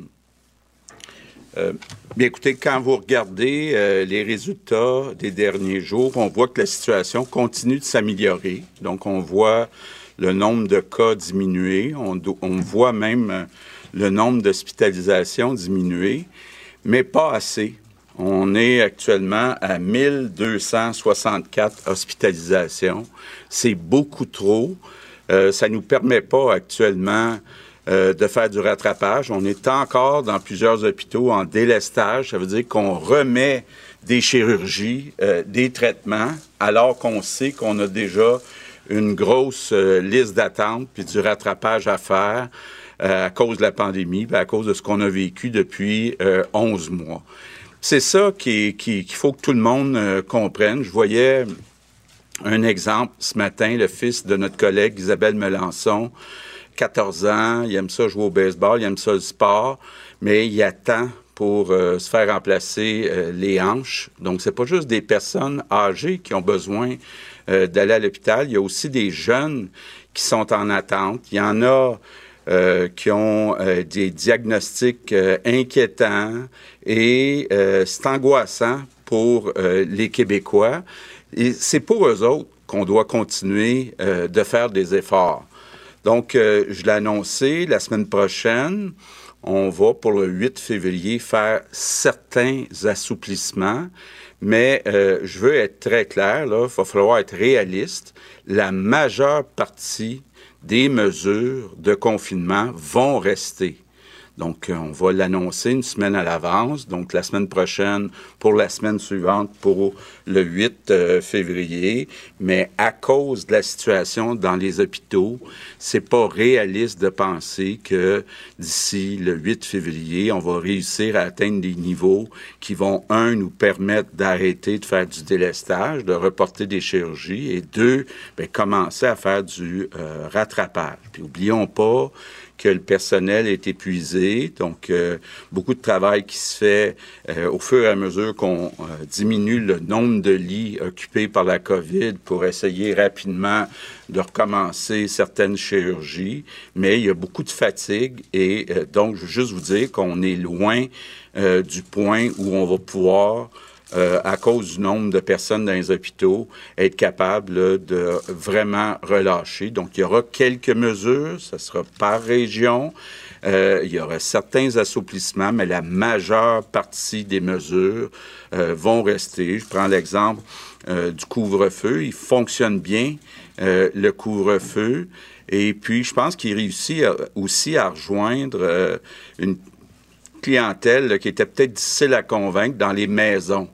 Euh, bien, écoutez, quand vous regardez euh, les résultats des derniers jours, on voit que la situation continue de s'améliorer. Donc, on voit le nombre de cas diminuer. On, voit même le nombre d'hospitalisations diminuer mais pas assez. On est actuellement à 1264 hospitalisations. C'est beaucoup trop. Euh, ça ne nous permet pas actuellement euh, de faire du rattrapage. On est encore dans plusieurs hôpitaux en délestage. Ça veut dire qu'on remet des chirurgies, euh, des traitements, alors qu'on sait qu'on a déjà une grosse liste d'attente puis du rattrapage à faire. Euh, à cause de la pandémie, à cause de ce qu'on a vécu depuis 11 euh, mois. C'est ça qu'il qui, faut que tout le monde euh, comprenne. Je voyais un exemple ce matin, le fils de notre collègue Isabelle Melançon, 14 ans, il aime ça jouer au baseball, il aime ça le sport, mais il attend pour se faire remplacer les hanches. Donc, c'est pas juste des personnes âgées qui ont besoin d'aller à l'hôpital, il y a aussi des jeunes qui sont en attente. Il y en a euh, qui ont euh, des diagnostics euh, inquiétants et c'est angoissant pour les Québécois. C'est pour eux autres qu'on doit continuer de faire des efforts. Donc, je l'ai annoncé, la semaine prochaine, on va pour le 8 février faire certains assouplissements, mais je veux être très clair, il va falloir être réaliste. La majeure partie des mesures de confinement vont rester. Donc, euh, on va l'annoncer une semaine à l'avance. Donc, la semaine prochaine pour la semaine suivante pour le 8 euh, février. Mais à cause de la situation dans les hôpitaux, c'est pas réaliste de penser que d'ici le 8 février, on va réussir à atteindre des niveaux qui vont, un, nous permettre d'arrêter de faire du délestage, de reporter des chirurgies, et deux, bien, commencer à faire du euh, rattrapage. Puis, oublions pas que le personnel est épuisé. Donc, euh, beaucoup de travail qui se fait euh, au fur et à mesure qu'on euh, diminue le nombre de lits occupés par la COVID pour essayer rapidement de recommencer certaines chirurgies. Mais il y a beaucoup de fatigue et donc, je veux juste vous dire qu'on est loin du point où on va pouvoir euh, à cause du nombre de personnes dans les hôpitaux, être capable de vraiment relâcher. Donc, il y aura quelques mesures, ce sera par région. Euh, il y aura certains assouplissements, mais la majeure partie des mesures euh, vont rester. Je prends l'exemple du couvre-feu. Il fonctionne bien, le couvre-feu. Et puis, je pense qu'il réussit aussi à rejoindre une clientèle qui était peut-être difficile à convaincre dans les maisons.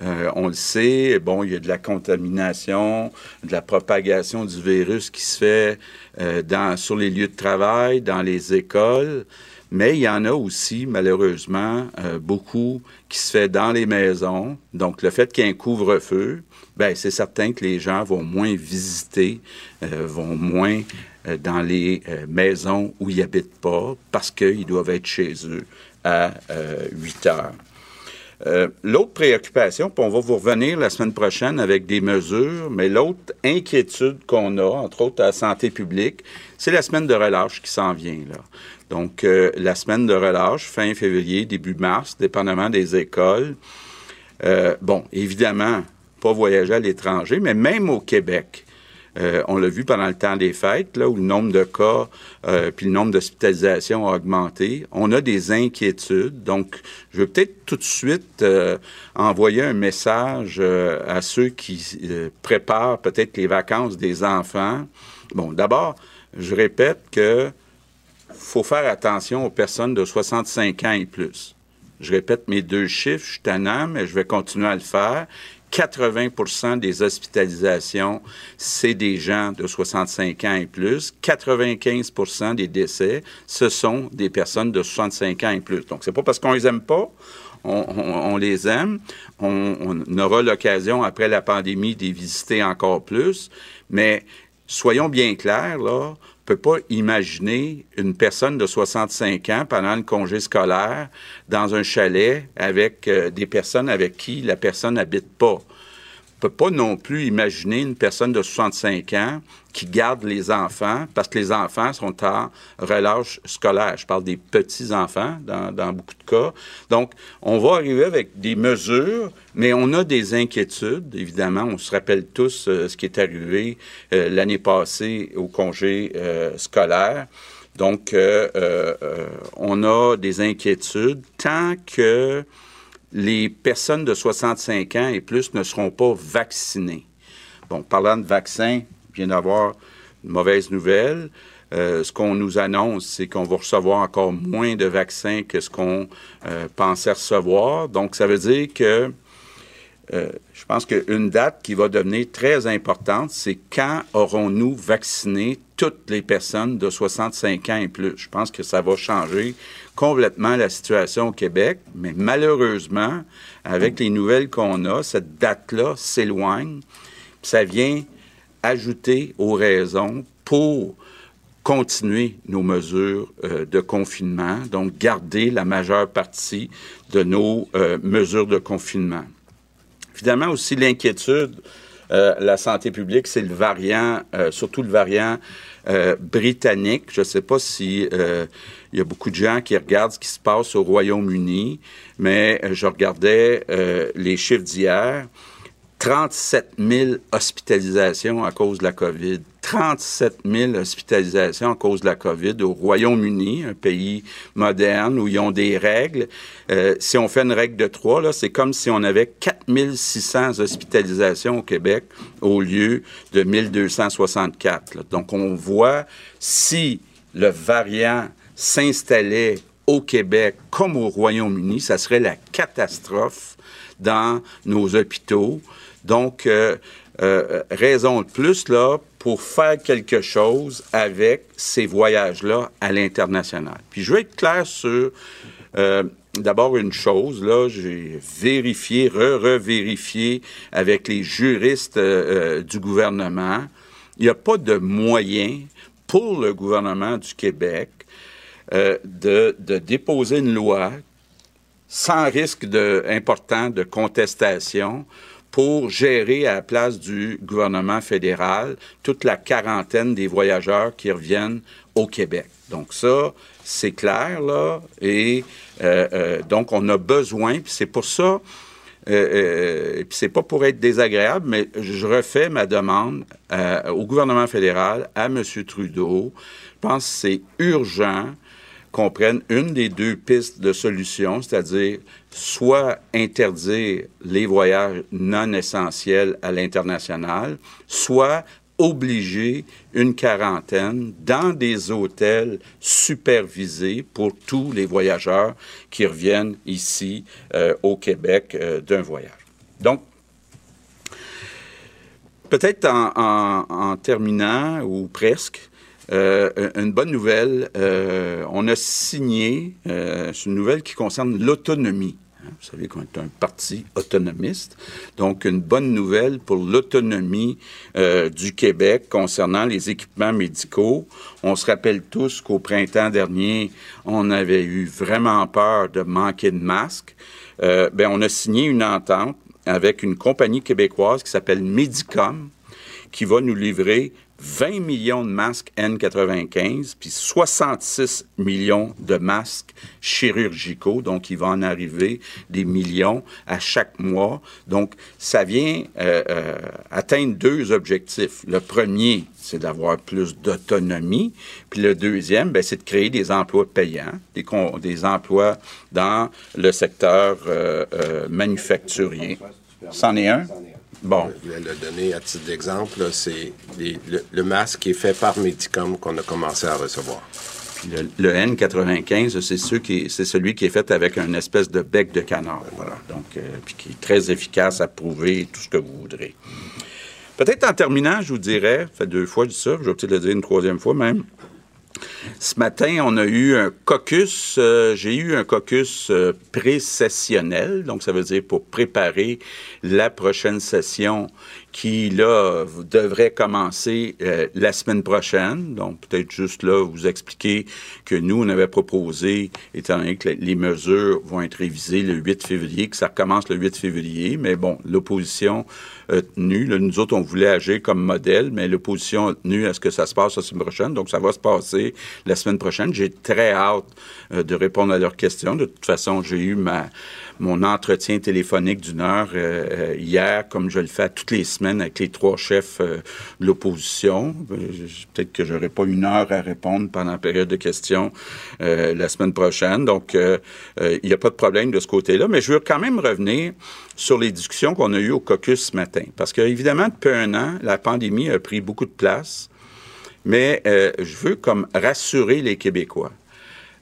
Euh, on le sait, bon, il y a de la contamination, de la propagation du virus qui se fait euh, sur les lieux de travail, dans les écoles, mais il y en a aussi, malheureusement, euh, beaucoup qui se fait dans les maisons. Donc, le fait qu'il y ait un couvre-feu, ben, c'est certain que les gens vont moins visiter, vont moins dans les maisons où ils habitent pas parce qu'ils doivent être chez eux à 8 heures. Euh, l'autre préoccupation, puis on va vous revenir la semaine prochaine avec des mesures, mais l'autre inquiétude qu'on a, entre autres à la santé publique, c'est la semaine de relâche qui s'en vient. Là. Donc, euh, la semaine de relâche, fin février, début mars, dépendamment des écoles. Euh, bon, évidemment, pas voyager à l'étranger, mais même au Québec, euh, on l'a vu pendant le temps des fêtes, là, où le nombre de cas euh, puis le nombre d'hospitalisations a augmenté. On a des inquiétudes. Donc, je vais peut-être tout de suite euh, envoyer un message à ceux qui préparent peut-être les vacances des enfants. Bon, d'abord, je répète que faut faire attention aux personnes de 65 ans et plus. Je répète mes deux chiffres, je suis tannant, mais je vais continuer à le faire. 80% des hospitalisations, c'est des gens de 65 ans et plus. 95% des décès, ce sont des personnes de 65 ans et plus. Donc, c'est pas parce qu'on les aime pas, on, les aime. On, aura l'occasion, après la pandémie, d'y visiter encore plus. Mais soyons bien clairs, là, peut pas imaginer une personne de 65 ans pendant le congé scolaire dans un chalet avec euh, des personnes avec qui la personne n'habite pas peut pas non plus imaginer une personne de 65 ans qui garde les enfants parce que les enfants sont en relâche scolaire. Je parle des petits-enfants dans, beaucoup de cas. Donc, on va arriver avec des mesures, mais on a des inquiétudes, évidemment. On se rappelle tous euh, ce qui est arrivé euh, l'année passée au congé euh, scolaire. Donc, on a des inquiétudes tant que les personnes de 65 ans et plus ne seront pas vaccinées. Bon, parlant de vaccins, je viens d'avoir une mauvaise nouvelle. Euh, ce qu'on nous annonce, c'est qu'on va recevoir encore moins de vaccins que ce qu'on euh, pensait recevoir. Donc, ça veut dire que euh, je pense qu'une date qui va devenir très importante, c'est quand aurons-nous vacciné toutes les personnes de 65 ans et plus. Je pense que ça va changer complètement la situation au Québec, mais malheureusement, avec les nouvelles qu'on a, cette date-là s'éloigne. Ça vient ajouter aux raisons pour continuer nos mesures euh, de confinement, donc garder la majeure partie de nos euh, mesures de confinement. Finalement, aussi l'inquiétude, euh, la santé publique, c'est le variant, surtout le variant britannique. Je ne sais pas si il y a beaucoup de gens qui regardent ce qui se passe au Royaume-Uni, mais euh, je regardais euh, les chiffres d'hier. 37 000 hospitalisations à cause de la COVID. 37 000 hospitalisations à cause de la COVID au Royaume-Uni, un pays moderne où ils ont des règles. Euh, si on fait une règle de trois, là, c'est comme si on avait 4 600 hospitalisations au Québec au lieu de 1264. Donc, on voit si le variant s'installait au Québec comme au Royaume-Uni, ça serait la catastrophe dans nos hôpitaux. Donc, euh, euh, raison de plus, là, pour faire quelque chose avec ces voyages-là à l'international. Puis je veux être clair sur euh, d'abord une chose, là, j'ai vérifié, re-revérifié avec les juristes du gouvernement. Il n'y a pas de moyen pour le gouvernement du Québec de, de, déposer une loi sans risque de, important de contestation pour gérer à la place du gouvernement fédéral toute la quarantaine des voyageurs qui reviennent au Québec. Donc ça, c'est clair, là, et euh, euh, donc on a besoin, puis c'est pour ça, euh, et puis c'est pas pour être désagréable, mais je refais ma demande au gouvernement fédéral, à M. Trudeau. Je pense que c'est urgent qu'on prenne une des deux pistes de solution, c'est-à-dire soit interdire les voyages non essentiels à l'international, soit obliger une quarantaine dans des hôtels supervisés pour tous les voyageurs qui reviennent ici euh, au Québec euh, d'un voyage. Donc, peut-être en, terminant, ou presque, une bonne nouvelle, euh, on a signé, euh, c'est une nouvelle qui concerne l'autonomie. Hein, vous savez qu'on est un parti autonomiste. Donc, une bonne nouvelle pour l'autonomie du Québec concernant les équipements médicaux. On se rappelle tous qu'au printemps dernier, on avait eu vraiment peur de manquer de masques. ben, on a signé une entente avec une compagnie québécoise qui s'appelle Medicom, qui va nous livrer 20 millions de masques N95, puis 66 millions de masques chirurgicaux. Donc, il va en arriver des millions à chaque mois. Donc, ça vient euh, euh, atteindre deux objectifs. Le premier, c'est d'avoir plus d'autonomie. Puis le deuxième, ben, c'est de créer des emplois payants, des, des emplois dans le secteur euh, manufacturier. C'en est un? Bon. Je de le donner à titre d'exemple. C'est le, masque qui est fait par Medicom qu'on a commencé à recevoir. le, N95, c'est, celui qui est fait avec une espèce de bec de canard. Voilà. Donc, euh, puis qui est très efficace à prouver tout ce que vous voudrez. Peut-être en terminant, je vous dirais, fait deux fois je dis ça, je vais peut-être le dire une troisième fois même. Ce matin, on a eu un caucus. Euh, j'ai eu un caucus euh, pré-sessionnel, donc ça veut dire pour préparer la prochaine session qui, là, devrait commencer euh, la semaine prochaine. Donc, peut-être juste là, vous expliquer que nous, on avait proposé, étant donné que les mesures vont être révisées le 8 février, que ça recommence le 8 février. Mais bon, l'opposition a tenu. nous autres, on voulait agir comme modèle, mais l'opposition a tenu à ce que ça se passe la semaine prochaine. Donc, ça va se passer la semaine prochaine. J'ai très hâte euh, de répondre à leurs questions. De toute façon, j'ai eu ma mon entretien téléphonique d'une heure euh, euh, hier, comme je le fais toutes les semaines avec les trois chefs euh, de l'opposition. Peut-être que j'aurai pas une heure à répondre pendant la période de questions la semaine prochaine. Donc, il n'y a pas de problème de ce côté-là. Mais je veux quand même revenir sur les discussions qu'on a eues au caucus ce matin. Parce que, évidemment, depuis un an, la pandémie a pris beaucoup de place. Mais je veux comme rassurer les Québécois.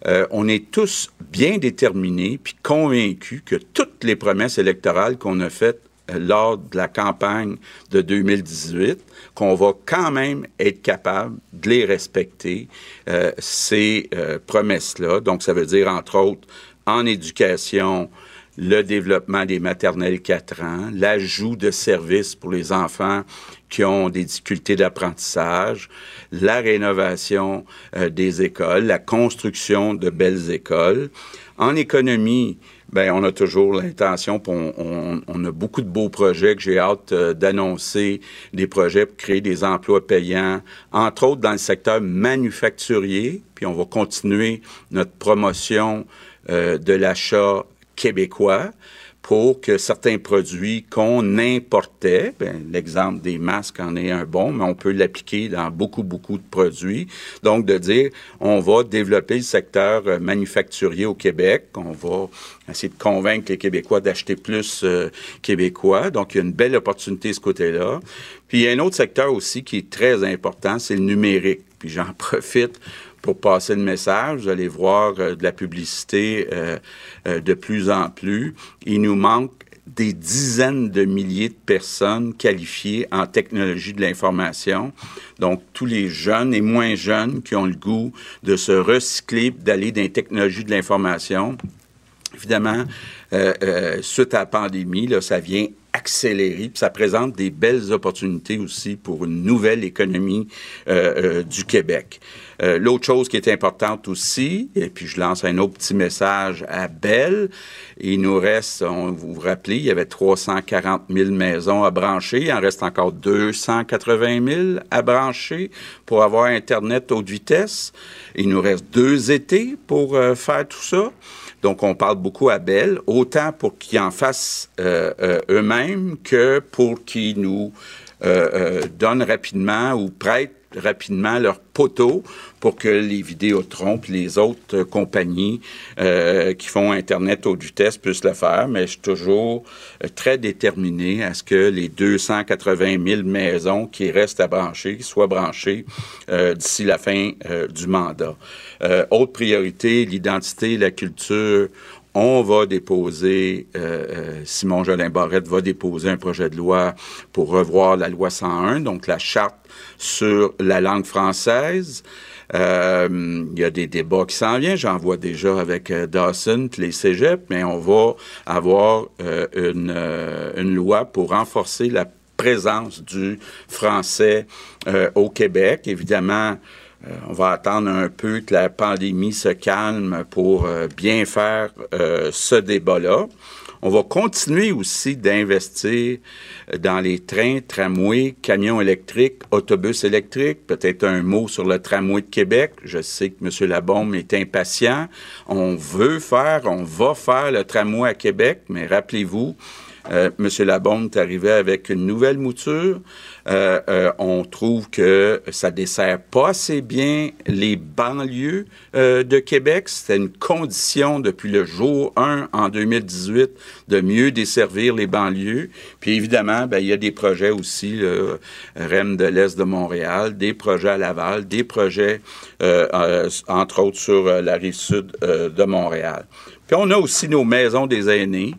Euh, on est tous bien déterminés puis convaincus que toutes les promesses électorales qu'on a faites euh, lors de la campagne de 2018, qu'on va quand même être capable de les respecter, euh, ces promesses-là. Donc, ça veut dire, entre autres, en éducation, le développement des maternelles 4 ans, l'ajout de services pour les enfants qui ont des difficultés d'apprentissage, la rénovation euh, des écoles, la construction de belles écoles. En économie, ben on a toujours l'intention, on, a beaucoup de beaux projets que j'ai hâte euh, d'annoncer, des projets pour créer des emplois payants, entre autres dans le secteur manufacturier, puis on va continuer notre promotion euh, de l'achat québécois pour que certains produits qu'on importait, ben, l'exemple des masques en est un bon, mais on peut l'appliquer dans beaucoup, beaucoup de produits. Donc, de dire, on va développer le secteur euh, manufacturier au Québec, on va essayer de convaincre les Québécois d'acheter plus euh, québécois. Donc, il y a une belle opportunité de ce côté-là. Puis, il y a un autre secteur aussi qui est très important, c'est le numérique. Puis, j'en (laughs) profite pour passer le message. Vous allez voir euh, de la publicité euh, euh, de plus en plus. Il nous manque des dizaines de milliers de personnes qualifiées en technologie de l'information. Donc, tous les jeunes et moins jeunes qui ont le goût de se recycler, d'aller dans les technologies de l'information. Évidemment, suite à la pandémie, ça vient accélérer, ça présente des belles opportunités aussi pour une nouvelle économie du Québec. Euh, l'autre chose qui est importante aussi, et puis je lance un autre petit message à Belle, il nous reste, on, vous vous rappelez, il y avait 340 000 maisons à brancher, il en reste encore 280 000 à brancher pour avoir Internet haute vitesse. Il nous reste deux étés pour euh, faire tout ça. Donc, on parle beaucoup à Belle, autant pour qu'ils en fassent euh, eux-mêmes que pour qu'ils nous donnent rapidement ou prêtent rapidement leur poteau pour que les Vidéotrons les autres compagnies euh, qui font Internet haute vitesse puissent le faire. Mais je suis toujours euh, très déterminé à ce que les 280 000 maisons qui restent à brancher soient branchées euh, d'ici la fin du mandat. autre priorité, l'identité, la culture on va déposer, Simon Jolin Barrette va déposer un projet de loi pour revoir la loi 101, donc la charte sur la langue française. Euh, il y a des débats qui s'en viennent. J'en vois déjà avec euh, Dawson les cégeps, mais on va avoir euh, une, une, loi pour renforcer la présence du français au Québec. Évidemment, on va attendre un peu que la pandémie se calme pour bien faire ce débat-là. On va continuer aussi d'investir dans les trains, tramways, camions électriques, autobus électriques. Peut-être un mot sur le tramway de Québec. Je sais que M. Labombe est impatient. On veut faire, on va faire le tramway à Québec, mais rappelez-vous, euh, M. Labombe est arrivé avec une nouvelle mouture. Euh, euh, on trouve que ça dessert pas assez bien les banlieues de Québec. C'était une condition depuis le jour 1 en 2018 de mieux desservir les banlieues. Puis évidemment, ben, il y a des projets aussi, le REM de l'Est de Montréal, des projets à Laval, des projets, entre autres, sur la rive sud de Montréal. Puis on a aussi nos maisons des aînés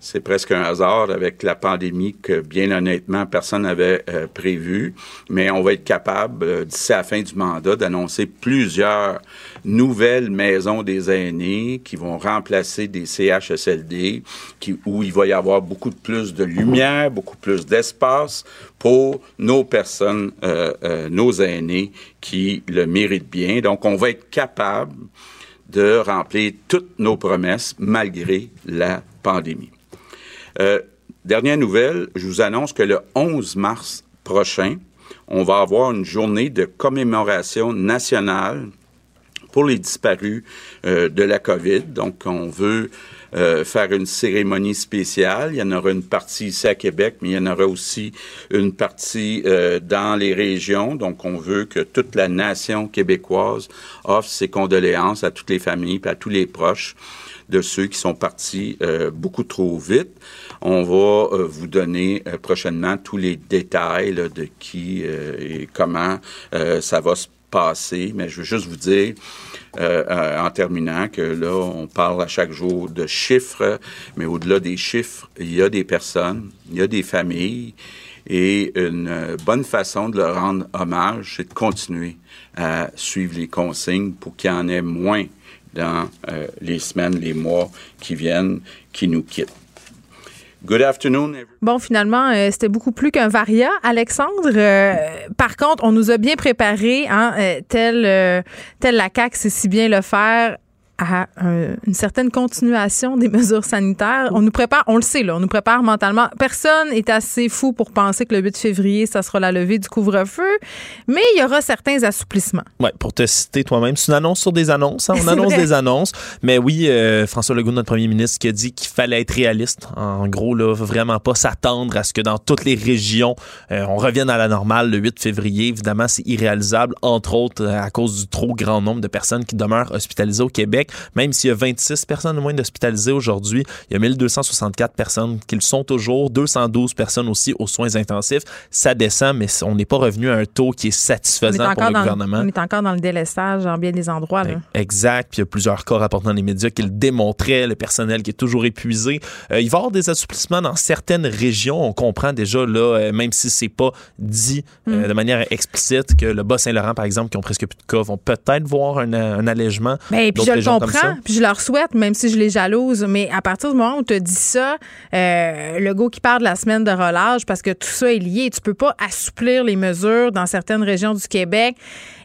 c'est presque un hasard avec la pandémie que, bien honnêtement, personne n'avait euh, prévu. Mais on va être capable, euh, d'ici la fin du mandat, d'annoncer plusieurs nouvelles maisons des aînés qui vont remplacer des CHSLD, qui, où il va y avoir beaucoup plus de lumière, beaucoup plus d'espace pour nos personnes, euh, nos aînés qui le méritent bien. Donc, on va être capable de remplir toutes nos promesses malgré la pandémie. Euh, dernière nouvelle, je vous annonce que le 11 mars prochain, on va avoir une journée de commémoration nationale pour les disparus euh, de la COVID. Donc, on veut euh, faire une cérémonie spéciale. Il y en aura une partie ici à Québec, mais il y en aura aussi une partie dans les régions. Donc, on veut que toute la nation québécoise offre ses condoléances à toutes les familles et à tous les proches de ceux qui sont partis beaucoup trop vite. On va euh, vous donner euh, prochainement tous les détails de qui euh, et comment ça va se passer, mais je veux juste vous dire en terminant que là, on parle à chaque jour de chiffres, mais au-delà des chiffres, il y a des personnes, il y a des familles, et une bonne façon de leur rendre hommage, c'est de continuer à suivre les consignes pour qu'il y en ait moins dans les semaines, les mois qui viennent, qui nous quittent. Good afternoon. Bon, finalement, euh, c'était beaucoup plus qu'un varia, Alexandre. Euh, par contre, on nous a bien préparé, hein, euh, tel, tel la CAQ sait si bien le faire à une certaine continuation des mesures sanitaires. On nous prépare, on le sait, là, on nous prépare mentalement. Personne est assez fou pour penser que le 8 février, ça sera la levée du couvre-feu, mais il y aura certains assouplissements. Oui, pour te citer toi-même, c'est une annonce sur des annonces. Hein. On (laughs) annonce des annonces. Mais oui, euh, François Legault, notre premier ministre, qui a dit qu'il fallait être réaliste. En gros, là, vraiment pas s'attendre à ce que dans toutes les régions, euh, on revienne à la normale le 8 février. Évidemment, c'est irréalisable, entre autres à cause du trop grand nombre de personnes qui demeurent hospitalisées au Québec. Même s'il y a 26 personnes moins d'hospitalisées aujourd'hui, il y a 1264 personnes qui le sont toujours, 212 personnes aussi aux soins intensifs. Ça descend, mais on n'est pas revenu à un taux qui est satisfaisant pour le gouvernement. on est encore dans le délestage en bien des endroits. Exact. Puis il y a plusieurs cas rapportés dans les médias qui le démontraient, le personnel qui est toujours épuisé. Euh, il va y avoir des assouplissements dans certaines régions. On comprend déjà, là, euh, même si c'est pas dit euh, mm. de manière explicite, que le Bas-Saint-Laurent, par exemple, qui ont presque plus de cas, vont peut-être voir un, allègement. Mais ben, puis je comprends, puis je leur souhaite, même si je les jalouse. Mais à partir du moment où tu te dis ça, euh, le go qui parle de la semaine de relâche, parce que tout ça est lié, tu peux pas assouplir les mesures dans certaines régions du Québec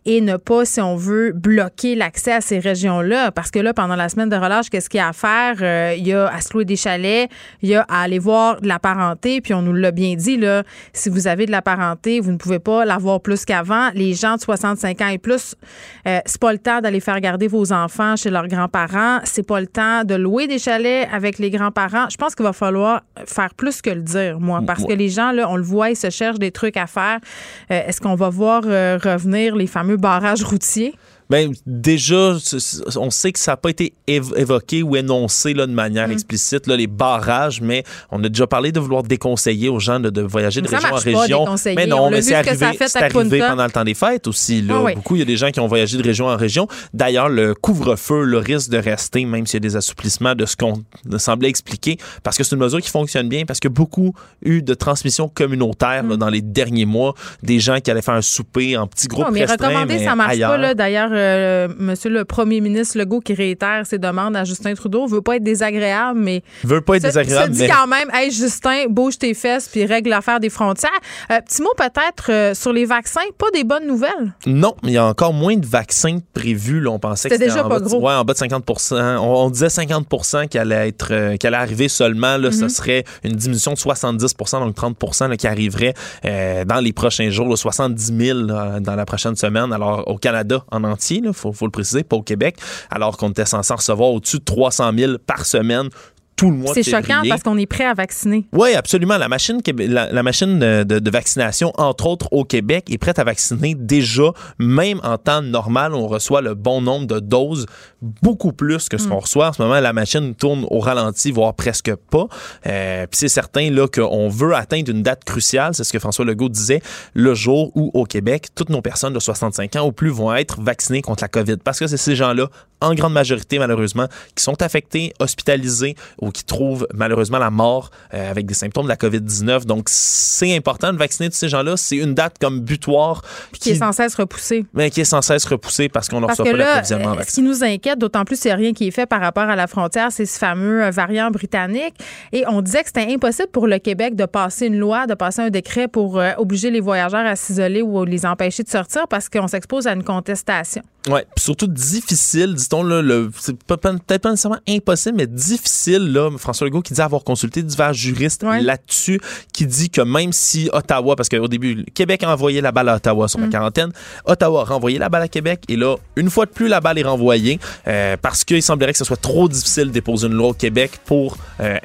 et ne pas, si on veut, bloquer l'accès à ces régions-là. Parce que là, pendant la semaine de relâche, qu'est-ce qu'il y a à faire? Euh, il y a à se louer des chalets, il y a à aller voir de la parenté, puis on nous l'a bien dit, là, si vous avez de la parenté, vous ne pouvez pas l'avoir plus qu'avant. Les gens de 65 ans et plus, euh, c'est pas le temps d'aller faire garder vos enfants chez leurs grands-parents. C'est pas le temps de louer des chalets avec les grands-parents. Je pense qu'il va falloir faire plus que le dire, moi, parce que les gens, là, on le voit, ils se cherchent des trucs à faire. Euh, est-ce qu'on va voir revenir les fameux barrage routier? Ben, déjà, on sait que ça n'a pas été évoqué ou énoncé là, de manière mm. explicite, là, les barrages, mais on a déjà parlé de vouloir déconseiller aux gens de, voyager de région en région. mais non, mais c'est arrivé, arrivé pendant le temps des fêtes aussi. Là. Ah Beaucoup, il y a des gens qui ont voyagé de région en région. D'ailleurs, le couvre-feu, le risque de rester, même s'il y a des assouplissements de ce qu'on semblait expliquer, parce que c'est une mesure qui fonctionne bien, parce que beaucoup eu de transmission communautaire mm. dans les derniers mois, des gens qui allaient faire un souper en petits groupes. Non, mais recommander, ça marche pas. D'ailleurs, euh, Monsieur le Premier ministre Legault qui réitère ses demandes à Justin Trudeau veut pas être désagréable, mais veut pas être désagréable. Se dit quand même, hey Justin, bouge tes fesses puis règle l'affaire des frontières. Euh, petit mot peut-être euh, sur les vaccins, pas des bonnes nouvelles. Non, mais il y a encore moins de vaccins prévus. Là, on pensait que c'était déjà pas gros. ouais, en bas de 50 on, disait 50 qui allait être, qui allait arriver seulement. Là, ce mm-hmm. serait une diminution de 70 donc 30 qui arriverait dans les prochains jours, 70 000 dans la prochaine semaine. Alors au Canada en entier il faut, faut, le préciser, pas au Québec, alors qu'on était censé recevoir au-dessus de 300 000 par semaine tout le mois C'est choquant parce qu'on est prêt à vacciner. Oui, absolument. La machine, la, machine de, vaccination, entre autres au Québec, est prête à vacciner déjà, même en temps normal. On reçoit le bon nombre de doses, beaucoup plus que ce qu'on mm. reçoit. En ce moment, la machine tourne au ralenti, voire presque pas. Euh, Puis c'est certain là qu'on veut atteindre une date cruciale, c'est ce que François Legault disait, le jour où au Québec, toutes nos personnes de 65 ans ou plus vont être vaccinées contre la COVID. Parce que c'est ces gens-là, en grande majorité malheureusement, qui sont affectés, hospitalisés ou qui trouvent malheureusement la mort euh, avec des symptômes de la COVID-19. Donc, c'est important de vacciner tous ces gens-là. C'est une date comme butoir. Qui, est sans cesse repoussée. Mais qui est sans cesse repoussée parce qu'on ne reçoit pas l'approvisionnement en vaccin. Ce qui nous inquiète, d'autant plus s'il n'y a rien qui est fait par rapport à la frontière, c'est ce fameux euh, variant britannique. Et on disait que c'était impossible pour le Québec de passer une loi, de passer un décret pour euh, obliger les voyageurs à s'isoler ou les empêcher de sortir parce qu'on s'expose à une contestation. Oui, surtout difficile, dit-on, le, c'est peut-être pas nécessairement impossible, mais difficile, là, François Legault qui dit avoir consulté divers juristes là-dessus, qui dit que même si Ottawa, parce qu'au début, Québec a envoyé la balle à Ottawa sur la mm. quarantaine, Ottawa a renvoyé la balle à Québec, et là, une fois de plus, la balle est renvoyée, euh, parce qu'il semblerait que ce soit trop difficile de déposer une loi au Québec pour euh,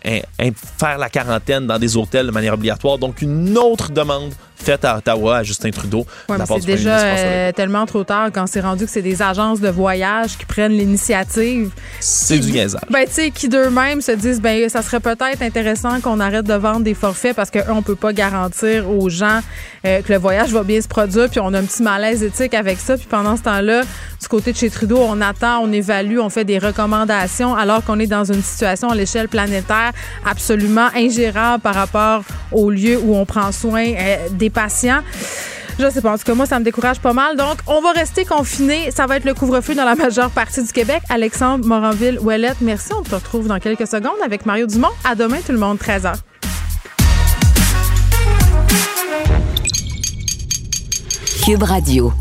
faire la quarantaine dans des hôtels de manière obligatoire. Donc, une autre demande faite à Ottawa à Justin Trudeau. Ouais, c'est déjà euh, tellement trop tard quand c'est rendu que c'est des agences de voyage qui prennent l'initiative. C'est du gazage. Ben, tu sais, qui d'eux-mêmes se disent, ben, ça serait peut-être intéressant qu'on arrête de vendre des forfaits parce qu'on ne peut pas garantir aux gens euh, que le voyage va bien se produire, puis on a un petit malaise éthique avec ça. Puis pendant ce temps-là, du côté de chez Trudeau, on attend, on évalue, on fait des recommandations alors qu'on est dans une situation à l'échelle planétaire absolument ingérable par rapport au lieu où on prend soin euh, des patients. Je sais pas. En tout cas, moi, ça me décourage pas mal. Donc, on va rester confiné. Ça va être le couvre-feu dans la (laughs) majeure partie du Québec. Alexandre Moranville-Ouellette, merci. On te retrouve dans quelques secondes avec Mario Dumont. À demain, tout le monde, 13h. Cube Radio.